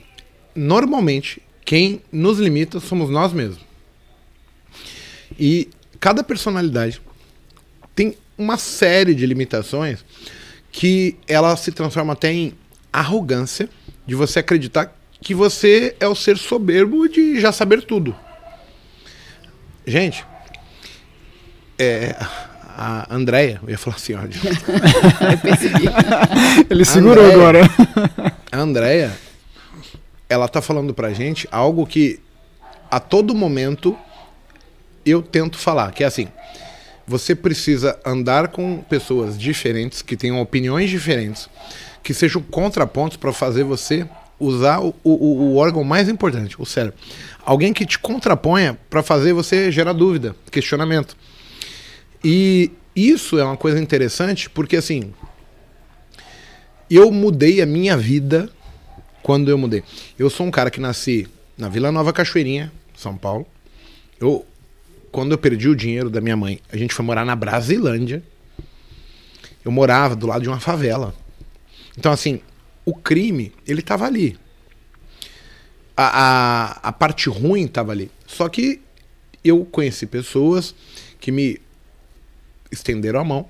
normalmente, quem nos limita somos nós mesmos. E cada personalidade tem uma série de limitações que ela se transforma até em arrogância de você acreditar que você é o ser soberbo de já saber tudo. Gente, é, a Andréia, eu ia falar assim, ó. eu percebi. Ele segurou Andréia, agora. A Andréia, ela tá falando pra gente algo que a todo momento eu tento falar, que é assim, você precisa andar com pessoas diferentes, que tenham opiniões diferentes, que sejam contrapontos para fazer você usar o, o, o, órgão mais importante, o cérebro. Alguém que te contraponha para fazer você gerar dúvida, questionamento. E isso é uma coisa interessante porque assim, eu mudei a minha vida quando eu mudei. Eu sou um cara que nasci na Vila Nova Cachoeirinha, São Paulo. Eu quando eu perdi o dinheiro da minha mãe, a gente foi morar na Brasilândia. Eu morava do lado de uma favela. Então, assim, o crime, ele tava ali. A, a, a parte ruim tava ali. Só que eu conheci pessoas que me estenderam a mão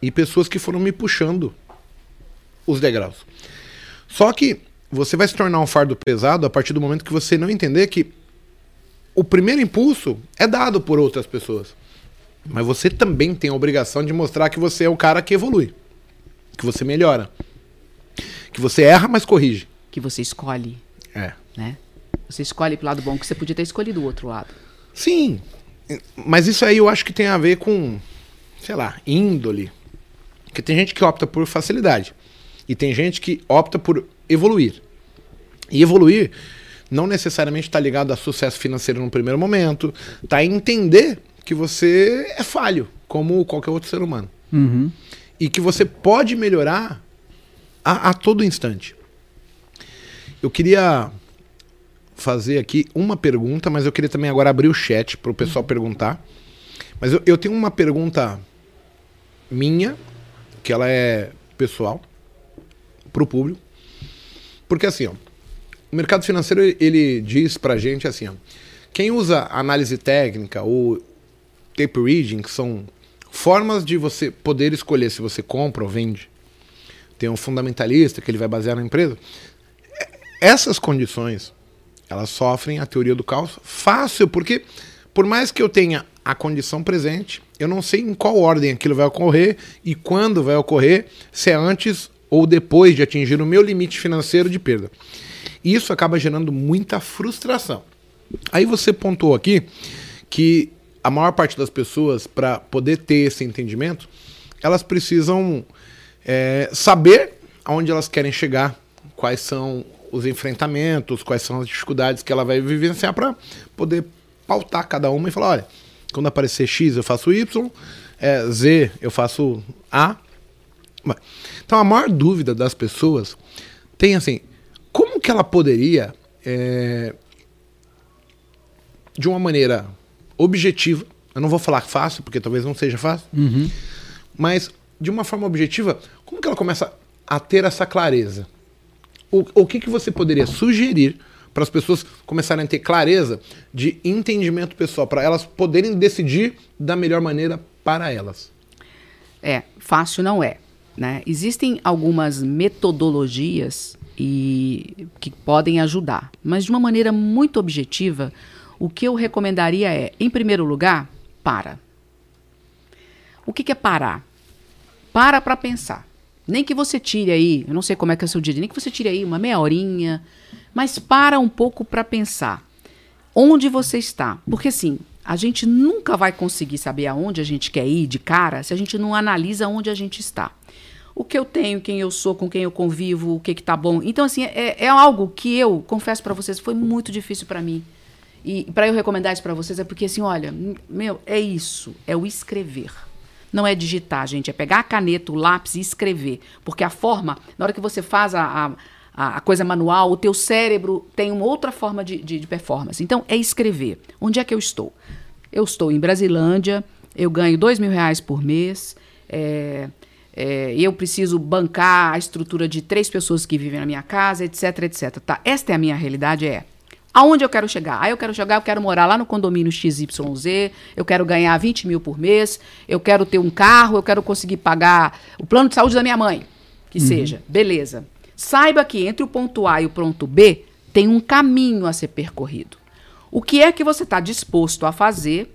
e pessoas que foram me puxando os degraus. Só que você vai se tornar um fardo pesado a partir do momento que você não entender que o primeiro impulso é dado por outras pessoas. Mas você também tem a obrigação de mostrar que você é o cara que evolui, que você melhora, que você erra, mas corrige. Que você escolhe. É. Né? Você escolhe pro lado bom, que você podia ter escolhido o outro lado. Sim. Mas isso aí eu acho que tem a ver com, sei lá, índole. Porque tem gente que opta por facilidade. E tem gente que opta por evoluir. E evoluir não necessariamente está ligado a sucesso financeiro no primeiro momento, está a entender que você é falho, como qualquer outro ser humano. Uhum. E que você pode melhorar a, a todo instante. Eu queria fazer aqui uma pergunta, mas eu queria também agora abrir o chat para o pessoal perguntar. Mas eu, eu tenho uma pergunta minha que ela é pessoal, para o público. Porque assim, ó, o mercado financeiro ele diz pra gente assim, ó, quem usa análise técnica ou tape reading, que são formas de você poder escolher se você compra ou vende. Tem um fundamentalista que ele vai basear na empresa. Essas condições, elas sofrem a teoria do caos fácil, porque por mais que eu tenha a condição presente, eu não sei em qual ordem aquilo vai ocorrer e quando vai ocorrer, se é antes ou depois de atingir o meu limite financeiro de perda. Isso acaba gerando muita frustração. Aí você pontuou aqui que a maior parte das pessoas, para poder ter esse entendimento, elas precisam é, saber aonde elas querem chegar, quais são os enfrentamentos, quais são as dificuldades que ela vai vivenciar para poder pautar cada uma e falar, olha, quando aparecer X eu faço Y, é, Z eu faço A. Então a maior dúvida das pessoas tem assim, que ela poderia, é, de uma maneira objetiva, eu não vou falar fácil, porque talvez não seja fácil, Uhum. mas de uma forma objetiva, como que ela começa a ter essa clareza? O, o que, que você poderia sugerir para as pessoas começarem a ter clareza de entendimento pessoal, para elas poderem decidir da melhor maneira para elas? É, fácil não é. Né? Existem algumas metodologias e que podem ajudar, mas de uma maneira muito objetiva, o que eu recomendaria é, em primeiro lugar, para. O que, que é parar? Para para pensar. Nem que você tire aí, eu não sei como é que é o seu dia, nem que você tire aí uma meia horinha, mas para um pouco para pensar. Onde você está? Porque assim, a gente nunca vai conseguir saber aonde a gente quer ir de cara se a gente não analisa onde a gente está. O que eu tenho, quem eu sou, com quem eu convivo, o que que tá bom. Então assim, é, é algo que eu confesso para vocês foi muito difícil para mim. E para eu recomendar isso para vocês é porque assim, olha, meu, é isso, é o escrever. Não é digitar, gente, é pegar a caneta, o lápis e escrever. Porque a forma, na hora que você faz a, a, a coisa manual, o teu cérebro tem uma outra forma de, de, de performance. Então, é escrever. Onde é que eu estou? Eu estou em Brasilândia, eu ganho dois mil reais por mês, é, é, eu preciso bancar a estrutura de três pessoas que vivem na minha casa, etc, etc. Tá? Esta é a minha realidade, é. Aonde eu quero chegar? Ah, eu quero chegar, eu quero morar lá no condomínio XYZ, eu quero ganhar 20 mil por mês, eu quero ter um carro, eu quero conseguir pagar o plano de saúde da minha mãe, que seja. Beleza. Saiba que entre o ponto A e o ponto B tem um caminho a ser percorrido. O que é que você está disposto a fazer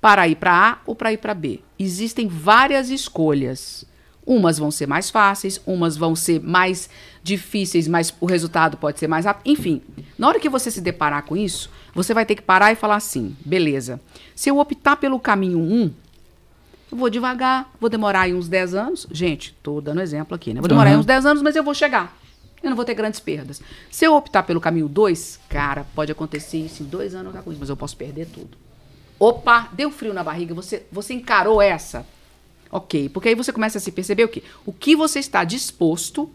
para ir para A ou para ir para B? Existem várias escolhas. Umas vão ser mais fáceis, umas vão ser mais difíceis, mas o resultado pode ser mais rápido. Enfim, na hora que você se deparar com isso, você vai ter que parar e falar assim: beleza, se eu optar pelo caminho 1, eu vou devagar, vou demorar aí uns 10 anos. Gente, tô dando exemplo aqui, né? Vou demorar aí Uhum. uns 10 anos, mas eu vou chegar. Eu não vou ter grandes perdas. Se eu optar pelo caminho 2, cara, pode acontecer isso em dois anos, mas eu posso perder tudo. Opa, deu frio na barriga, você, você encarou essa? Ok, porque aí você começa a se perceber o quê? O que você está disposto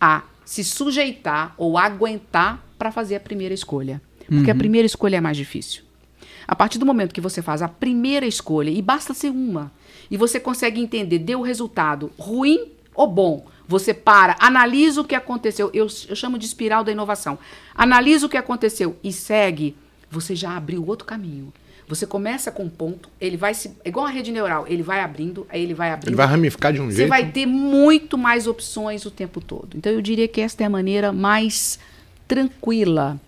a se sujeitar ou aguentar para fazer a primeira escolha. Porque a primeira escolha é mais difícil. A partir do momento que você faz a primeira escolha, e basta ser uma, e você consegue entender, deu o resultado ruim ou bom, você para, analisa o que aconteceu. Eu, eu chamo de espiral da inovação. Analisa o que aconteceu e segue, você já abriu outro caminho. Você começa com um ponto, ele vai se. É igual uma rede neural, ele vai abrindo, aí ele vai abrindo. Ele vai ramificar de um Você jeito. vai ter muito mais opções o tempo todo. Então eu diria que esta é a maneira mais tranquila,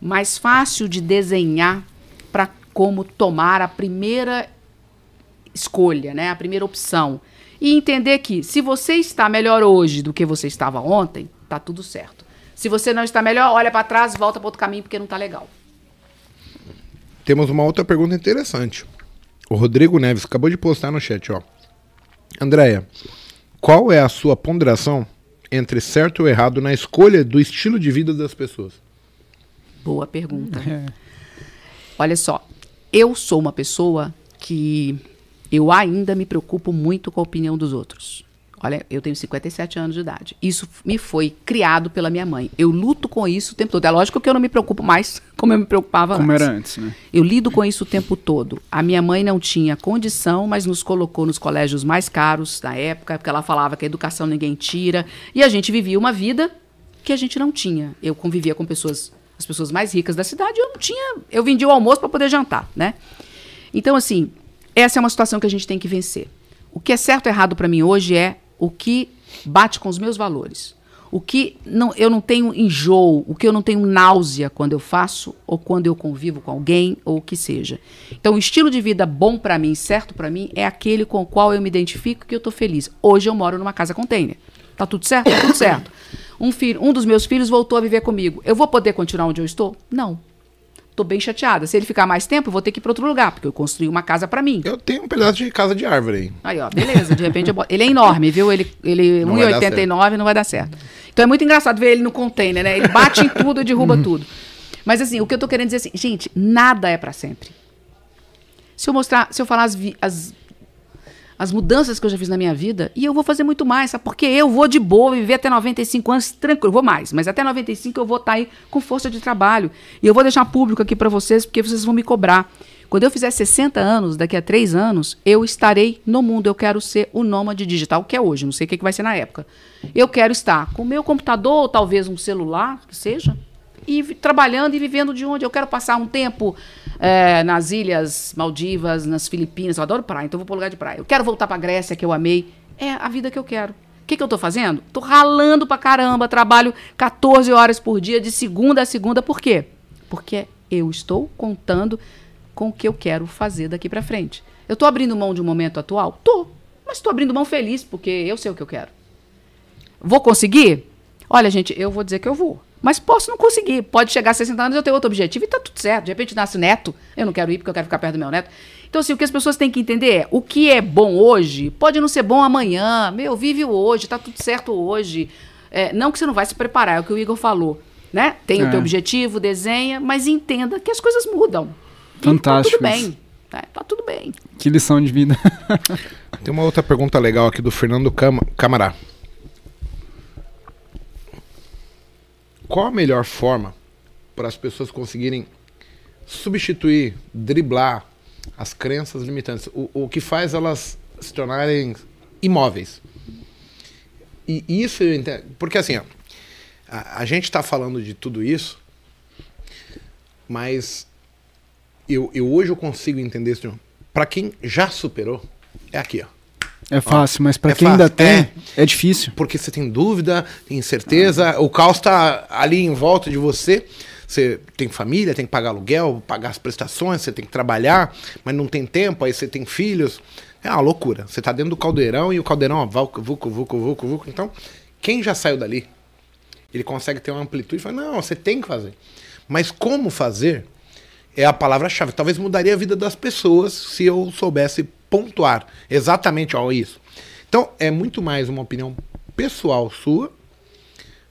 mais fácil de desenhar para como tomar a primeira escolha, né? A primeira opção. E entender que se você está melhor hoje do que você estava ontem, tá tudo certo. Se você não está melhor, olha para trás, volta para outro caminho porque não tá legal. Temos uma outra pergunta interessante. O Rodrigo Neves acabou de postar no chat, ó. Andréia, qual é a sua ponderação entre certo ou errado na escolha do estilo de vida das pessoas? Boa pergunta. É. Olha só, eu sou uma pessoa que eu ainda me preocupo muito com a opinião dos outros. Olha, eu tenho 57 anos de idade. Isso me foi criado pela minha mãe. Eu luto com isso o tempo todo. É lógico que eu não me preocupo mais como eu me preocupava Como antes. era antes, né? Eu lido com isso o tempo todo. A minha mãe não tinha condição, mas nos colocou nos colégios mais caros da época, porque ela falava que a educação ninguém tira. E a gente vivia uma vida que a gente não tinha. Eu convivia com pessoas, as pessoas mais ricas da cidade, e eu não tinha. Eu vendia o almoço para poder jantar, né? Então, assim, essa é uma situação que a gente tem que vencer. O que é certo ou errado para mim hoje é o que bate com os meus valores. O que não, eu não tenho enjoo, o que eu não tenho náusea quando eu faço, ou quando eu convivo com alguém, ou o que seja. Então, o estilo de vida bom para mim, certo para mim, é aquele com o qual eu me identifico que eu tô feliz. Hoje eu moro numa casa container. Tá tudo certo? Tá tudo certo. Um, filho, um dos meus filhos voltou a viver comigo. Eu vou poder continuar onde eu estou? Não. Tô bem chateada. Se ele ficar mais tempo, eu vou ter que ir para outro lugar, porque eu construí uma casa para mim. Eu tenho um pedaço de casa de árvore aí. Aí, ó, beleza. De repente eu boto. Ele é enorme, viu? Ele, ele Não vai dar 1,89 não vai dar certo. Então é muito engraçado ver ele no container, né? Ele bate em tudo e derruba tudo. Mas assim, o que eu tô querendo dizer é assim, gente, nada é para sempre. Se eu mostrar, se eu falar as, vi- as, as mudanças que eu já fiz na minha vida, e eu vou fazer muito mais, sabe? Porque eu vou de boa viver até 95 anos tranquilo, vou mais, mas até 95 eu vou estar aí com força de trabalho. E eu vou deixar público aqui para vocês, porque vocês vão me cobrar. Quando eu fizer 60 anos, daqui a 3 anos, eu estarei no mundo. Eu quero ser o nômade digital, que é hoje, não sei o que, que vai ser na época. Eu quero estar com o meu computador, ou talvez um celular, que seja, e trabalhando e vivendo de onde eu quero passar um tempo eh, nas ilhas Maldivas, nas Filipinas. Eu adoro praia, então vou para lugar de praia. Eu quero voltar para Grécia, que eu amei. É a vida que eu quero. O que, que eu estou fazendo? Estou ralando pra caramba, trabalho 14 horas por dia, de segunda a segunda. Por quê? Porque eu estou contando com o que eu quero fazer daqui para frente. Eu estou abrindo mão de um momento atual? Tô. Mas estou abrindo mão feliz, porque eu sei o que eu quero. Vou conseguir? Olha, gente, eu vou dizer que eu vou. Mas posso não conseguir. Pode chegar a 60 anos e eu ter outro objetivo e tá tudo certo. De repente nasce neto. Eu não quero ir porque eu quero ficar perto do meu neto. Então, assim, o que as pessoas têm que entender é o que é bom hoje pode não ser bom amanhã. Meu, vive o hoje, tá tudo certo hoje. É, não que você não vai se preparar, é o que o Igor falou. Né? Tem o É. teu objetivo, desenha, mas entenda que as coisas mudam. Fantástico Tá tudo bem. Tá, tá tudo bem. Que lição de vida. Tem uma outra pergunta legal aqui do Fernando Cama, Camará. Qual a melhor forma para as pessoas conseguirem substituir, driblar as crenças limitantes? O, o que faz elas se tornarem imóveis? E isso eu entendo. Porque assim, ó, a, a gente está falando de tudo isso, mas eu, eu hoje eu consigo entender isso. Para quem já superou, é aqui, ó. É fácil, mas pra É quem ainda fácil, tem, é. difícil. Porque você tem dúvida, tem incerteza, o caos está ali em volta de você. Você tem família, tem que pagar aluguel, pagar as prestações, você tem que trabalhar, mas não tem tempo, aí você tem filhos. É uma loucura. Você está dentro do caldeirão e o caldeirão, ó, vulco, vulco, vulco, vulco. Então, quem já saiu dali, ele consegue ter uma amplitude e fala, não, você tem que fazer. Mas como fazer é a palavra-chave. Talvez mudaria a vida das pessoas se eu soubesse pontuar exatamente ó, isso. Então, é muito mais uma opinião pessoal sua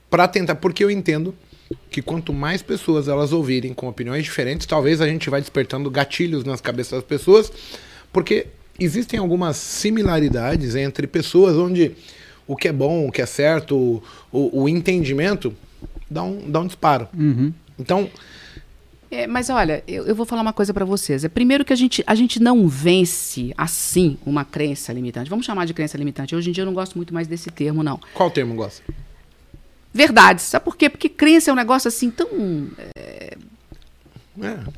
para tentar, porque eu entendo que quanto mais pessoas elas ouvirem com opiniões diferentes, talvez a gente vai despertando gatilhos nas cabeças das pessoas, porque existem algumas similaridades entre pessoas onde o que é bom, o que é certo, o, o, o entendimento dá um, dá um disparo. Então, É, mas olha, eu, eu vou falar uma coisa pra vocês. É primeiro que a gente, a gente não vence assim uma crença limitante. Vamos chamar de crença limitante. Hoje em dia eu não gosto muito mais desse termo, não. qual termo gosta? Verdades. Sabe por quê? Porque crença é um negócio assim tão. É,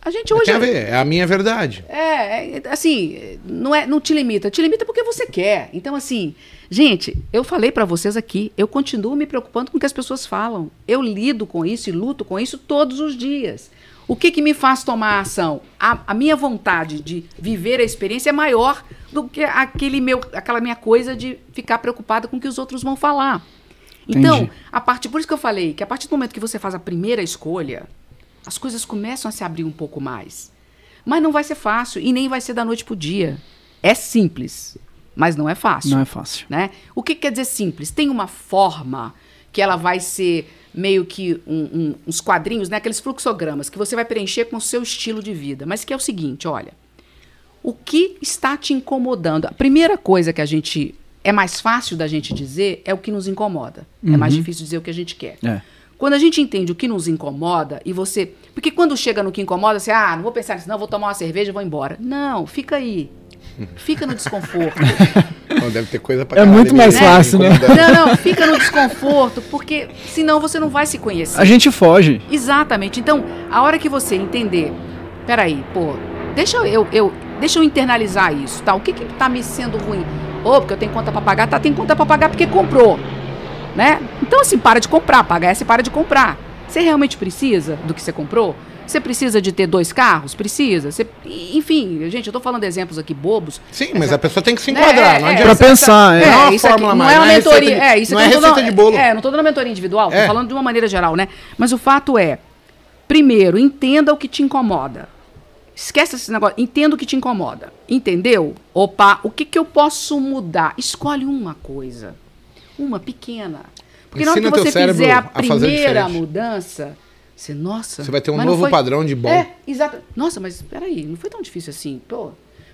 A gente hoje. tem a ver, é a minha verdade. É, é, assim, não é, não te limita, te limita porque você quer. Então assim, gente, eu falei pra vocês aqui, eu continuo me preocupando com o que as pessoas falam. Eu lido com isso e luto com isso todos os dias. O que que me faz tomar ação? A, a minha vontade de viver a experiência é maior do que aquele meu, aquela minha coisa de ficar preocupada com o que os outros vão falar. Então, Entendi. a partir, por isso que eu falei que a partir do momento que você faz a primeira escolha, as coisas começam a se abrir um pouco mais. Mas não vai ser fácil e nem vai ser da noite pro dia. É simples, mas não é fácil. Não é fácil. Né? O que quer dizer simples? Tem uma forma que ela vai ser meio que um- um- uns quadrinhos, né? aqueles fluxogramas que você vai preencher com o seu estilo de vida. Mas que é o seguinte, olha. O que está te incomodando? A primeira coisa que a gente é mais fácil da gente dizer é o que nos incomoda. É mais Uhum. difícil dizer o que a gente quer. É. Quando a gente entende o que nos incomoda e você. Porque quando chega no que incomoda, você, ah, não vou pensar nisso, não, vou tomar uma cerveja e vou embora. Não, fica aí. Fica no desconforto. Não, deve ter coisa pra É muito mais mesmo, fácil, né? não, não, fica no desconforto, porque senão você não vai se conhecer. A gente foge. Exatamente. Então, a hora que você entender, peraí, pô, deixa eu, eu, eu- deixa eu internalizar isso, tá? O que que tá me sendo ruim? Ou porque eu tenho conta pra pagar, tá? Tem conta pra pagar porque comprou, né? Então, assim, para de comprar, paga essa e para de comprar. Você realmente precisa do que você comprou? Você precisa de ter dois carros? Precisa. Você- enfim, gente, eu tô falando exemplos aqui bobos. Sim, mas a pessoa tem que se enquadrar, É, não é, adianta. Pra pensar, é. Não é uma isso aqui fórmula não mais, é uma não é mentoria. receita de- é, isso não é receita dando- de bolo. É, não tô dando mentoria individual, É. tô falando de uma maneira geral, né? Mas o fato é, primeiro, entenda o que te incomoda. Esquece esse negócio, entenda o que te incomoda. Entendeu? Opa, o que, que eu posso mudar? Escolhe uma coisa. Uma pequena. Porque na hora que você fizer a primeira mudança, você, nossa. Você vai ter um novo foi- padrão de bom. É, exato. Nossa, mas peraí, não foi tão difícil assim, pô.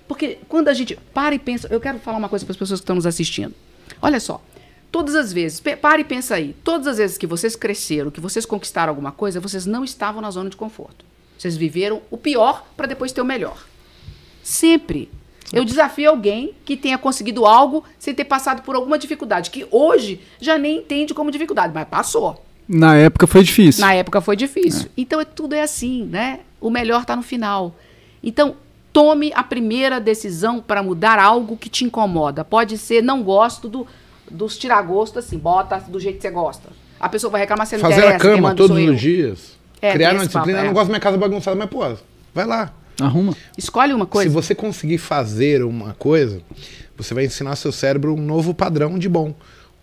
Porque quando a gente para e pensa, eu quero falar uma coisa para as pessoas que estão nos assistindo. Olha só, todas as vezes, para e pensa aí, todas as vezes que vocês cresceram, que vocês conquistaram alguma coisa, vocês não estavam na zona de conforto. Vocês viveram o pior para depois ter o melhor. Sempre. Eu desafio alguém que tenha conseguido algo sem ter passado por alguma dificuldade, que hoje já nem entende como dificuldade, mas passou. Na época foi difícil. Na época foi difícil. Então é, tudo é assim, né? O melhor está no final. Então, tome a primeira decisão para mudar algo que te incomoda. Pode ser, não gosto do, dos tiragosto, assim, bota do jeito que você gosta. A pessoa vai reclamar, você não Fazer interessa, a cama todos os dias. É, Criar uma papo, disciplina. Eu é. não gosto da minha casa bagunçada, mas, pô, vai lá. Arruma. Escolhe uma coisa. Se você conseguir fazer uma coisa, você vai ensinar seu cérebro um novo padrão de bom,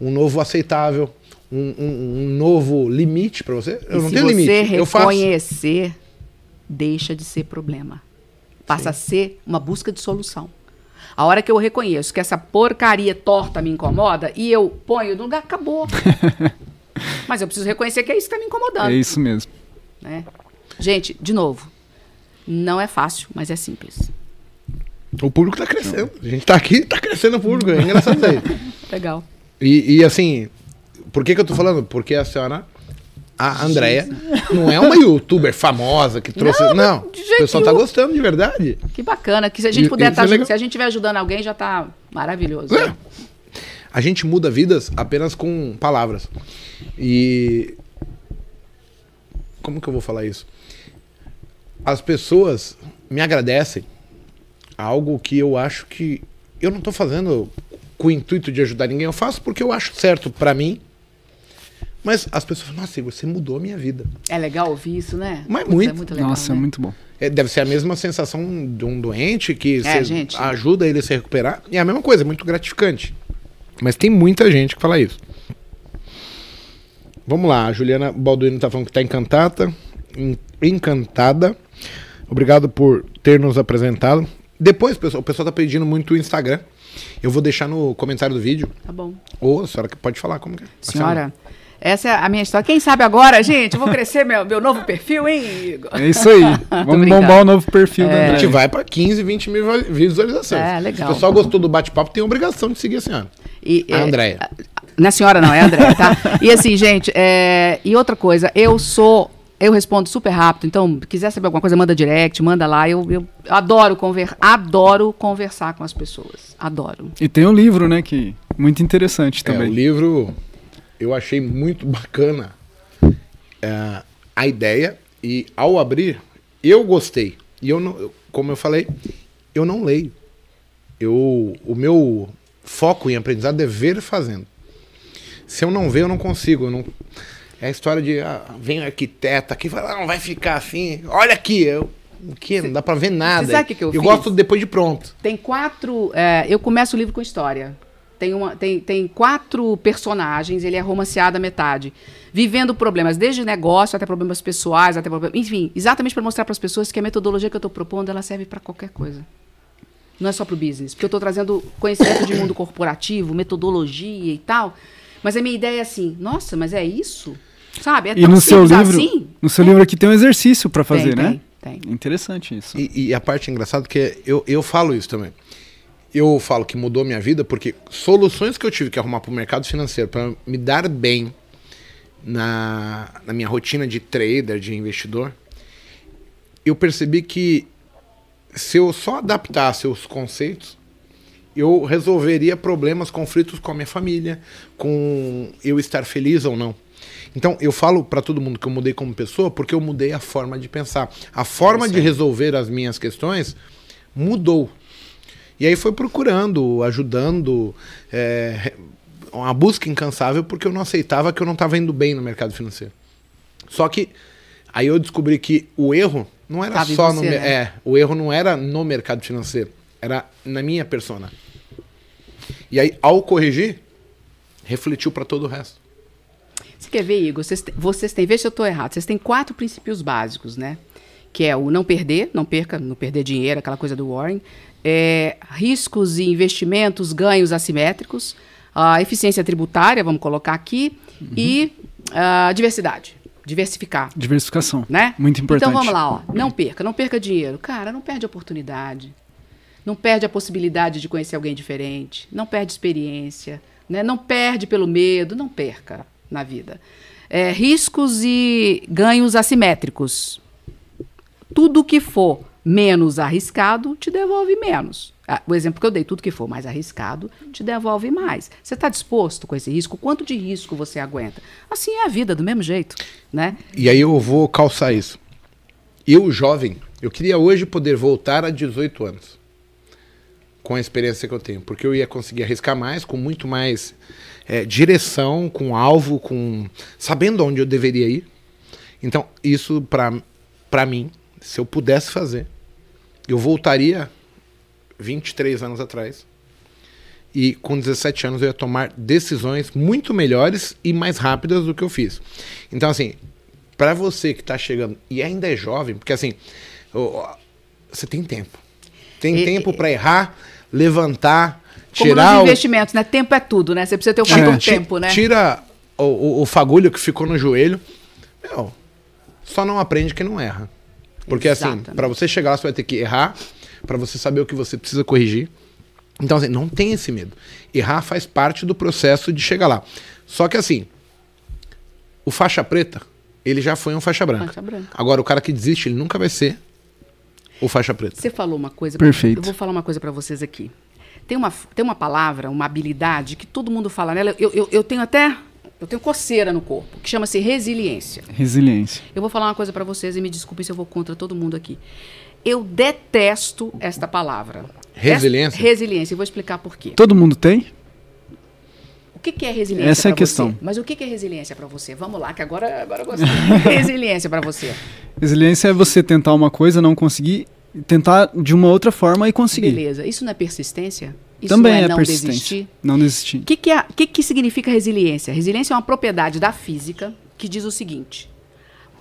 um novo aceitável, um, um- um novo limite pra você. Eu e não se tenho você limite. Eu faço. reconhecer, deixa de ser problema. Passa a ser uma busca de solução. A hora que eu reconheço que essa porcaria torta me incomoda e eu ponho no lugar, acabou. Mas eu preciso reconhecer que é isso que está me incomodando. É isso mesmo. né? Gente, de novo, não é fácil, mas é simples. O público tá crescendo. A gente tá aqui, tá crescendo o público. É engraçado isso aí. Legal. E, e, assim, por que, que eu tô falando? Porque a senhora, a Andrea, não é uma youtuber famosa que trouxe. Não, Não, o pessoal tá gostando de verdade. Que bacana. Que se a gente puder isso tá, é se a gente estiver ajudando alguém, já tá maravilhoso. É. A gente muda vidas apenas com palavras. E. Como que eu vou falar isso? As pessoas me agradecem algo que eu acho que eu não tô fazendo com o intuito de ajudar ninguém, eu faço porque eu acho certo pra mim. Mas as pessoas falam, nossa, Igor, você mudou a minha vida. É legal ouvir isso, né? Mas Putz, muito. É muito legal, Nossa, é né? muito bom. É, deve ser a mesma sensação de um doente que É, você gente. ajuda ele a se recuperar. E é a mesma coisa, é muito gratificante. Mas tem muita gente que fala isso. Vamos lá, a Juliana Balduino tá falando que tá encantada. en- Encantada. Obrigado por ter nos apresentado. Depois, pessoal, o pessoal tá pedindo muito o Instagram. Eu vou deixar no comentário do vídeo. Tá bom. Ou a senhora que pode falar como que é. A Senhora, essa é a minha história. Quem sabe agora, gente, eu vou crescer meu, meu novo perfil, hein, Igor? É isso aí. Vamos bombar o novo perfil da A gente vai pra 15, 20 mil visualizações. É, legal. Se o pessoal gostou do bate-papo, tem obrigação de seguir a senhora. E, A é, Andréia. Não é senhora, não, é a Andréia, tá? E assim, gente, é, e outra coisa, eu sou. Eu respondo super rápido, então, quiser saber alguma coisa, manda direct, manda lá. Eu, eu adoro, conver, adoro conversar com as pessoas. Adoro. E tem um livro, né, que muito interessante É, o também. livro eu achei muito bacana é, a ideia e ao abrir eu gostei e eu não, eu- como eu falei, eu não leio. Eu o meu foco em aprendizado é ver fazendo. Se eu não ver, eu não consigo. eu não- é a história de ah, vem o arquiteto aqui e fala, "Ah, não vai ficar assim. Olha aqui, eu o que? Não dá pra ver nada. sabe o que que eu fiz? gosto depois de pronto. Tem quatro. é, eu começo o livro com história. Tem, uma, tem, tem quatro personagens, ele é romanceado à metade. Vivendo problemas, desde negócio até problemas pessoais, até problemas. Enfim, exatamente para mostrar para as pessoas que a metodologia que eu estou propondo ela serve para qualquer coisa. Não é só para o business. Porque eu estou trazendo conhecimento de mundo corporativo, metodologia e tal. Mas a minha ideia é assim: nossa, mas é isso? Sabe? É E tão no seu simples livro, assim? no seu livro aqui tem um exercício pra fazer, tem, né? Tem, tem. Interessante isso. E, e a parte engraçada é que eu, eu falo isso também. Eu falo que mudou minha vida porque soluções que eu tive que arrumar para o mercado financeiro para me dar bem na, na minha rotina de trader, de investidor, eu percebi que se eu só adaptasse os conceitos, eu resolveria problemas, conflitos com a minha família, com eu estar feliz ou não. Então, eu falo para todo mundo que eu mudei como pessoa porque eu mudei a forma de pensar. A forma de resolver as minhas questões mudou. E aí foi procurando, ajudando, é, uma busca incansável porque eu não aceitava que eu não estava indo bem no mercado financeiro. Só que aí eu descobri que o erro não era só você, no né? é, o erro não era no mercado financeiro, era na minha persona. E aí ao corrigir, refletiu para todo o resto. Você quer ver, Igor? Vocês, vocês têm, vê se eu estou errado. Vocês têm quatro princípios básicos, né? Que é o não perder, não perca, não perder dinheiro, aquela coisa do Warren. É, riscos e investimentos, ganhos assimétricos a eficiência tributária, vamos colocar aqui, uhum. e a diversidade. Diversificar. Diversificação. Né? Muito importante. Então vamos lá, ó. Não perca, não perca dinheiro. Cara, não perde oportunidade. Não perde a possibilidade de conhecer alguém diferente. Não perde experiência. Né? Não perde pelo medo. Não perca na vida. É, riscos e ganhos assimétricos. Tudo que for menos arriscado te devolve menos. Ah, o exemplo que eu dei, tudo que for mais arriscado te devolve mais. Você está disposto com esse risco? Quanto de risco você aguenta? Assim é a vida, do mesmo jeito, né? E aí eu vou calçar isso. Eu, jovem, eu queria hoje poder voltar a 18 anos. Com a experiência que eu tenho. Porque eu ia conseguir arriscar mais, com muito mais é, direção, com alvo, com sabendo onde eu deveria ir. Então, isso para mim, se eu pudesse fazer, eu voltaria 23 anos atrás. E com 17 anos eu ia tomar decisões muito melhores e mais rápidas do que eu fiz. Então, assim, para você que está chegando e ainda é jovem, porque assim, você tem tempo. Tem e, tempo para errar, levantar, tirar. Como investimentos, o... né? Tempo é tudo, né? Você precisa ter o fator é. tempo, né? Tira o, o, o, fagulho que ficou no joelho. Meu, só não aprende quem não erra. Porque assim, Exatamente. assim, para você chegar lá, você vai ter que errar, para você saber o que você precisa corrigir. Então, assim, não tem esse medo. Errar faz parte do processo de chegar lá. Só que assim, o faixa preta, ele já foi um faixa branca. Faixa branca. Agora, o cara que desiste, ele nunca vai ser o faixa preta. Você falou uma coisa. Perfeito. eu vou falar uma coisa para vocês aqui. Tem uma, tem uma palavra, uma habilidade que todo mundo fala nela. Eu, eu, eu tenho até. Eu tenho coceira no corpo, que chama-se resiliência. Resiliência. Eu vou falar uma coisa para vocês e me desculpe se eu vou contra todo mundo aqui. Eu detesto esta palavra. Resiliência? Esta, resiliência. Eu vou explicar por quê. Todo mundo tem? O que, que é resiliência Essa é a questão. Você? Mas o que, que é resiliência para você? Vamos lá, que agora, agora eu gostei. é resiliência para você? Resiliência é você tentar uma coisa, não conseguir, tentar de uma outra forma e conseguir. Beleza. Isso não é persistência? Isso Também é, é não persistência. desistir? Não desistir. O que, que, é, que, que significa resiliência? Resiliência é uma propriedade da física que diz o seguinte: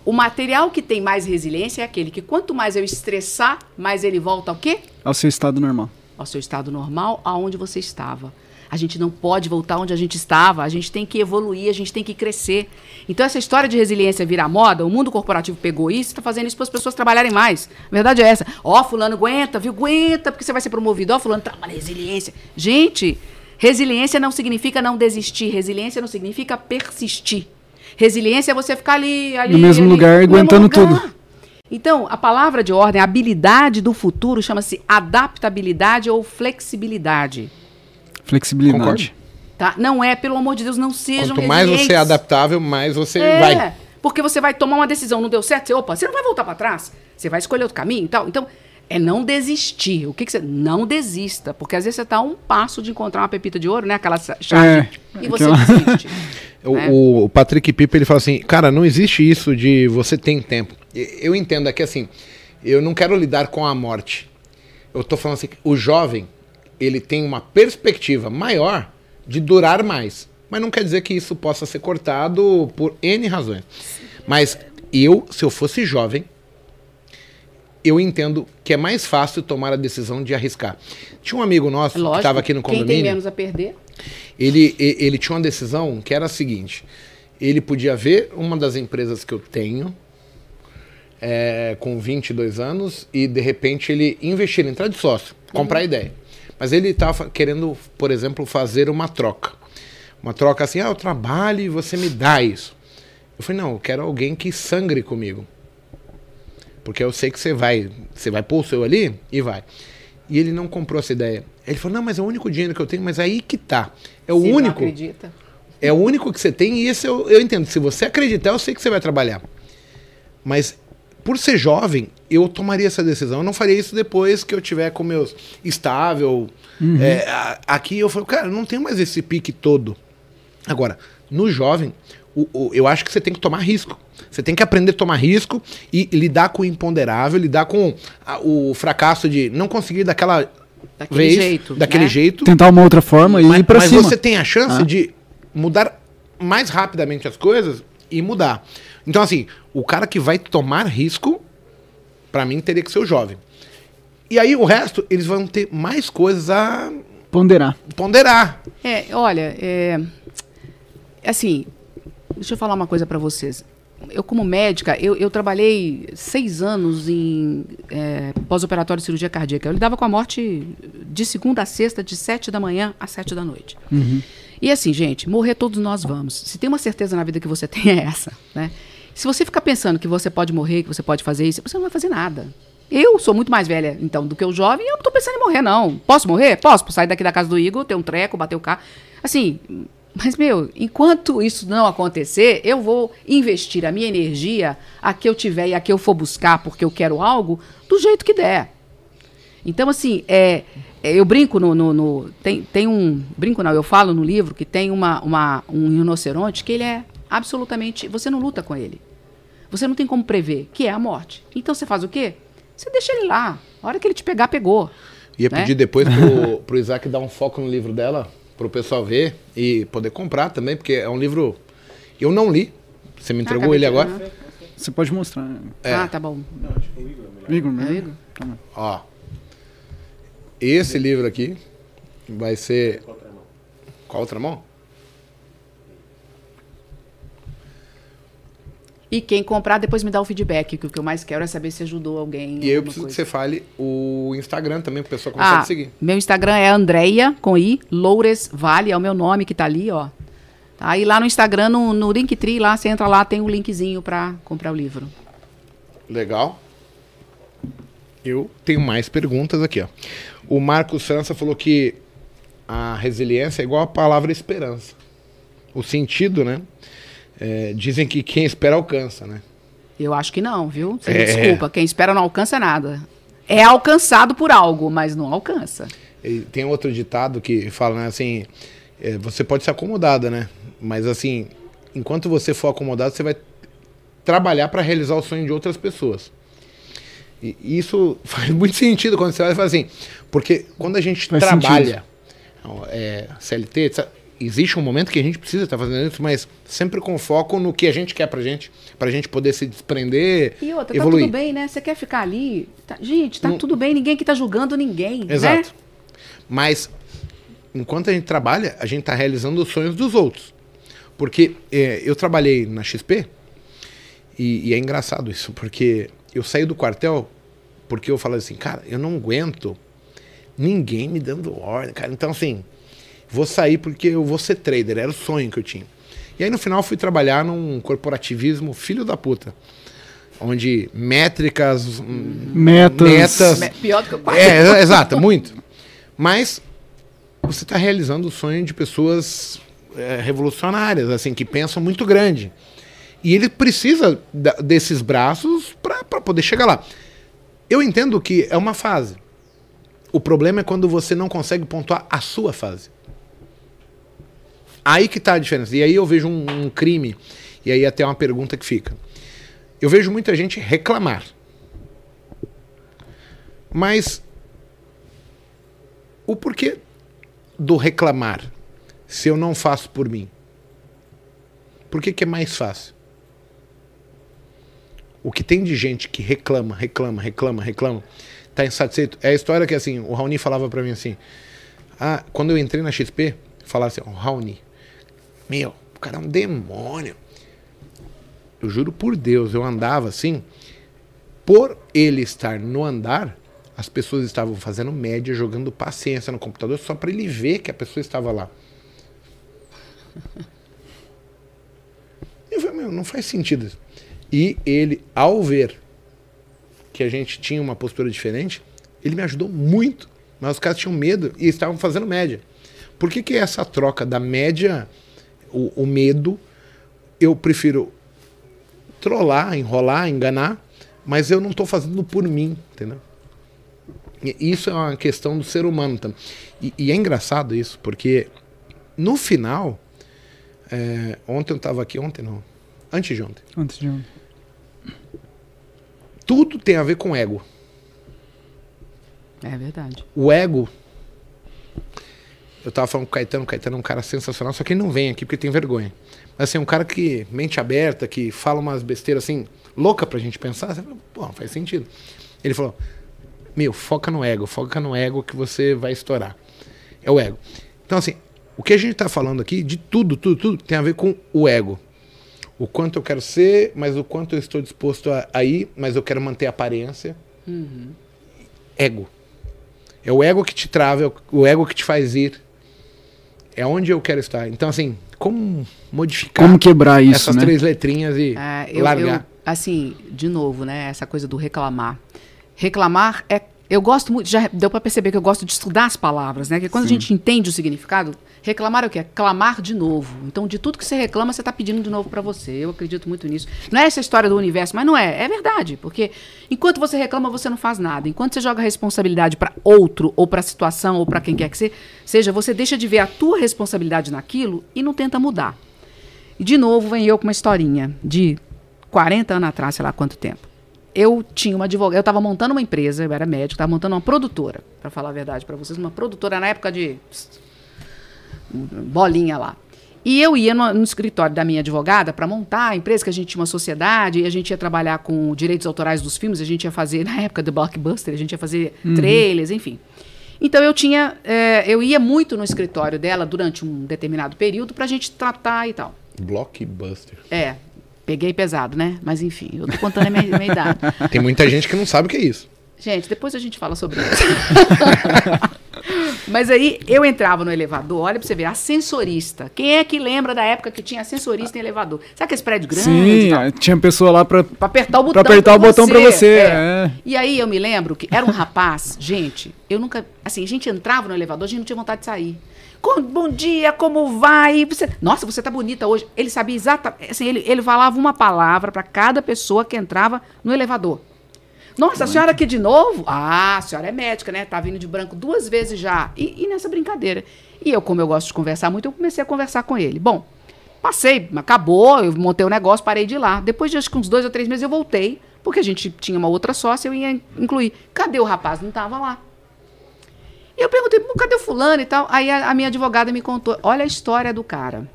o material que tem mais resiliência é aquele que quanto mais eu estressar, mais ele volta ao quê? Ao seu estado normal. Ao seu estado normal, aonde você estava. A gente não pode voltar onde a gente estava, a gente tem que evoluir, a gente tem que crescer. Então, essa história de resiliência virar moda, o mundo corporativo pegou isso e está fazendo isso para as pessoas trabalharem mais. A verdade é essa. Ó, oh, fulano aguenta, viu? Aguenta, porque você vai ser promovido. Ó, oh, fulano trabalha resiliência. Gente, resiliência não significa não desistir, resiliência não significa persistir. Resiliência é você ficar ali, ali no mesmo ali, lugar, no aguentando mesmo lugar. tudo. Então, a palavra de ordem, a habilidade do futuro, chama-se adaptabilidade ou flexibilidade. Flexibilidade. Tá? Não é, pelo amor de Deus, não sejam Quanto mais você é adaptável, mais você é, vai. Porque você vai tomar uma decisão, não deu certo, você, opa, você não vai voltar para trás. Você vai escolher outro caminho e tal. Então, é não desistir. O que, que você. Não desista. Porque às vezes você está a um passo de encontrar uma pepita de ouro, né? Aquela chave. É, e você aquela... desiste. O, né? o, Patrick Pipa ele fala assim, cara, não existe isso de você tem tempo. Eu entendo aqui assim, eu não quero lidar com a morte. Eu tô falando assim, o jovem, ele tem uma perspectiva maior de durar mais. Mas não quer dizer que isso possa ser cortado por N razões. Mas eu, se eu fosse jovem, eu entendo que é mais fácil tomar a decisão de arriscar. Tinha um amigo nosso Lógico, que estava aqui no condomínio. Quem tem menos a perder? Ele, ele tinha uma decisão que era a seguinte: ele podia ver uma das empresas que eu tenho é, com 22 anos e de repente ele investir, entrar de sócio, comprar uhum. ideia. Mas ele estava querendo, por exemplo, fazer uma troca. Uma troca assim, ah, eu trabalho e você me dá isso. Eu falei, não, eu quero alguém que sangre comigo. Porque eu sei que você vai, você vai pôr o seu ali e vai. E ele não comprou essa ideia. Ele falou, não, mas é o único dinheiro que eu tenho, mas aí que tá. É o Se não único. acredita. É o único que você tem e esse eu, eu entendo. Se você acreditar, eu sei que você vai trabalhar. Mas por ser jovem, eu tomaria essa decisão. Eu não faria isso depois que eu tiver com meus estável. É, a- aqui eu falo, cara, não tenho mais esse pique todo. Agora, no jovem, o- o- eu acho que você tem que tomar risco. Você tem que aprender a tomar risco e lidar com o imponderável, lidar com a- o fracasso de não conseguir daquela Daquele vez, jeito, daquele né? jeito. Tentar uma outra forma e Mas, ir pra mas cima. você tem a chance Ah. de mudar mais rapidamente as coisas e mudar. Então, assim, o cara que vai tomar risco, pra mim, teria que ser o jovem. E aí, o resto, eles vão ter mais coisas a Ponderar. ponderar. É, olha, é, assim, deixa eu falar uma coisa para vocês. Eu, como médica, eu, eu trabalhei seis anos em é, pós-operatório de cirurgia cardíaca. Eu lidava com a morte de segunda a sexta, de sete da manhã às sete da noite. E assim, gente, morrer todos nós vamos. Se tem uma certeza na vida que você tem, é essa, né? Se você ficar pensando que você pode morrer, que você pode fazer isso, você não vai fazer nada. Eu sou muito mais velha, então, do que o jovem, eu não tô pensando em morrer, não. Posso morrer? Posso. Sair daqui da casa do Igor, ter um treco, bater o carro. Assim, mas, meu, enquanto isso não acontecer, eu vou investir a minha energia, a que eu tiver e a que eu for buscar porque eu quero algo, do jeito que der. Então, assim, é, é, eu brinco no. no- no- tem, tem um. Brinco não, eu falo no livro que tem uma, uma, um rinoceronte que ele é absolutamente. Você não luta com ele. Você não tem como prever, que é a morte. Então você faz o quê? Você deixa ele lá. A hora que ele te pegar, pegou. Ia Né? pedir depois pro, pro Isaac dar um foco no livro dela, pro pessoal ver e poder comprar também, porque é um livro. Eu não li. Você me entregou acabei ele agora? Aham. Você pode mostrar. né? É. Ah, tá bom. Igor, É né? o Igor? Ó. Esse livro aqui vai ser. Qual outra mão? E quem comprar, depois me dá o feedback, que o que eu mais quero é saber se ajudou alguém. E aí eu preciso que coisa. você fale o Instagram também, pro pessoal começar Ah, a seguir. meu Instagram é Andreia, com I, Loures Vale, é o meu nome que tá ali, ó. Tá? E lá no Instagram, no, no Linktree, lá, você entra lá, tem o linkzinho pra comprar o livro. Legal. Eu tenho mais perguntas aqui, ó. O Marcos França falou que a resiliência é igual a palavra esperança. O sentido, né? É, dizem que quem espera alcança, né? Eu acho que não, viu? Você É. desculpa, quem espera não alcança nada. É alcançado por algo, mas não alcança. E tem outro ditado que fala, né, assim, é, você pode ser acomodada, né? Mas assim, enquanto você for acomodado, você vai trabalhar para realizar o sonho de outras pessoas. E isso faz muito sentido quando você olha e fala assim, porque quando a gente Faz trabalha, é, CLT, etc., existe um momento que a gente precisa estar fazendo isso, mas sempre com foco no que a gente quer pra gente, pra gente poder se desprender, E outra, evoluir. tá tudo bem, né? Você quer ficar ali. tá- gente, tá tudo bem, ninguém que tá julgando ninguém. Exato. Né? Mas enquanto a gente trabalha, a gente está realizando os sonhos dos outros. Porque é, eu trabalhei na XP e, e é engraçado isso, porque eu saí do quartel porque eu falei assim, cara, eu não aguento ninguém me dando ordem, cara. Então, assim, vou sair porque eu vou ser trader, era o sonho que eu tinha. E aí no final fui trabalhar num corporativismo filho da puta. Onde métricas, hum, Metas. metas, Me- Pior do que o pai. é, exa- exato, muito. Mas você está realizando o sonho de pessoas é, revolucionárias, assim, que pensam muito grande. E ele precisa da- desses braços para poder chegar lá. Eu entendo que é uma fase. O problema é quando você não consegue pontuar a sua fase. Aí que está a diferença. E aí eu vejo um, um crime. E aí até uma pergunta que fica. Eu vejo muita gente reclamar. Mas o porquê do reclamar se eu não faço por mim? Por que, que é mais fácil? O que tem de gente que reclama, reclama, reclama, reclama, tá insatisfeito. É a história que assim, o Raoni falava para mim assim: "Ah, quando eu entrei na XP, falava assim: "Ó, Raoni, meu, o cara é um demônio". Eu juro por Deus, eu andava assim, por ele estar no andar, As pessoas estavam fazendo média, jogando paciência no computador só para ele ver que a pessoa estava lá. Eu falei, meu, não faz sentido. E ele, ao ver que a gente tinha uma postura diferente, ele me ajudou muito. Mas os caras tinham medo e estavam fazendo média. Por que, que essa troca da média, o, o medo, eu prefiro trollar, enrolar, enganar, mas eu não estou fazendo por mim, entendeu? Isso é uma questão do ser humano também. E, e é engraçado isso, porque no final, é, ontem eu estava aqui, ontem não, antes de ontem. Antes de ontem. Tudo tem a ver com ego. É verdade. O ego. Eu tava falando com o Caetano, o Caetano é um cara sensacional, só que ele não vem aqui porque tem vergonha. Mas assim, um cara que, mente aberta, que fala umas besteiras assim, louca pra gente pensar, você fala, pô, faz sentido. Ele falou, meu, foca no ego, foca no ego que você vai estourar. É o ego. Então, assim, o que a gente tá falando aqui, de tudo, tudo, tudo, tem a ver com o ego. O quanto eu quero ser, mas o quanto eu estou disposto a, a ir, mas eu quero manter a aparência. Ego. É o ego que te trava, é o ego que te faz ir. É onde eu quero estar. Então, assim, como modificar Como quebrar isso, essas né? três letrinhas e É, eu, largar? eu, assim, de novo, né? Essa coisa do reclamar. Reclamar é. Eu gosto muito, já deu pra perceber que eu gosto de estudar as palavras, né? Que quando a gente entende o significado, reclamar é o quê? É clamar de novo. Então, de tudo que você reclama, você tá pedindo de novo pra você. Eu acredito muito nisso. Não é essa história do universo, mas não é. É verdade. Porque enquanto você reclama, você não faz nada. Enquanto você joga a responsabilidade pra outro, ou pra situação, ou pra quem quer que se- seja, você deixa de ver a tua responsabilidade naquilo e não tenta mudar. E de novo vem eu com uma historinha de 40 anos atrás, sei lá quanto tempo. Eu tinha uma advogada, eu estava montando uma empresa, eu era médico, estava montando uma produtora, para falar a verdade para vocês, uma produtora na época de bolinha lá. E eu ia no, no escritório da minha advogada para montar a empresa, que a gente tinha uma sociedade, e a gente ia trabalhar com direitos autorais dos filmes, a gente ia fazer, na época do Blockbuster, a gente ia fazer trailers, enfim. Então eu tinha, eh, eu ia muito no escritório dela durante um determinado período para a gente tratar e tal. Blockbuster. É, peguei pesado, né? Mas enfim, eu tô contando a minha, minha idade. Tem muita gente que não sabe o que é isso. Gente, depois a gente fala sobre isso. Mas aí eu entrava no elevador, olha pra você ver, ascensorista. Quem é que lembra da época que tinha ascensorista em elevador? Sabe aqueles prédios grandes? e Sim, tal? tinha pessoa lá pra. Pra apertar o botão. Pra apertar o botão pra você, é. é. E aí eu me lembro que era um rapaz, gente, eu nunca. Assim, a gente entrava no elevador, a gente não tinha vontade de sair. Bom dia, como vai? Você- nossa, você tá bonita hoje. Ele sabia exatamente. Assim, ele, ele falava uma palavra pra cada pessoa que entrava no elevador. Nossa, a senhora aqui de novo? Ah, a senhora é médica, né? Tá vindo de branco duas vezes já. E, e nessa brincadeira. E eu, como eu gosto de conversar muito, eu comecei a conversar com ele. Bom, passei, acabou, eu montei o negócio, parei de ir lá. Depois de acho que uns dois ou três meses eu voltei, porque a gente tinha uma outra sócia, eu ia incluir. Cadê o rapaz? Não tava lá. E eu perguntei, "Pô, cadê o fulano e tal? Aí a, a minha advogada me contou, olha a história do cara.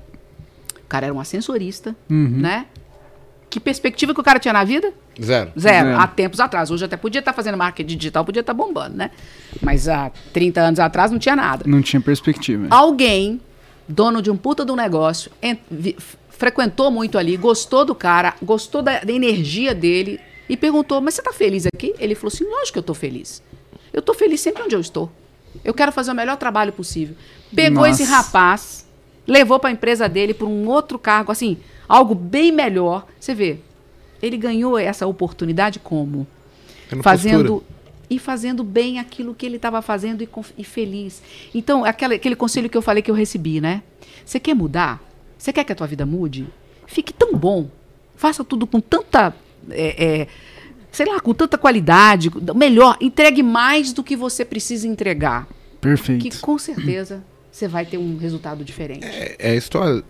O cara era um ascensorista, Uhum. né? Que perspectiva que o cara tinha na vida? Zero. Zero, Zero. há tempos atrás. Hoje até podia estar fazendo marketing digital, podia estar bombando, né? Mas há 30 anos atrás não tinha nada. Não tinha perspectiva. Alguém, dono de um puta de um negócio, frequentou muito ali, gostou do cara, gostou da, da energia dele e perguntou: Mas você tá feliz aqui? Ele falou assim: Lógico que eu tô feliz. Eu tô feliz sempre onde eu estou. Eu quero fazer o melhor trabalho possível. Pegou Nossa. esse rapaz, levou para a empresa dele por um outro cargo, assim, algo bem melhor. Você vê, ele ganhou essa oportunidade como? Tendo fazendo postura. e fazendo bem aquilo que ele estava fazendo e, e feliz. Então, aquela- aquele conselho que eu falei que eu recebi, né? Você quer mudar? Você quer que a tua vida mude? Fique tão bom. Faça tudo com tanta. é, é, sei lá, com tanta qualidade. Melhor, entregue mais do que você precisa entregar. Perfeito. Que com certeza você vai ter um resultado diferente. É, é a história.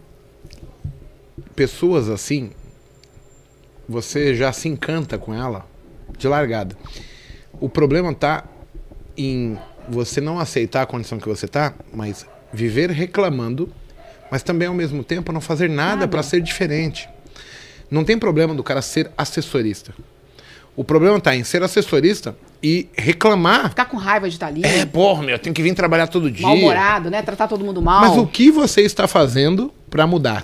Pessoas assim, você já se encanta com ela de largada. O problema tá em você não aceitar a condição que você tá, mas viver reclamando, mas também ao mesmo tempo não fazer nada Nada. para ser diferente. Não tem problema do cara ser assessorista. O problema tá em ser assessorista e reclamar. Ficar com raiva de estar ali, É, porra, meu, eu tenho que vir trabalhar todo dia. mal-humorado, né? Tratar todo mundo mal. Mas o que você está fazendo para mudar?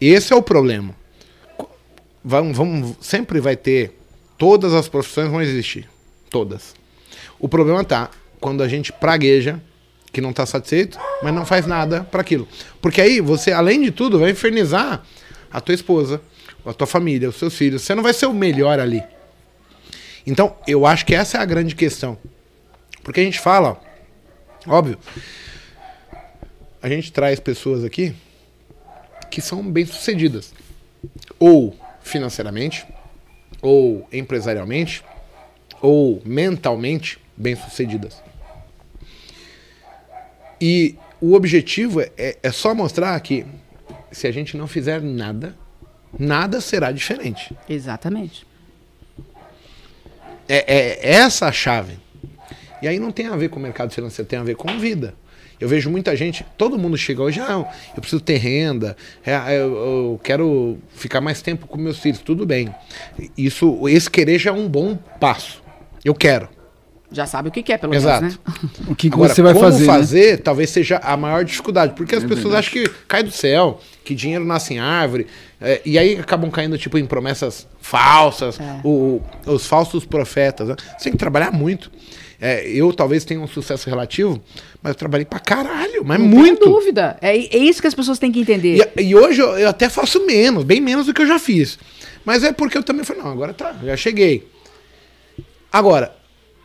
Esse é o problema. Vamos, vamos, sempre vai ter. Todas as profissões vão existir. Todas. O problema tá quando a gente pragueja que não tá satisfeito, mas não faz nada para aquilo. Porque aí você, além de tudo, vai infernizar a tua esposa, a tua família, os seus filhos. Você não vai ser o melhor ali. Então, eu acho que essa é a grande questão. Porque a gente fala, óbvio, a gente traz pessoas aqui que são bem-sucedidas. Ou financeiramente, ou empresarialmente, ou mentalmente bem-sucedidas. E o objetivo é, é só mostrar que se a gente não fizer nada, nada será diferente. Exatamente. É, é essa a chave. E aí não tem a ver com o mercado financeiro, tem a ver com vida. Eu vejo muita gente, todo mundo chega hoje, ah, eu preciso ter renda, é, eu, eu, quero ficar mais tempo com meus filhos, tudo bem. Isso, esse querer já é um bom passo. Eu quero. Já sabe o que quer, pelo Exato. menos, né? O que, que Agora, você vai como fazer? né? fazer talvez seja a maior dificuldade, porque as É pessoas verdade. acham que cai do céu, que dinheiro nasce em árvore, é, e aí acabam caindo tipo em promessas falsas, É. o- os falsos profetas. né? Você tem que trabalhar muito. É, eu talvez tenha um sucesso relativo, mas eu trabalhei pra caralho, mas Não muito. tenho dúvida. É, é isso que as pessoas têm que entender. E, e hoje eu, eu até faço menos, bem menos do que eu já fiz. Mas é porque eu também falei, não, agora tá, já cheguei. Agora,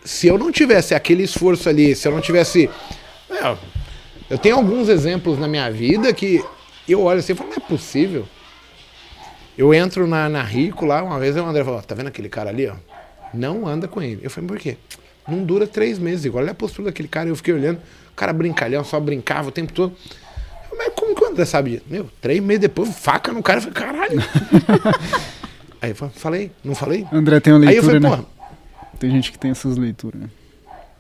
se eu não tivesse aquele esforço ali, se eu não tivesse. é, eu tenho alguns exemplos na minha vida que eu olho assim e falo, não é possível. Eu entro na, na Rico lá, uma vez o André falou, tá vendo aquele cara ali, ó? Não anda com ele. Eu falei, por quê? Não dura três meses, igual olha a postura daquele cara. Eu fiquei olhando, o cara brincalhão, só brincava o tempo todo. Mas como que o André sabe disso? Meu, três meses depois, faca no cara, eu falei, caralho. Aí eu falei, não falei? André tem uma Aí eu leitura, falei, né? porra, Tem gente que tem essas leituras. né?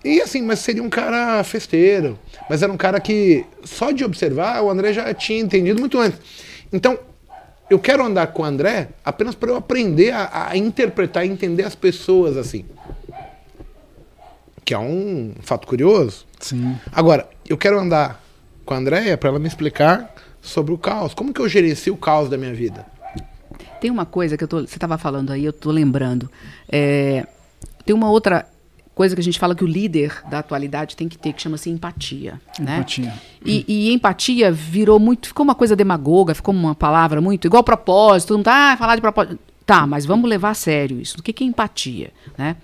E assim, mas seria um cara festeiro. Mas era um cara que, só de observar, o André já tinha entendido muito antes. Então, eu quero andar com o André apenas para eu aprender a, a interpretar e entender as pessoas assim. Que é um fato curioso. Sim. Agora, eu quero andar com a Andréia para ela me explicar sobre o caos. Como que eu gerencio o caos da minha vida? Tem uma coisa que eu tô, você estava falando aí, eu tô lembrando. É, tem uma outra coisa que a gente fala que o líder da atualidade tem que ter, que chama-se empatia. Né? Empatia. E, e empatia virou muito, ficou uma coisa demagoga, ficou uma palavra muito, igual propósito, mundo tá, ah, falar de propósito. Tá, mas vamos levar a sério isso. O que, que é empatia? Né?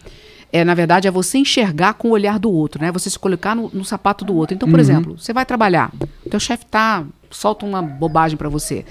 É, na verdade, é você enxergar com o olhar do outro, né? Você se colocar no, no sapato do outro. Então, por exemplo, você vai trabalhar, teu chefe tá, solta uma bobagem pra você.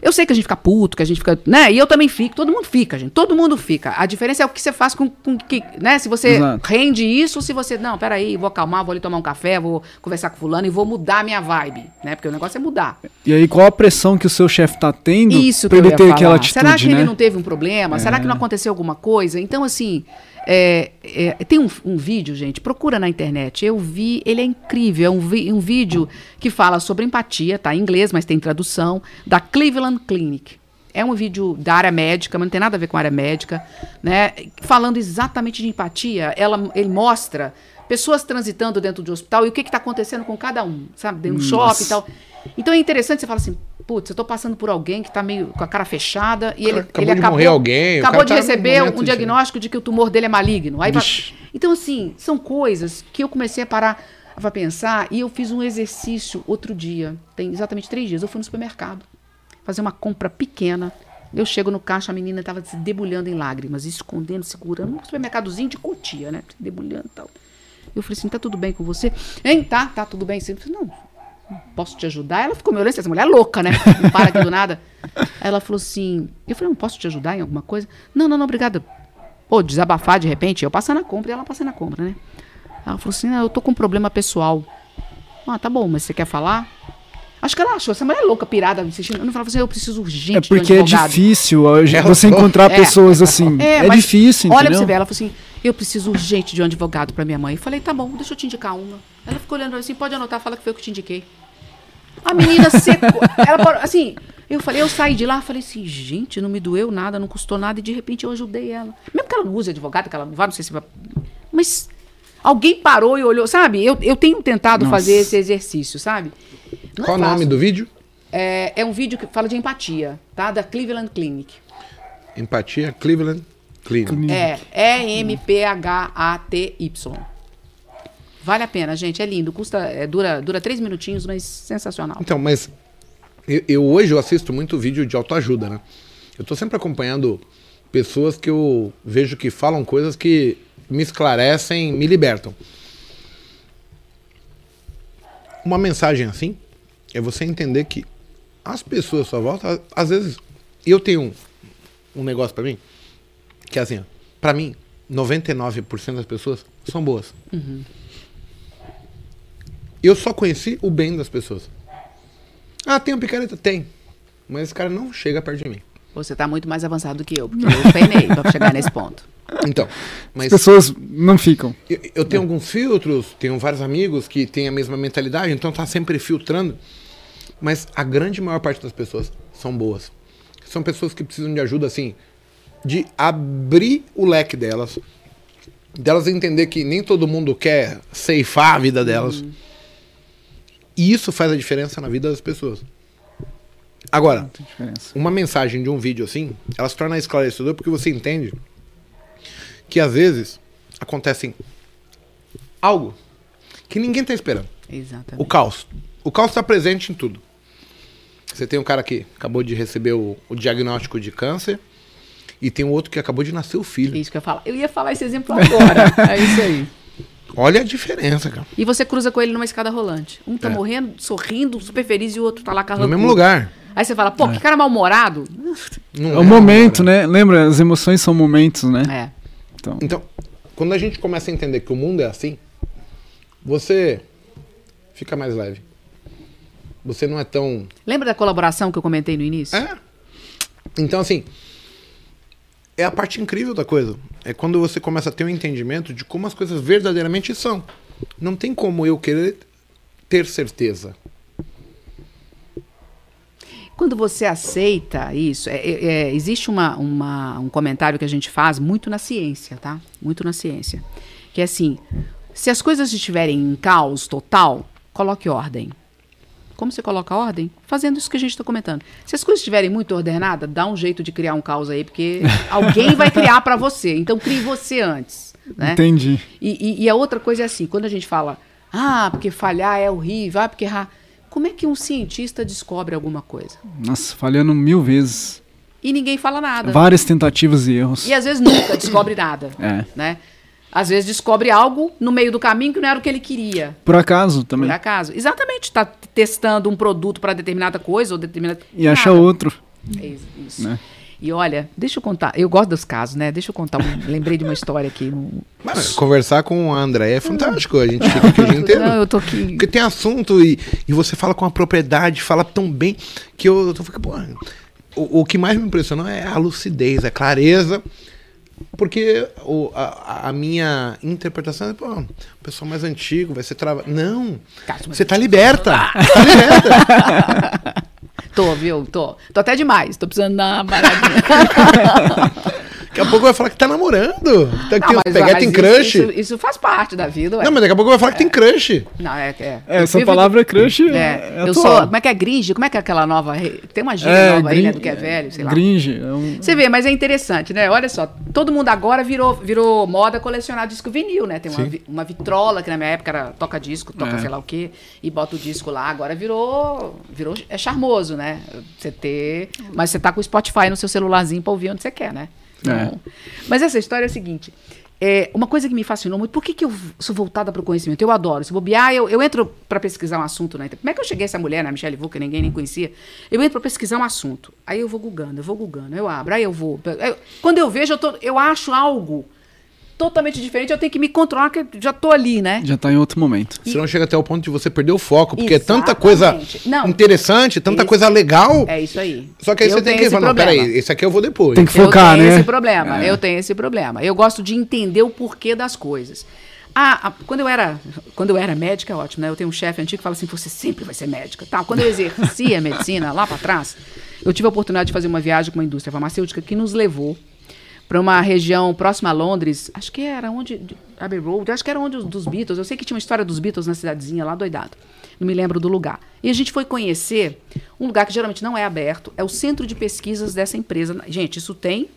Eu sei que a gente fica puto, que a gente fica, né? E eu também fico, todo mundo fica, gente. Todo mundo fica. A diferença é o que você faz com, com que, né? Se você Exato. rende isso, ou se você, não, peraí, vou acalmar, vou ali tomar um café, vou conversar com fulano e vou mudar a minha vibe, né? Porque o negócio é mudar. E aí, qual a pressão que o seu chefe tá tendo Isso pra ele ter falar. aquela atitude, Será que né? ele não teve um problema? Será que não aconteceu alguma coisa? Então, assim, é, é, tem um, um vídeo, gente, procura na internet. Eu vi, ele é incrível. É um, vi- um vídeo que fala sobre empatia, tá em inglês, mas tem tradução, da Cleveland Clinic. É um vídeo da área médica, mas não tem nada a ver com a área médica, né? Falando exatamente de empatia. Ela, ele mostra pessoas transitando dentro de um hospital e o que está acontecendo com cada um, sabe? Dentro do shopping e tal. Então é interessante você falar assim, putz, eu tô passando por alguém que tá meio com a cara fechada e ele, Acabou ele de acabou, morrer alguém, acabou de tá receber um diagnóstico de que o tumor dele é maligno. Aí então assim, são coisas que eu comecei a parar para pensar e eu fiz um exercício outro dia, tem exatamente três dias. Eu fui no supermercado fazer uma compra pequena. Eu chego no caixa, a menina estava se debulhando em lágrimas, escondendo, segurando, um supermercadozinho de cotia, né? Debulhando e tal. Eu falei assim, tá tudo bem com você? Hein, tá, tá tudo bem. Eu falei, não, posso te ajudar? Ela ficou me olhando, essa mulher é louca, né? Não para aqui do nada. Ela falou assim, eu falei, não posso te ajudar em alguma coisa? Não, não, não, obrigada. Pô, desabafar de repente, eu passando a compra e ela passando a compra, né? Ela falou assim, não, eu tô com um problema pessoal. Ah, tá bom, mas você quer falar? Acho que ela achou, essa mulher é louca, pirada, insistindo. Eu não falava assim, eu preciso urgente É de um porque é difícil hoje É, você encontrar É. pessoas assim. É, mas difícil, Olha pra entendeu? você ver, ela falou assim: eu preciso urgente de um advogado pra minha mãe. Eu falei, tá bom, deixa eu te indicar uma. Ela ficou olhando assim, pode anotar, fala que foi eu que te indiquei. A menina secou. ela parou, assim, eu falei, eu saí de lá, falei assim, gente, não me doeu nada, não custou nada, e de repente eu ajudei ela. Mesmo que ela não use advogado, que ela não vá, não sei se vai. Mas alguém parou e olhou, sabe? Eu, eu tenho tentado Nossa. fazer esse exercício, sabe? Não é Qual o nome do vídeo? É, é um vídeo que fala de empatia, tá? Da Cleveland Clinic. Empatia, Cleveland Clean. É, E-M-P-H-A-T-Y. Vale a pena, gente. É lindo. Custa, é, dura, dura três minutinhos, mas sensacional. Então, mas eu, eu hoje eu assisto muito vídeo de autoajuda, né? Eu tô sempre acompanhando pessoas que eu vejo que falam coisas que me esclarecem, me libertam. Uma mensagem assim é você entender que as pessoas à sua volta, às vezes, eu tenho um, um negócio pra mim, que é assim, ó, pra mim, 99% das pessoas são boas. Eu só conheci o bem das pessoas. Ah, tem uma picareta? Tem. Mas esse cara não chega perto de mim. Você tá muito mais avançado do que eu, porque eu penei pra chegar nesse ponto. Então, As mas pessoas não ficam. eu, eu tenho alguns filtros, tenho vários amigos que têm a mesma mentalidade, então tá sempre filtrando. Mas a grande maior parte das pessoas são boas. São pessoas que precisam de ajuda, assim, de abrir o leque delas, delas entender que nem todo mundo quer ceifar a vida delas. E isso faz a diferença na vida das pessoas. Agora, uma mensagem de um vídeo assim, ela se torna esclarecedora porque você entende que às vezes acontecem algo que ninguém tá esperando. Exatamente. O caos. O caos está presente em tudo. Você tem um cara que acabou de receber o, o diagnóstico de câncer e tem um outro que acabou de nascer o filho. É isso que eu ia falar. Eu ia falar esse exemplo agora. é isso aí. Olha a diferença, cara. E você cruza com ele numa escada rolante. Um tá É. morrendo, sorrindo, super feliz, e o outro tá lá No carregando. mesmo lugar. Aí você fala, pô, que cara mal-humorado. Não É o momento, né? Lembra? As emoções são momentos, né? É. Então, Então, quando a gente começa a entender que o mundo é assim, você fica mais leve. Você não é tão Lembra da colaboração que eu comentei no início? É. Então, assim, é a parte incrível da coisa. É quando você começa a ter um entendimento de como as coisas verdadeiramente são. Não tem como eu querer ter certeza. Quando você aceita isso, é- é- é, existe uma, uma- um comentário que a gente faz muito na ciência, tá? Muito na ciência. Que é assim: se as coisas estiverem em caos total, coloque ordem. Como você coloca ordem? Fazendo isso que a gente está comentando. Se as coisas estiverem muito ordenadas, dá um jeito de criar um caos aí, porque alguém vai criar para você. Então crie você antes. Né? entendi. E, e- e a outra coisa é assim, quando a gente fala, ah, porque falhar é horrível, ah, porque errar. Como é que um cientista descobre alguma coisa? Nossa, falhando mil vezes. E ninguém fala nada. Várias tentativas e erros. E às vezes nunca descobre nada. É. Né? Às vezes descobre algo no meio do caminho que não era o que ele queria. Por acaso também. Por acaso. Exatamente. Está testando um produto para determinada coisa ou determinada. E acha Nada. outro. É isso. Né? E olha, deixa eu contar. Eu gosto dos casos, né? Deixa eu contar. Um, lembrei de uma história aqui. Um, Mano, conversar com a André é fantástico. A gente fica aqui o dia inteiro. Não, eu tô aqui. Porque tem assunto e, e você fala com a propriedade, fala tão bem que eu, eu tô ficando, pô, o, o que mais me impressionou é a lucidez, a clareza. Porque o, a, a minha interpretação é, pô, o pessoal mais antigo vai ser travado. Não! Você tá liberta! Tá liberta! Tô, viu? Tô. Tô até demais. Tô precisando dar uma paradinha. Daqui a pouco vai falar que tá namorando. Tá, Não, tem, mas- pegar, mas tem isso- crush. Isso, isso faz parte da vida, ué. Não, mas daqui a pouco vai falar que tem crush. Não, é. é. É, essa palavra crush é, É, é eu sou. Como é que é gringe? Como é que é aquela nova. Tem uma gíria É, nova aí, né? Do que é velho, sei lá. Gringe. é um- Você vê, mas é interessante, né? Olha só, todo mundo agora virou, virou moda colecionar disco vinil, né? Tem uma, uma vitrola, que na minha época era toca disco, toca É. sei lá o quê, e bota o disco lá. Agora virou, virou. É charmoso, né? Você ter. Mas você tá com o Spotify no seu celularzinho pra ouvir onde você quer, né? Então, Mas essa história é a seguinte. É, uma coisa que me fascinou muito, por que, que eu sou voltada para o conhecimento? Eu adoro. Se bobear, eu, eu entro para pesquisar um assunto internet. Como é que eu cheguei a essa mulher, né? Michelle Vu, que ninguém nem conhecia? Eu entro para pesquisar um assunto. Aí eu vou googando, eu vou googando, eu abro, aí eu vou. eu- quando eu vejo, eu, tô, eu acho algo totalmente diferente, eu tenho que me controlar, que eu já tô ali, né? Já tá em outro momento. Senão chega até o ponto de você perder o foco, porque é tanta coisa Exatamente. Não. interessante, tanta Esse- coisa legal. É isso aí. Só que aí Eu você tem que esse falar, não, problema. peraí, esse aqui eu vou depois. Tem que focar, eu tenho né? esse problema. É. Eu tenho esse problema. Eu gosto de entender o porquê das coisas. Ah, a- quando eu era, quando eu era médica, é ótimo, né? Eu tenho um chefe antigo que fala assim: você sempre vai ser médica. Tal. Quando eu exercia a medicina lá para trás, eu tive a oportunidade de fazer uma viagem com uma indústria farmacêutica que nos levou para uma região próxima a Londres. Acho que era onde de- Abbey Road, acho que era onde os dos Beatles. Eu sei que tinha uma história dos Beatles na cidadezinha lá doidado. Não me lembro do lugar. E a gente foi conhecer um lugar que geralmente não é aberto, é o centro de pesquisas dessa empresa. Gente, isso tem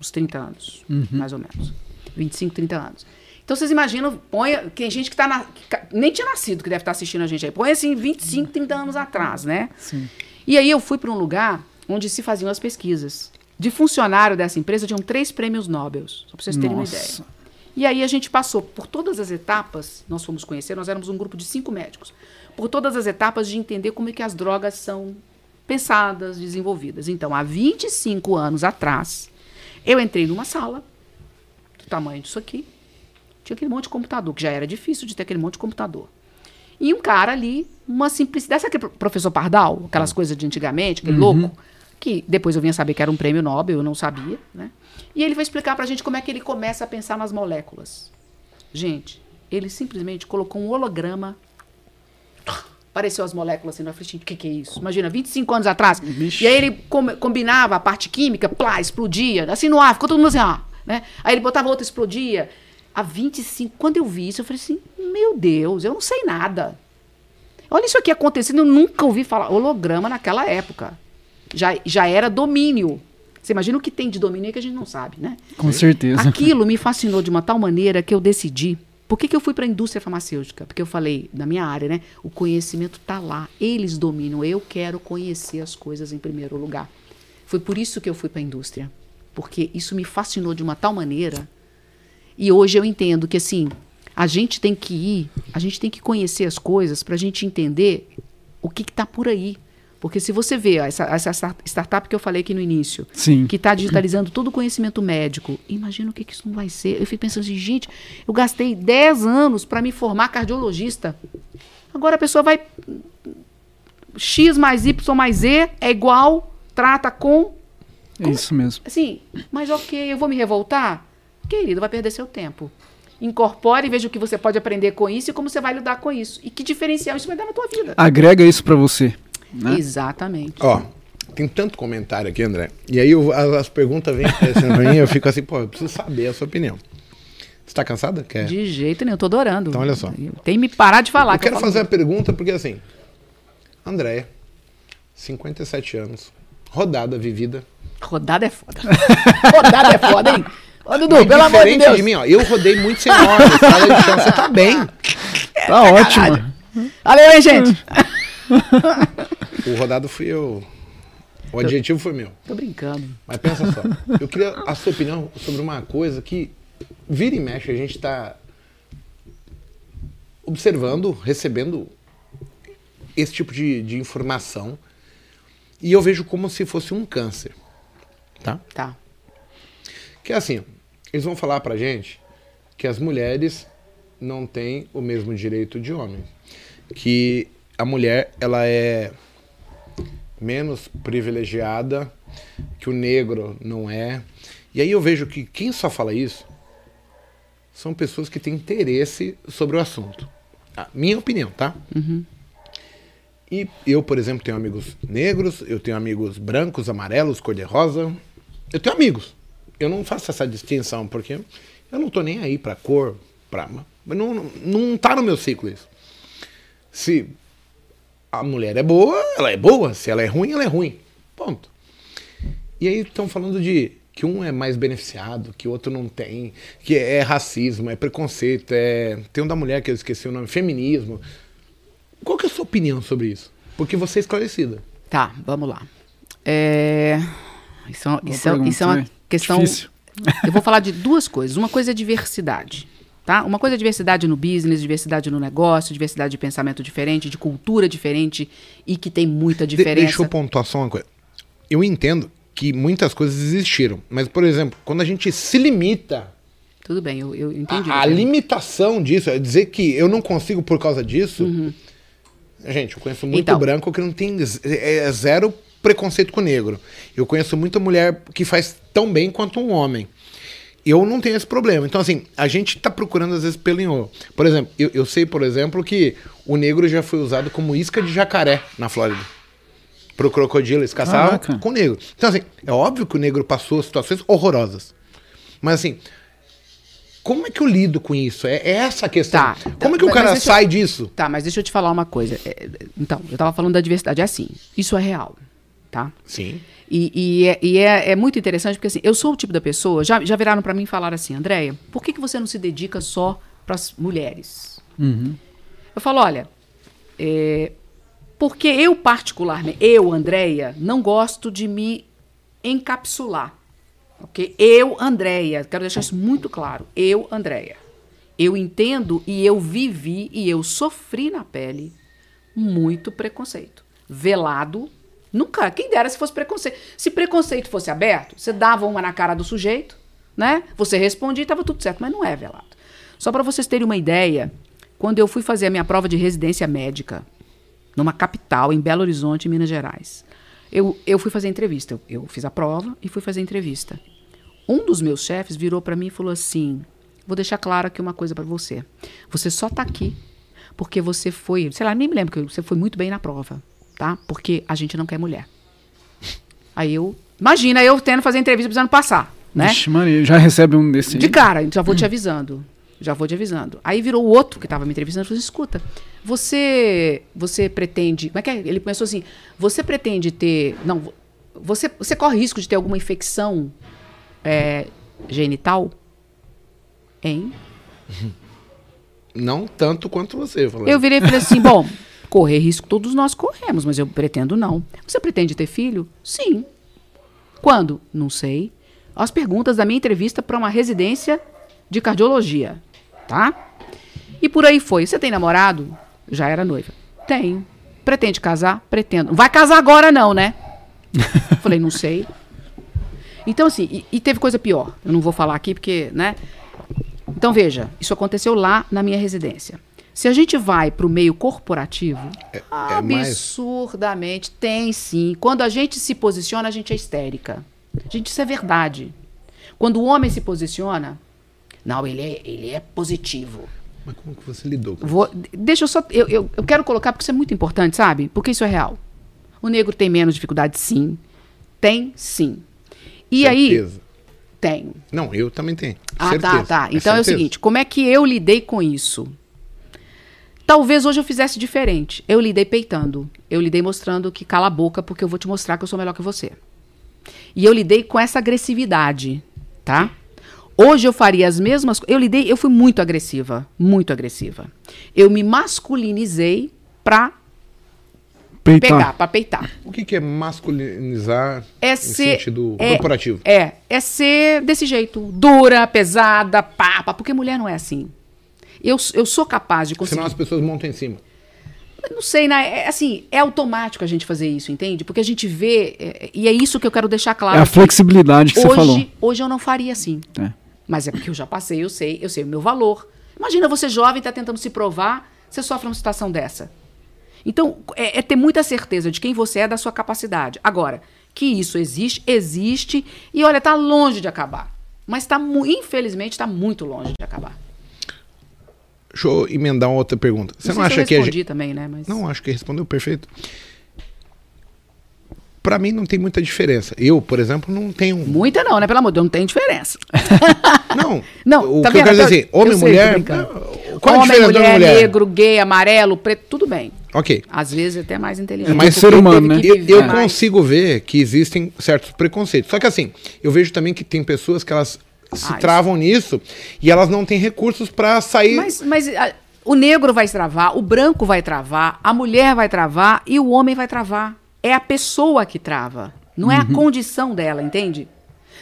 uns 30 anos, mais ou menos. 25, 30 anos. Então vocês imaginam, põe, tem gente que tá na, que nem tinha nascido que deve estar assistindo a gente aí. Põe assim 25, 30 anos atrás, né? Sim. E aí eu fui para um lugar onde se faziam as pesquisas. De funcionário dessa empresa tinham três prêmios Nobel, só para vocês terem uma Nossa. ideia. E aí a gente passou por todas as etapas, nós fomos conhecer, nós éramos um grupo de cinco médicos, por todas as etapas de entender como é que as drogas são pensadas, desenvolvidas. Então, há 25 anos atrás, eu entrei numa sala, do tamanho disso aqui, tinha aquele monte de computador, que já era difícil de ter aquele monte de computador. E um cara ali, uma simplicidade. Sabe aquele professor Pardal? Aquelas coisas de antigamente, aquele louco? Que depois eu vinha saber que era um prêmio Nobel, eu não sabia, né? E ele vai explicar pra gente como é que ele começa a pensar nas moléculas. Gente, ele simplesmente colocou um holograma. Apareceu as moléculas assim, eu falei, gente, o que, que é isso? Imagina, 25 anos atrás. Vixe. E aí ele com- combinava a parte química, plá, explodia, assim no ar, ficou todo mundo assim, ó, né? Aí ele botava outra, explodia. Há 25, quando eu vi isso, eu falei assim, meu Deus, eu não sei nada. Olha isso aqui acontecendo, eu nunca ouvi falar. Holograma naquela época. Já, já era domínio. Você imagina o que tem de domínio aí que a gente não sabe, né? Com certeza. Aquilo me fascinou de uma tal maneira que eu decidi. Por que, que eu fui para a indústria farmacêutica? Porque eu falei, na minha área, né? O conhecimento está lá. Eles dominam. Eu quero conhecer as coisas em primeiro lugar. Foi por isso que eu fui para a indústria. Porque isso me fascinou de uma tal maneira. E hoje eu entendo que, assim, a gente tem que ir, a gente tem que conhecer as coisas para a gente entender o que está por aí. Porque se você vê ó, essa, essa start- startup que eu falei aqui no início, Sim. que está digitalizando todo o conhecimento médico. Imagina o que, que isso não vai ser. Eu fico pensando assim, gente, eu gastei 10 anos para me formar cardiologista. Agora a pessoa vai. X mais Y mais Z é igual, trata com. É isso mesmo. Assim, mas ok, eu vou me revoltar? Querido, vai perder seu tempo. Incorpore e veja o que você pode aprender com isso e como você vai lidar com isso. E que diferencial isso vai dar na tua vida. Agrega isso pra você. Né? Exatamente. Ó, tem tanto comentário aqui, André. E aí eu- as, as perguntas vêm aparecendo pra mim eu fico assim, pô, eu preciso saber a sua opinião. Você tá cansada? Quer? De jeito nenhum, eu tô adorando. Então, olha só. Tem que me parar de falar. eu que quero eu falo fazer a pergunta porque assim, Andréia, 57 anos, rodada, vivida. Rodada é foda. Rodada é foda, hein? Ô, Dudu, Mas pelo amor de diferente Deus. de mim, ó. Eu rodei muito sem chão. Você tá bem. Tá ótimo. Valeu, hein, gente? O rodado fui eu. O adjetivo foi meu. Tô brincando. Mas pensa só, eu queria a sua opinião sobre uma coisa que vira e mexe, a gente está observando, recebendo esse tipo de, de informação e eu vejo como se fosse um câncer, tá? Tá. Que é assim, eles vão falar pra gente que as mulheres não têm o mesmo direito de homens, que a mulher ela é menos privilegiada, que o negro não é. E aí eu vejo que quem só fala isso são pessoas que têm interesse sobre o assunto. A minha opinião, tá? E eu, por exemplo, tenho amigos negros, eu tenho amigos brancos, amarelos, cor-de-rosa. Eu tenho amigos. Eu não faço essa distinção, porque eu não tô nem aí pra cor, pra. Não, não, não tá no meu ciclo isso. Se a mulher é boa, ela é boa. Se ela é ruim, ela é ruim. Ponto. E aí estão falando de que um é mais beneficiado, que o outro não tem, que é racismo, é preconceito, é. Tem um da mulher que eu esqueci o nome, feminismo. Qual que é a sua opinião sobre isso? Porque você é esclarecida. Tá, vamos lá. É... Isso, é- isso, é- pergunta, isso é uma né? questão. Difícil. Eu vou falar de duas coisas. Uma coisa é diversidade. Tá? Uma coisa é diversidade no business, diversidade no negócio, diversidade de pensamento diferente, de cultura diferente e que tem muita De- diferença. deixa eu pontuar só uma coisa. Eu entendo que muitas coisas existiram, mas, por exemplo, quando a gente se limita Tudo bem, eu, eu entendi. A, a limitação disso, é dizer que eu não consigo por causa disso. Gente, eu conheço muito Então. branco que não tem z- é zero preconceito com negro. Eu conheço muita mulher que faz tão bem quanto um homem. Eu não tenho esse problema. Então, assim, a gente tá procurando às vezes pelo. Por exemplo, eu, eu sei, por exemplo, que o negro já foi usado como isca de jacaré na Flórida. Pro crocodilo, eles caçavam Caraca. com o negro. Então, assim, é óbvio que o negro passou situações horrorosas. Mas, assim, como é que eu lido com isso? É, é essa a questão. Tá, como é tá, que o mas cara eu- sai disso? Tá, mas deixa eu te falar uma coisa. É, Então, eu tava falando da diversidade. É assim, isso é real, tá? Sim. E, e, é, e é, é, muito interessante porque assim, eu sou o tipo da pessoa, já, já viraram para mim e falaram assim, Andréia, por que, que você não se dedica só para as mulheres? Uhum. Eu falo, olha, é, porque eu particularmente, eu, Andréia, não gosto de me encapsular. Ok? Eu, Andréia, quero deixar isso muito claro. Eu, Andréia. Eu entendo e eu vivi e eu sofri na pele muito preconceito. Velado, nunca. Quem dera se fosse preconceito. Se preconceito fosse aberto, você dava uma na cara do sujeito, né? Você respondia e estava tudo certo, mas não é velado. Só para vocês terem uma ideia, quando eu fui fazer a minha prova de residência médica, numa capital, em Belo Horizonte, Minas Gerais, eu, eu fui fazer entrevista. Eu, eu fiz a prova e fui fazer entrevista. Um dos meus chefes virou para mim e falou assim: Vou deixar claro aqui uma coisa para você. Você só tá aqui porque você foi, sei lá, nem me lembro que você foi muito bem na prova, tá? Porque a gente não quer mulher. Aí eu, imagina eu tendo fazer entrevista precisando passar, né? Vixe, Maria, já recebe um desse. De cara, já vou te avisando. Já vou te avisando. Aí virou o outro que estava me entrevistando e falou: escuta, você você pretende. Como é que é? Ele começou assim: você pretende ter. Não, você, você corre risco de ter alguma infecção é, genital? Hein? Não tanto quanto você. Falando. Eu virei e falei assim: bom, correr risco todos nós corremos, mas eu pretendo não. Você pretende ter filho? Sim. Quando? Não sei. As perguntas da minha entrevista para uma residência de cardiologia, tá? E por aí foi. Você tem namorado? Já era noiva. Tenho. Pretende casar? Pretendo. Vai casar agora, não, né? Falei, não sei. Então, assim, e, e, teve coisa pior. Eu não vou falar aqui porque, né? Então, veja, isso aconteceu lá na minha residência. Se a gente vai para o meio corporativo, é, é absurdamente, mais... tem sim. Quando a gente se posiciona, a gente é histérica. Gente, isso é verdade. Quando o homem se posiciona, não, ele é, ele é positivo. Mas como que você lidou com Vou, isso? Deixa eu só. Eu, eu, eu quero colocar porque isso é muito importante, sabe? Porque isso é real. O negro tem menos dificuldade, sim. Tem, sim. E Certeza. aí tenho. Não, eu também tenho. Ah, tá, certeza. tá, tá. Então é, é o seguinte: como é que eu lidei com isso? Talvez hoje eu fizesse diferente. Eu lidei peitando. Eu lidei mostrando que cala a boca, porque eu vou te mostrar que eu sou melhor que você. E eu lidei com essa agressividade, tá? Hoje eu faria as mesmas Eu lidei, eu fui muito agressiva. Muito agressiva. Eu me masculinizei pra Peitar. Pegar, pra peitar. O que, que é masculinizar é ser, sentido é, corporativo? É, é ser desse jeito, dura, pesada, papa, porque mulher não é assim. Eu, eu sou capaz de conseguir. Senão as pessoas montam em cima. Não sei, né? É, assim, é automático a gente fazer isso, entende? Porque a gente vê, é, e é isso que eu quero deixar claro. É a flexibilidade que hoje, você falou. Hoje eu não faria assim. É. Mas é porque eu já passei, eu sei, eu sei o meu valor. Imagina você jovem, está tentando se provar, você sofre uma situação dessa. Então, é, é, ter muita certeza de quem você é, da sua capacidade. Agora, que isso existe, existe, e olha, está longe de acabar. Mas tá, infelizmente está muito longe de acabar. Deixa eu emendar uma outra pergunta. Você não, não acha que a gente... também, né? Mas... Não, acho que respondeu perfeito. Para mim não tem muita diferença. Eu, por exemplo, não tenho. Muita não, né? Pelo amor de Deus, não tem diferença. Não. não, o tá que vendo? eu quero dizer assim, homem e mulher. Qual homem, a diferença mulher, mulher? negro, gay, amarelo, preto, tudo bem. Ok. Às vezes até mais inteligente. Mas ser humano, né? Eu, eu consigo ver que existem certos preconceitos. Só que assim, eu vejo também que tem pessoas que elas se ah, travam isso. nisso e elas não têm recursos para sair. Mas, mas a, o negro vai travar, o branco vai travar, a mulher vai travar e o homem vai travar. É a pessoa que trava, não é uhum. a condição dela, entende?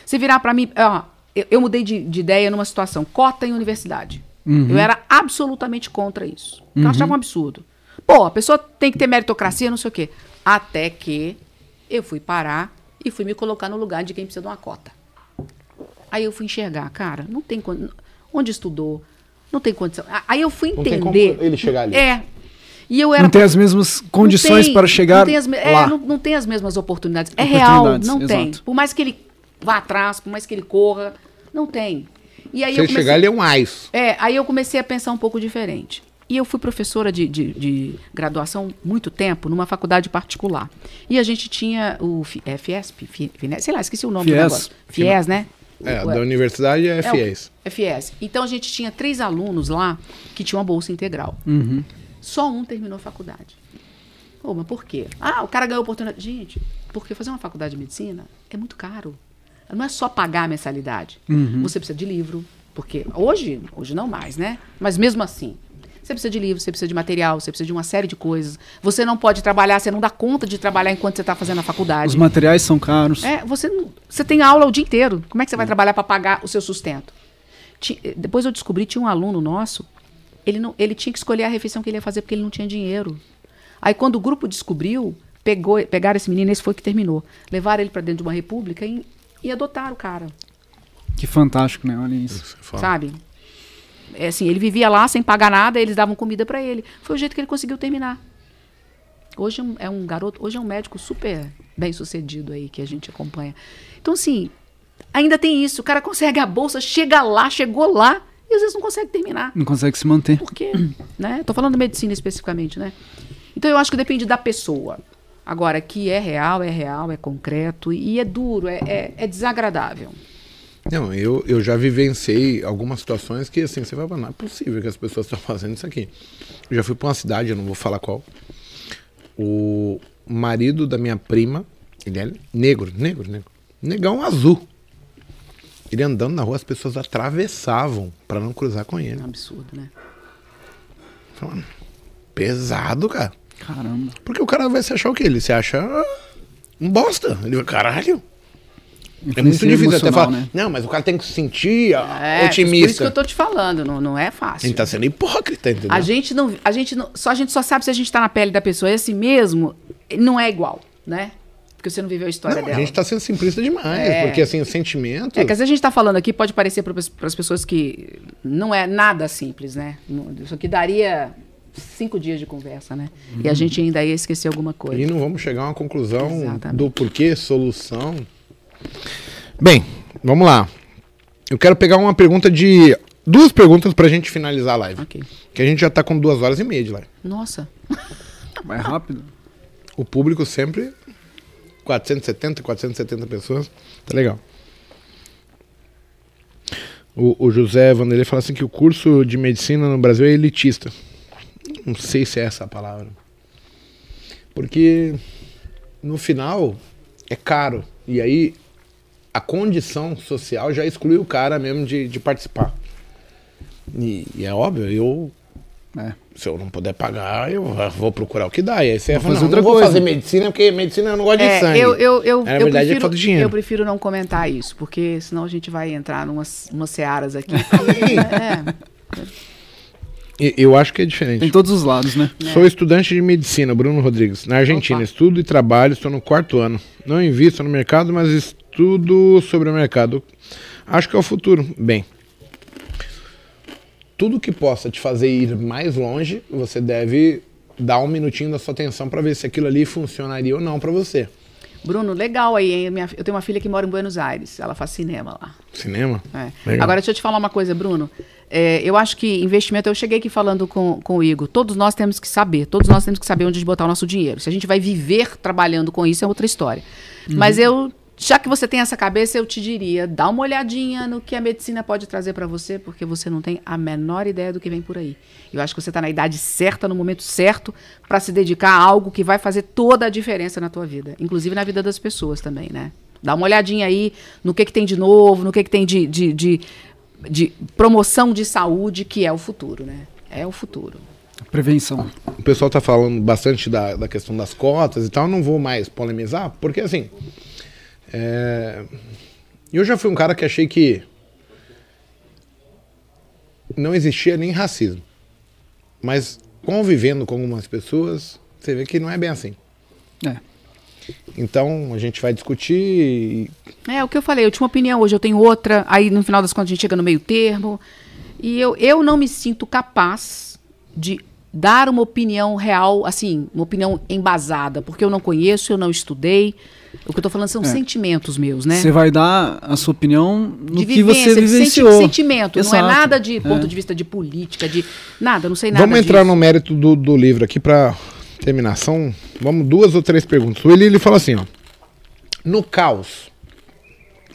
Se virar para mim, ó, eu, eu mudei de, de, ideia numa situação, cota em universidade. Uhum. Eu era absolutamente contra isso. Uhum. Eu achava um absurdo. Pô, a pessoa tem que ter meritocracia, não sei o quê. Até que eu fui parar e fui me colocar no lugar de quem precisa de uma cota. Aí eu fui enxergar, cara, não tem onde estudou, não tem condição. Aí eu fui entender. Não tem como ele chegar ali. É. E eu era, não tem as mesmas condições tem, para chegar não as, é, lá. Não, não, tem as mesmas oportunidades. É oportunidades, real, não exato. tem. Por mais que ele vá atrás, por mais que ele corra, não tem. E aí Se eu comecei, chegar, ele é um ais. É, aí eu comecei a pensar um pouco diferente. E eu fui professora de, de, de, graduação muito tempo numa faculdade particular. E a gente tinha o é, Fiesp, Fies, sei lá, esqueci o nome Fies. do negócio. Fies, né? É, da universidade é, FIES. É FIES. Então a gente tinha três alunos lá que tinham uma bolsa integral. Uhum. Só um terminou a faculdade. Oh, mas por quê? Ah, o cara ganhou oportunidade. Gente, porque fazer uma faculdade de medicina é muito caro. Não é só pagar a mensalidade. Uhum. Você precisa de livro, porque hoje, hoje não mais, né? Mas mesmo assim, você precisa de livro, você precisa de material, você precisa de uma série de coisas. Você não pode trabalhar, você não dá conta de trabalhar enquanto você está fazendo a faculdade. Os materiais são caros. É, você, não- você tem aula o dia inteiro. Como é que você vai trabalhar para pagar o seu sustento? Ti- Depois eu descobri, tinha um aluno nosso, ele, não, ele tinha que escolher a refeição que ele ia fazer porque ele não tinha dinheiro. Aí quando o grupo descobriu, pegou, pegaram esse menino, esse foi que terminou. Levaram ele para dentro de uma república e, e adotaram o cara, Que fantástico, né? Olha isso. É sabe? É assim, ele vivia lá sem pagar nada, eles davam comida para ele. Foi o jeito que ele conseguiu terminar. Hoje é um- é um garoto, hoje é um médico super bem sucedido aí que a gente acompanha. Então, assim, ainda tem isso. O cara consegue a bolsa, chega lá, chegou lá, e às vezes não consegue terminar. Não consegue se manter. Por quê? né? Tô falando de medicina especificamente, né? Então eu acho que depende da pessoa. Agora, que é real, é real, é concreto e é duro, é, é, é desagradável. Não, eu, eu já vivenciei algumas situações que assim, você vai falar, não é possível que as pessoas estão fazendo isso aqui. Eu já fui pra uma cidade, eu não vou falar qual. O marido da minha prima, ele é negro, negro, negro. Negão azul. Ele andando na rua, as pessoas atravessavam pra não cruzar com É ele. um absurdo, né? Falando, Pesado, cara. Caramba. Porque o cara vai se achar o quê? Ele se acha um bosta. Ele vai, caralho. É muito difícil até falar. né? Não, mas o cara tem que se sentir É, por otimista. isso que eu tô te falando, não, não é fácil. Ele tá sendo hipócrita, entendeu? A gente não, a gente não, só a gente só sabe se a gente tá na pele da pessoa. Esse mesmo não é igual, né? Porque você não viveu a história Não, a dela. gente tá sendo simplista demais, É. porque assim, o sentimento. É que às vezes a gente tá falando aqui, pode parecer para as pessoas que não é nada simples, né? Isso aqui daria cinco dias de conversa, né? E a gente ainda ia esquecer alguma coisa. E não vamos chegar a uma conclusão Exatamente. do porquê, solução. Bem, vamos lá. Eu quero pegar uma pergunta de. Duas perguntas pra gente finalizar a live. Ok. Que a gente já tá com duas horas e meia de live. Nossa. Vai rápido. O público sempre 470, 470 pessoas. Tá legal. O, o José Vanderlei fala assim que o curso de medicina no Brasil é elitista. Não sei se é essa a palavra. Porque no final é caro. E aí a condição social já exclui o cara mesmo de, de participar. E, e é óbvio, eu É. se eu não puder pagar, eu vou procurar o que dá. E aí você Vou fala, fazer não, outra não vou coisa. fazer medicina, porque medicina eu não gosto de É, sangue. eu, eu, eu, Na eu verdade, é prefiro, falta de dinheiro. eu prefiro não comentar isso, porque senão a gente vai entrar numas, umas searas aqui. é, E- Eu acho que é diferente. Tem todos os lados, né? Sou estudante de medicina, Bruno Rodrigues, na Argentina. Opa. Estudo e trabalho, estou no quarto ano. Não invisto no mercado, mas estudo sobre o mercado. Acho que é o futuro. Bem, tudo que possa te fazer ir mais longe, você deve dar um minutinho da sua atenção para ver se aquilo ali funcionaria ou não para você. Bruno, legal aí, hein? Minha- eu tenho uma filha que mora em Buenos Aires, ela faz cinema lá. Cinema? É. Legal. Agora, deixa eu te falar uma coisa, Bruno. É, eu acho que investimento, eu cheguei aqui falando com, com o Igor, todos nós temos que saber, todos nós temos que saber onde botar o nosso dinheiro. Se a gente vai viver trabalhando com isso, é outra história. Mas eu, já que você tem essa cabeça, eu te diria, dá uma olhadinha no que a medicina pode trazer para você, porque você não tem a menor ideia do que vem por aí. Eu acho que você está na idade certa, no momento certo, para se dedicar a algo que vai fazer toda a diferença na tua vida, inclusive na vida das pessoas também, né? Dá uma olhadinha aí no que, que tem de novo, no que, que tem de, de, de, de promoção de saúde, que é o futuro, né? É o futuro. Prevenção. O pessoal tá falando bastante da, da questão das cotas e tal, eu não vou mais polemizar, porque assim. É, Eu já fui um cara que achei que não existia nem racismo. Mas convivendo com algumas pessoas, você vê que não é bem assim. É. Então a gente vai discutir. e- É o que eu falei, eu tinha uma opinião, hoje eu tenho outra, aí no final das contas a gente chega no meio termo. E eu, eu não me sinto capaz de dar uma opinião real, assim, uma opinião embasada, porque eu não conheço, eu não estudei. O que eu tô falando são É. sentimentos meus, né? Você vai dar a sua opinião no de que você vivência, de senti- vivenciou. sentimento, não é Exato. nada de ponto É. de vista de política, de nada, não sei nada Vamos entrar disso. no mérito do, do livro aqui para terminar. São, vamos duas ou três perguntas. O Eli ele fala assim, ó. No caos,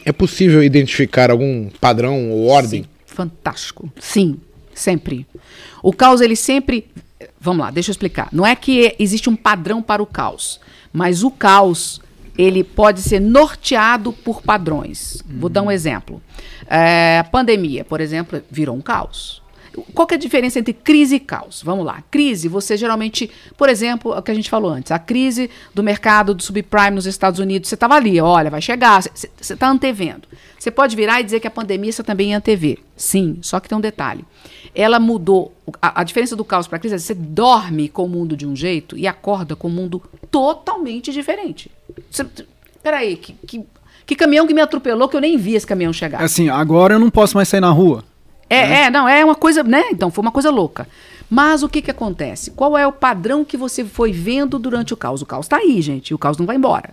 é possível identificar algum padrão ou ordem? Sim, fantástico. Sim, sempre. O caos, ele sempre vamos lá, deixa eu explicar. Não é que existe um padrão para o caos, mas o caos ele pode ser norteado por padrões. Uhum. Vou dar um exemplo. É, a pandemia, por exemplo, virou um caos. Qual é a diferença entre crise e caos? Vamos lá. Crise, você geralmente, por exemplo, o que a gente falou antes, a crise do mercado do subprime nos Estados Unidos, você estava ali, olha, vai chegar, você está antevendo. Você pode virar e dizer que a pandemia você também ia antever. Sim, só que tem um detalhe. Ela mudou. A, a diferença do caos para a crise é que você dorme com o mundo de um jeito e acorda com o mundo totalmente diferente. Você, peraí, que, que, que caminhão que me atropelou que eu nem vi esse caminhão chegar? Assim, agora eu não posso mais sair na rua. É, né? é, não, é uma coisa, né? Então, foi uma coisa louca. Mas o que que acontece? Qual é o padrão que você foi vendo durante o caos? O caos está aí, gente, o caos não vai embora.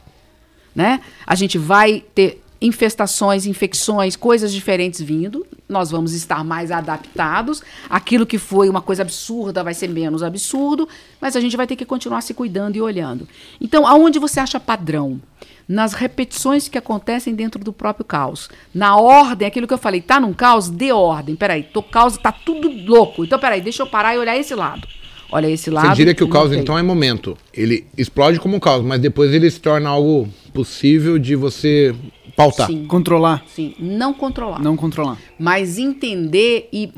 Né? A gente vai ter infestações, infecções, coisas diferentes vindo. Nós vamos estar mais adaptados. Aquilo que foi uma coisa absurda vai ser menos absurdo, mas a gente vai ter que continuar se cuidando e olhando. Então, aonde você acha padrão? nas repetições que acontecem dentro do próprio caos. Na ordem, aquilo que eu falei, tá num caos, dê ordem. Peraí, tô caos, tá tudo louco. Então, peraí, deixa eu parar e olhar esse lado. Olha esse lado. Você diria que o caos, então, é momento. Ele explode como um caos, mas depois ele se torna algo possível de você pautar. Sim. Controlar. Sim, não controlar. Não controlar. Mas entender e,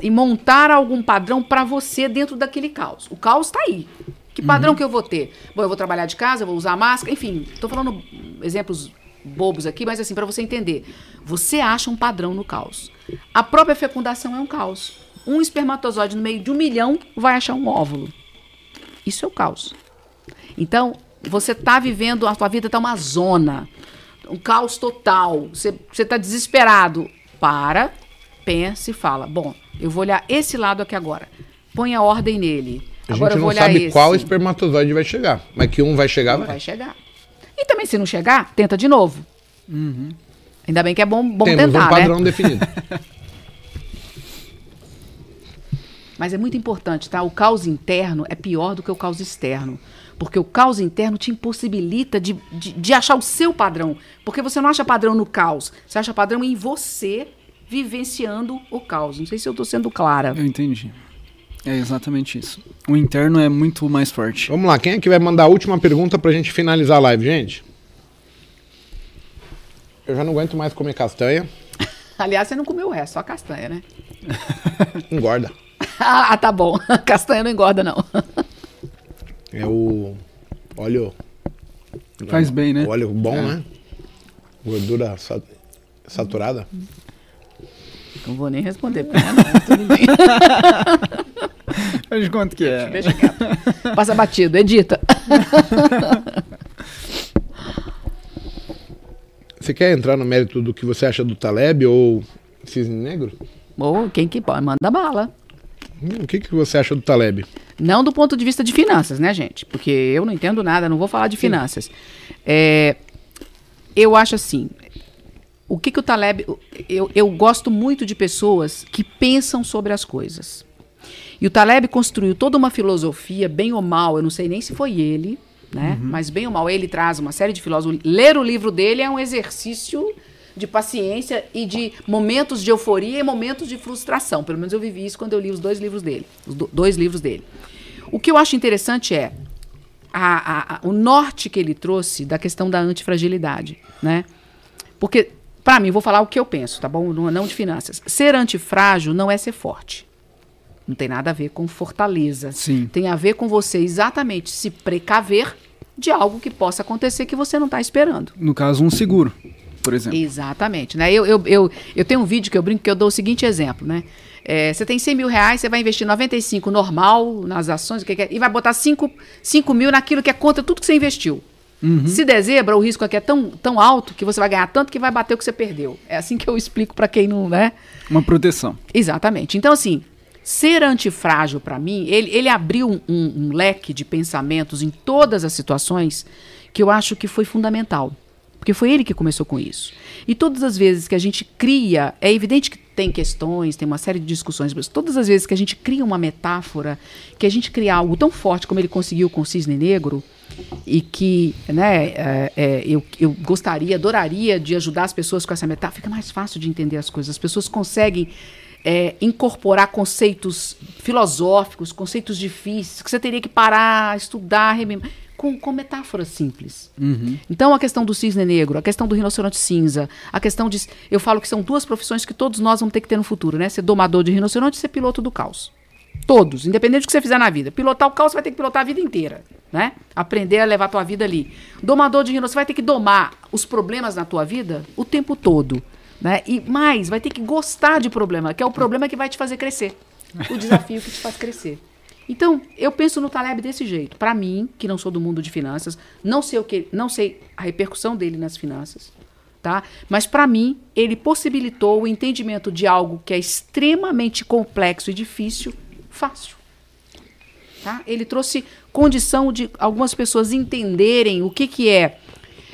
e montar algum padrão para você dentro daquele caos. O caos está aí. Que padrão uhum. que eu vou ter? Bom, eu vou trabalhar de casa, vou usar máscara, enfim, estou falando exemplos bobos aqui, mas assim, para você entender. Você acha um padrão no caos. A própria fecundação é um caos. Um espermatozoide no meio de um milhão vai achar um óvulo. Isso é o caos. Então, você está vivendo, a sua vida está uma zona, um caos total. Você está desesperado. Para, pensa e fala: bom, eu vou olhar esse lado aqui agora. Põe a ordem nele. A Agora gente não sabe esse. qual espermatozoide vai chegar. Mas que um vai chegar, vai. Vai chegar. E também, se não chegar, tenta de novo. Uhum. Ainda bem que é bom, bom Temos tentar, um né? padrão né? definido. Mas é muito importante, tá? O caos interno é pior do que o caos externo. Porque o caos interno te impossibilita de, de, de achar o seu padrão. Porque você não acha padrão no caos. Você acha padrão em você vivenciando o caos. Não sei se eu estou sendo clara. Eu entendi. É exatamente isso. O interno é muito mais forte. Vamos lá, quem é que vai mandar a última pergunta pra gente finalizar a live, gente? Eu já não aguento mais comer castanha. Aliás, você não comeu o resto, só castanha, né? Engorda. ah, tá bom. Castanha não engorda, não. É óleo. Faz bem, né? Óleo bom, é. né? Gordura saturada. Não vou nem responder pra ela, não. Tudo bem. Faz quanto que é. Deixa quieto. Passa batido, edita. Você quer entrar no mérito do que você acha do Taleb ou Cisne Negro? Ou quem que pode, manda bala. Hum, o que, que você acha do Taleb? Não do ponto de vista de finanças, né, gente? Porque eu não entendo nada, não vou falar de finanças. É, eu acho assim, o que, que o Taleb. Eu, eu gosto muito de pessoas que pensam sobre as coisas. E o Taleb construiu toda uma filosofia, bem ou mal, eu não sei nem se foi ele, né? Uhum. Mas bem ou mal, ele traz uma série de filósofos. Ler o livro dele é um exercício de paciência e de momentos de euforia e momentos de frustração. Pelo menos eu vivi isso quando eu li os dois livros dele. Os do, dois livros dele. O que eu acho interessante é a, a, a, o norte que ele trouxe da questão da antifragilidade, né? Porque, para mim, vou falar o que eu penso, tá bom? Não, não de finanças. Ser antifrágil não é ser forte. Não tem nada a ver com fortaleza. Sim. Tem a ver com você exatamente se precaver de algo que possa acontecer que você não está esperando. No caso, um seguro, por exemplo. Exatamente. Né? Eu, eu, eu, eu tenho um vídeo que eu brinco que eu dou o seguinte exemplo, né? É, você tem 100 mil reais, você vai investir 95 normal nas ações, que é, e vai botar 5, 5 mil naquilo que é contra tudo que você investiu. Uhum. Se der zebra, o risco aqui é tão, tão alto que você vai ganhar tanto que vai bater o que você perdeu. É assim que eu explico para quem não, né? Uma proteção. Exatamente. Então, assim, Ser antifrágil, para mim, ele, ele abriu um, um, um leque de pensamentos em todas as situações que eu acho que foi fundamental. Porque foi ele que começou com isso. E todas as vezes que a gente cria, é evidente que tem questões, tem uma série de discussões, mas todas as vezes que a gente cria uma metáfora, que a gente cria algo tão forte como ele conseguiu com o cisne negro, e que né, é, é, eu, eu gostaria, adoraria de ajudar as pessoas com essa metáfora, fica mais fácil de entender as coisas. As pessoas conseguem é, incorporar conceitos filosóficos, conceitos difíceis, que você teria que parar, estudar, remembrar com, com metáforas simples. Uhum. Então, a questão do cisne negro, a questão do rinoceronte cinza, a questão de. Eu falo que são duas profissões que todos nós vamos ter que ter no futuro, né? Ser domador de rinoceronte e ser piloto do caos. Todos, independente do que você fizer na vida. Pilotar o caos, você vai ter que pilotar a vida inteira, né? Aprender a levar a tua vida ali. Domador de rinoceronte, você vai ter que domar os problemas na tua vida o tempo todo. Né? E mais, vai ter que gostar de problema, que é o problema que vai te fazer crescer. O desafio que te faz crescer. Então, eu penso no Taleb desse jeito. Para mim, que não sou do mundo de finanças, não sei o que, não sei a repercussão dele nas finanças, tá? Mas para mim, ele possibilitou o entendimento de algo que é extremamente complexo e difícil, fácil. Tá? Ele trouxe condição de algumas pessoas entenderem o que, que é,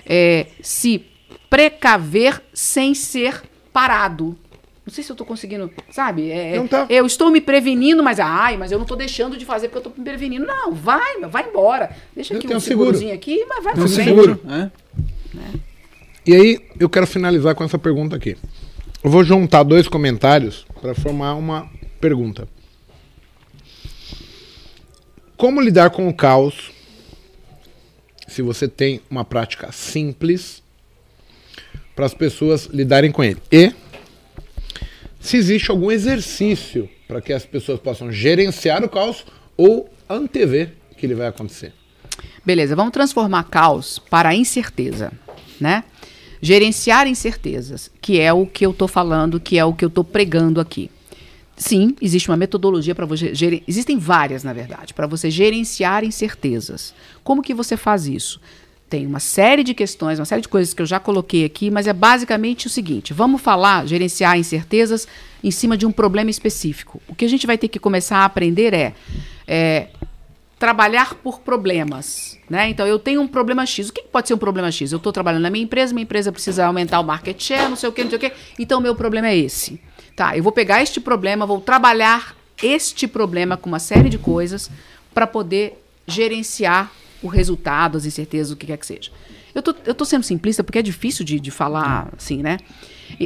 é se precaver sem ser parado. Não sei se eu tô conseguindo, sabe? É, Não tá. Eu estou me prevenindo, mas ai, mas eu não tô deixando de fazer porque eu tô me prevenindo. Não, vai, vai embora. Deixa Eu aqui tenho um seguro. segurozinho aqui, mas vai um frente. seguro. É? E aí, eu quero finalizar com essa pergunta aqui. Eu vou juntar dois comentários para formar uma pergunta. Como lidar com o caos se você tem uma prática simples para as pessoas lidarem com ele? E se existe algum exercício para que as pessoas possam gerenciar o caos ou antever que ele vai acontecer? Beleza, vamos transformar caos para incerteza, né? Gerenciar incertezas, que é o que eu tô falando, que é o que eu tô pregando aqui. Sim, existe uma metodologia para você gerir, existem várias, na verdade, para você gerenciar incertezas. Como que você faz isso? Tem uma série de questões, uma série de coisas que eu já coloquei aqui, mas é basicamente o seguinte: vamos falar, gerenciar incertezas em cima de um problema específico. O que a gente vai ter que começar a aprender é, é trabalhar por problemas. Né? Então, eu tenho um problema X. O que pode ser um problema X? Eu estou trabalhando na minha empresa, minha empresa precisa aumentar o market share, não sei o que, não sei o que. Então, meu problema é esse. Tá, eu vou pegar este problema, vou trabalhar este problema com uma série de coisas para poder gerenciar o resultado, as incertezas, o que quer que seja. Eu tô, eu tô sendo simplista porque é difícil de, de falar assim, né?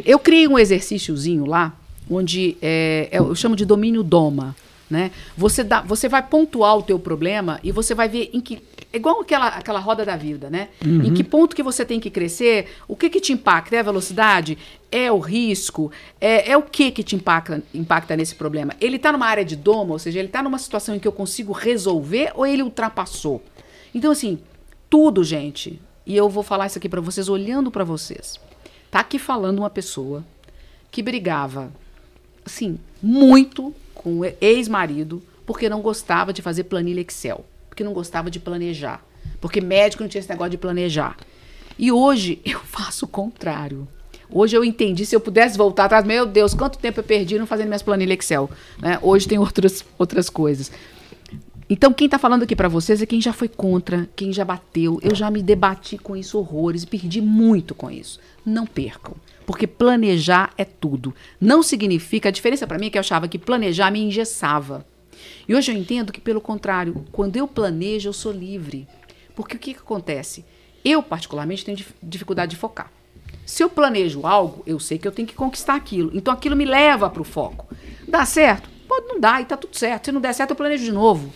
Eu criei um exercíciozinho lá, onde é, é- eu chamo de domínio doma. Né? Você, dá, você vai pontuar o teu problema e você vai ver em que. É igual aquela, aquela roda da vida, né? Em que ponto que você tem que crescer, o que, que te impacta? É a velocidade? É o risco? É, é o que que te impacta, impacta nesse problema? Ele está numa área de doma, ou seja, ele está numa situação em que eu consigo resolver ou ele ultrapassou? Então, assim, tudo, gente, e eu vou falar isso aqui para vocês olhando para vocês. Tá aqui falando uma pessoa que brigava, assim, muito com o ex-marido porque não gostava de fazer planilha Excel, porque não gostava de planejar, porque médico não tinha esse negócio de planejar. E hoje eu faço o contrário. Hoje eu entendi, se eu pudesse voltar atrás, meu Deus, quanto tempo eu perdi não fazendo minhas planilhas Excel. Né? Hoje tem outras, outras coisas. Então, quem está falando aqui para vocês é quem já foi contra, quem já bateu. Eu já me debati com isso horrores perdi muito com isso. Não percam, porque planejar é tudo. Não significa, a diferença para mim é que eu achava que planejar me engessava. E hoje eu entendo que, pelo contrário, quando eu planejo, eu sou livre. Porque o que, que acontece? Eu, particularmente, tenho dif- dificuldade de focar. Se eu planejo algo, eu sei que eu tenho que conquistar aquilo. Então aquilo me leva para o foco. Dá certo? Pode não dar e tá tudo certo. Se não der certo, eu planejo de novo.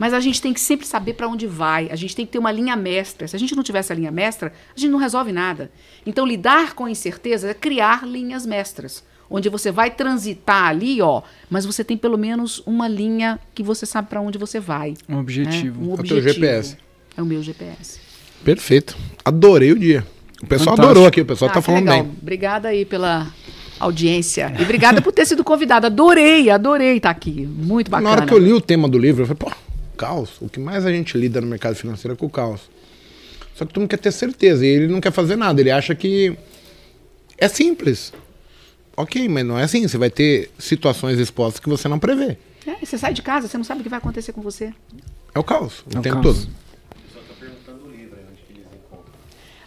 Mas a gente tem que sempre saber para onde vai. A gente tem que ter uma linha mestra. Se a gente não tiver essa linha mestra, a gente não resolve nada. Então lidar com a incerteza é criar linhas mestras, onde você vai transitar ali, ó, mas você tem pelo menos uma linha que você sabe para onde você vai. Um objetivo. né? Um É o teu objetivo. GPS. É o meu GPS. Perfeito. Adorei o dia. O pessoal Fantástico. adorou aqui, o pessoal Ah, tá falando legal. bem. Obrigada aí pela audiência. E obrigada por ter sido convidada. Adorei, adorei estar aqui. Muito bacana. Na hora que eu li o tema do livro, eu falei, pô, caos. O que mais a gente lida no mercado financeiro é com o caos. Só que todo mundo quer ter certeza e ele não quer fazer nada. Ele acha que é simples. Ok, mas não é assim. Você vai ter situações expostas que você não prevê. É, você sai de casa, você não sabe o que vai acontecer com você. É o caos, o É o tempo caos. todo.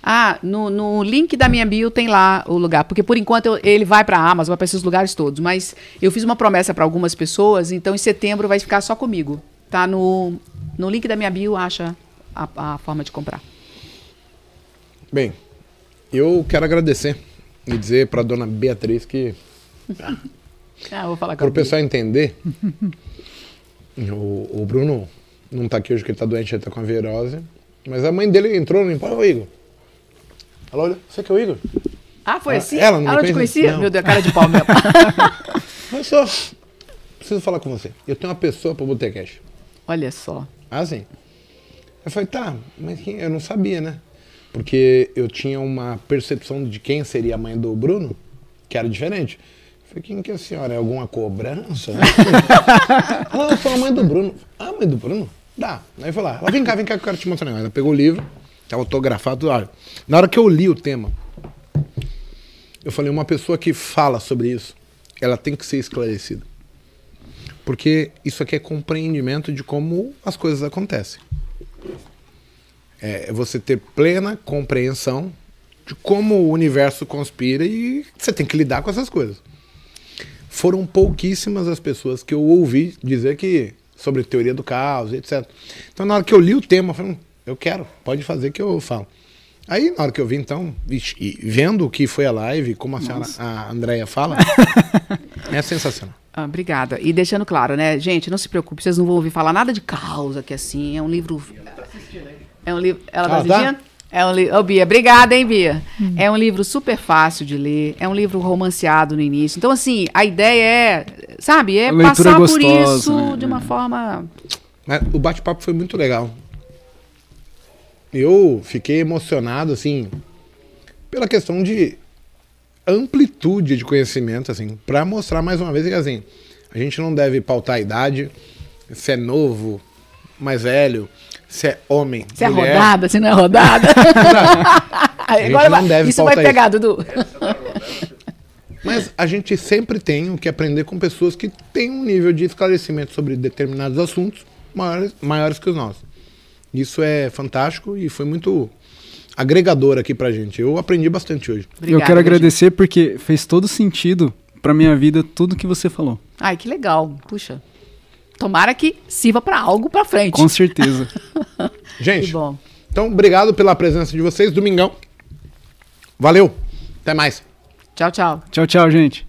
Ah, no, no link da minha bio tem lá o lugar, porque por enquanto eu- ele vai para a Amazon, vai para esses lugares todos, mas eu fiz uma promessa para algumas pessoas, então em setembro vai ficar só comigo. Tá no, no link da minha bio, acha a, a forma de comprar. Bem, eu quero agradecer e dizer pra dona Beatriz que Ah, vou falar com Para o pessoal entender, o, o Bruno não tá aqui hoje porque ele tá doente, ele tá com a virose. Mas a mãe dele entrou no empório, ô Igor. Ela olha, você que é o Igor? Ah, foi Ah, assim? ela não me te conhecia? conhecia? Não. Meu Deus, cara de pau mesmo. Olha só, preciso falar com você. Eu tenho uma pessoa para o Botecash. Olha só. Ah, sim. Eu falei, tá, mas quem? Eu não sabia, né? Porque eu tinha uma percepção de quem seria a mãe do Bruno, que era diferente. Eu falei, quem que é a senhora? É alguma cobrança? ela eu sou a mãe do Bruno. Ah, mãe do Bruno? Dá. Aí eu falei, ela, vem cá, vem cá que eu quero te mostrar um negócio. Ela pegou o livro, tava autografado, olha. Na hora que eu li o tema, eu falei, uma pessoa que fala sobre isso, ela tem que ser esclarecida. Porque isso aqui é compreendimento de como as coisas acontecem. É você ter plena compreensão de como o universo conspira e você tem que lidar com essas coisas. Foram pouquíssimas as pessoas que eu ouvi dizer que sobre teoria do caos, etc. Então na hora que eu li o tema, eu falei, "Hum, eu quero, pode fazer que eu falo. Aí na hora que eu vi então, vixe, e vendo o que foi a live, como a senhora, a Andrea fala, é sensacional. Ah, obrigada. E deixando claro, né, gente, não se preocupe, vocês não vão ouvir falar nada de causa aqui assim. É um livro. É um livro. Ela tá Ah, tá? assistindo? É um livro. Ô, Bia, obrigada, hein, Bia? É um livro super fácil de ler. É um livro romanceado no início. Então, assim, a ideia é, sabe, é passar por gostosa, isso né? de uma forma. Mas o bate-papo foi muito legal. Eu fiquei emocionado, assim, pela questão de amplitude de conhecimento, assim, para mostrar mais uma vez que, assim, a gente não deve pautar a idade, se é novo, mais velho, se é homem, Se é mulher. rodada, se não é rodada. gente Agora não deve isso vai pegar, Dudu. Mas a gente sempre tem o que aprender com pessoas que têm um nível de esclarecimento sobre determinados assuntos maiores, maiores que os nossos. Isso é fantástico e foi muito agregador aqui pra gente. Eu aprendi bastante hoje. eu Obrigada, quero viu, gente? agradecer porque fez todo sentido pra minha vida tudo que você falou. Ai, que legal. Puxa. Tomara que sirva pra algo pra frente. Com certeza. Que Gente, bom. então obrigado pela presença de vocês. Domingão. Valeu. Até mais. Tchau, tchau. tchau, tchau, gente.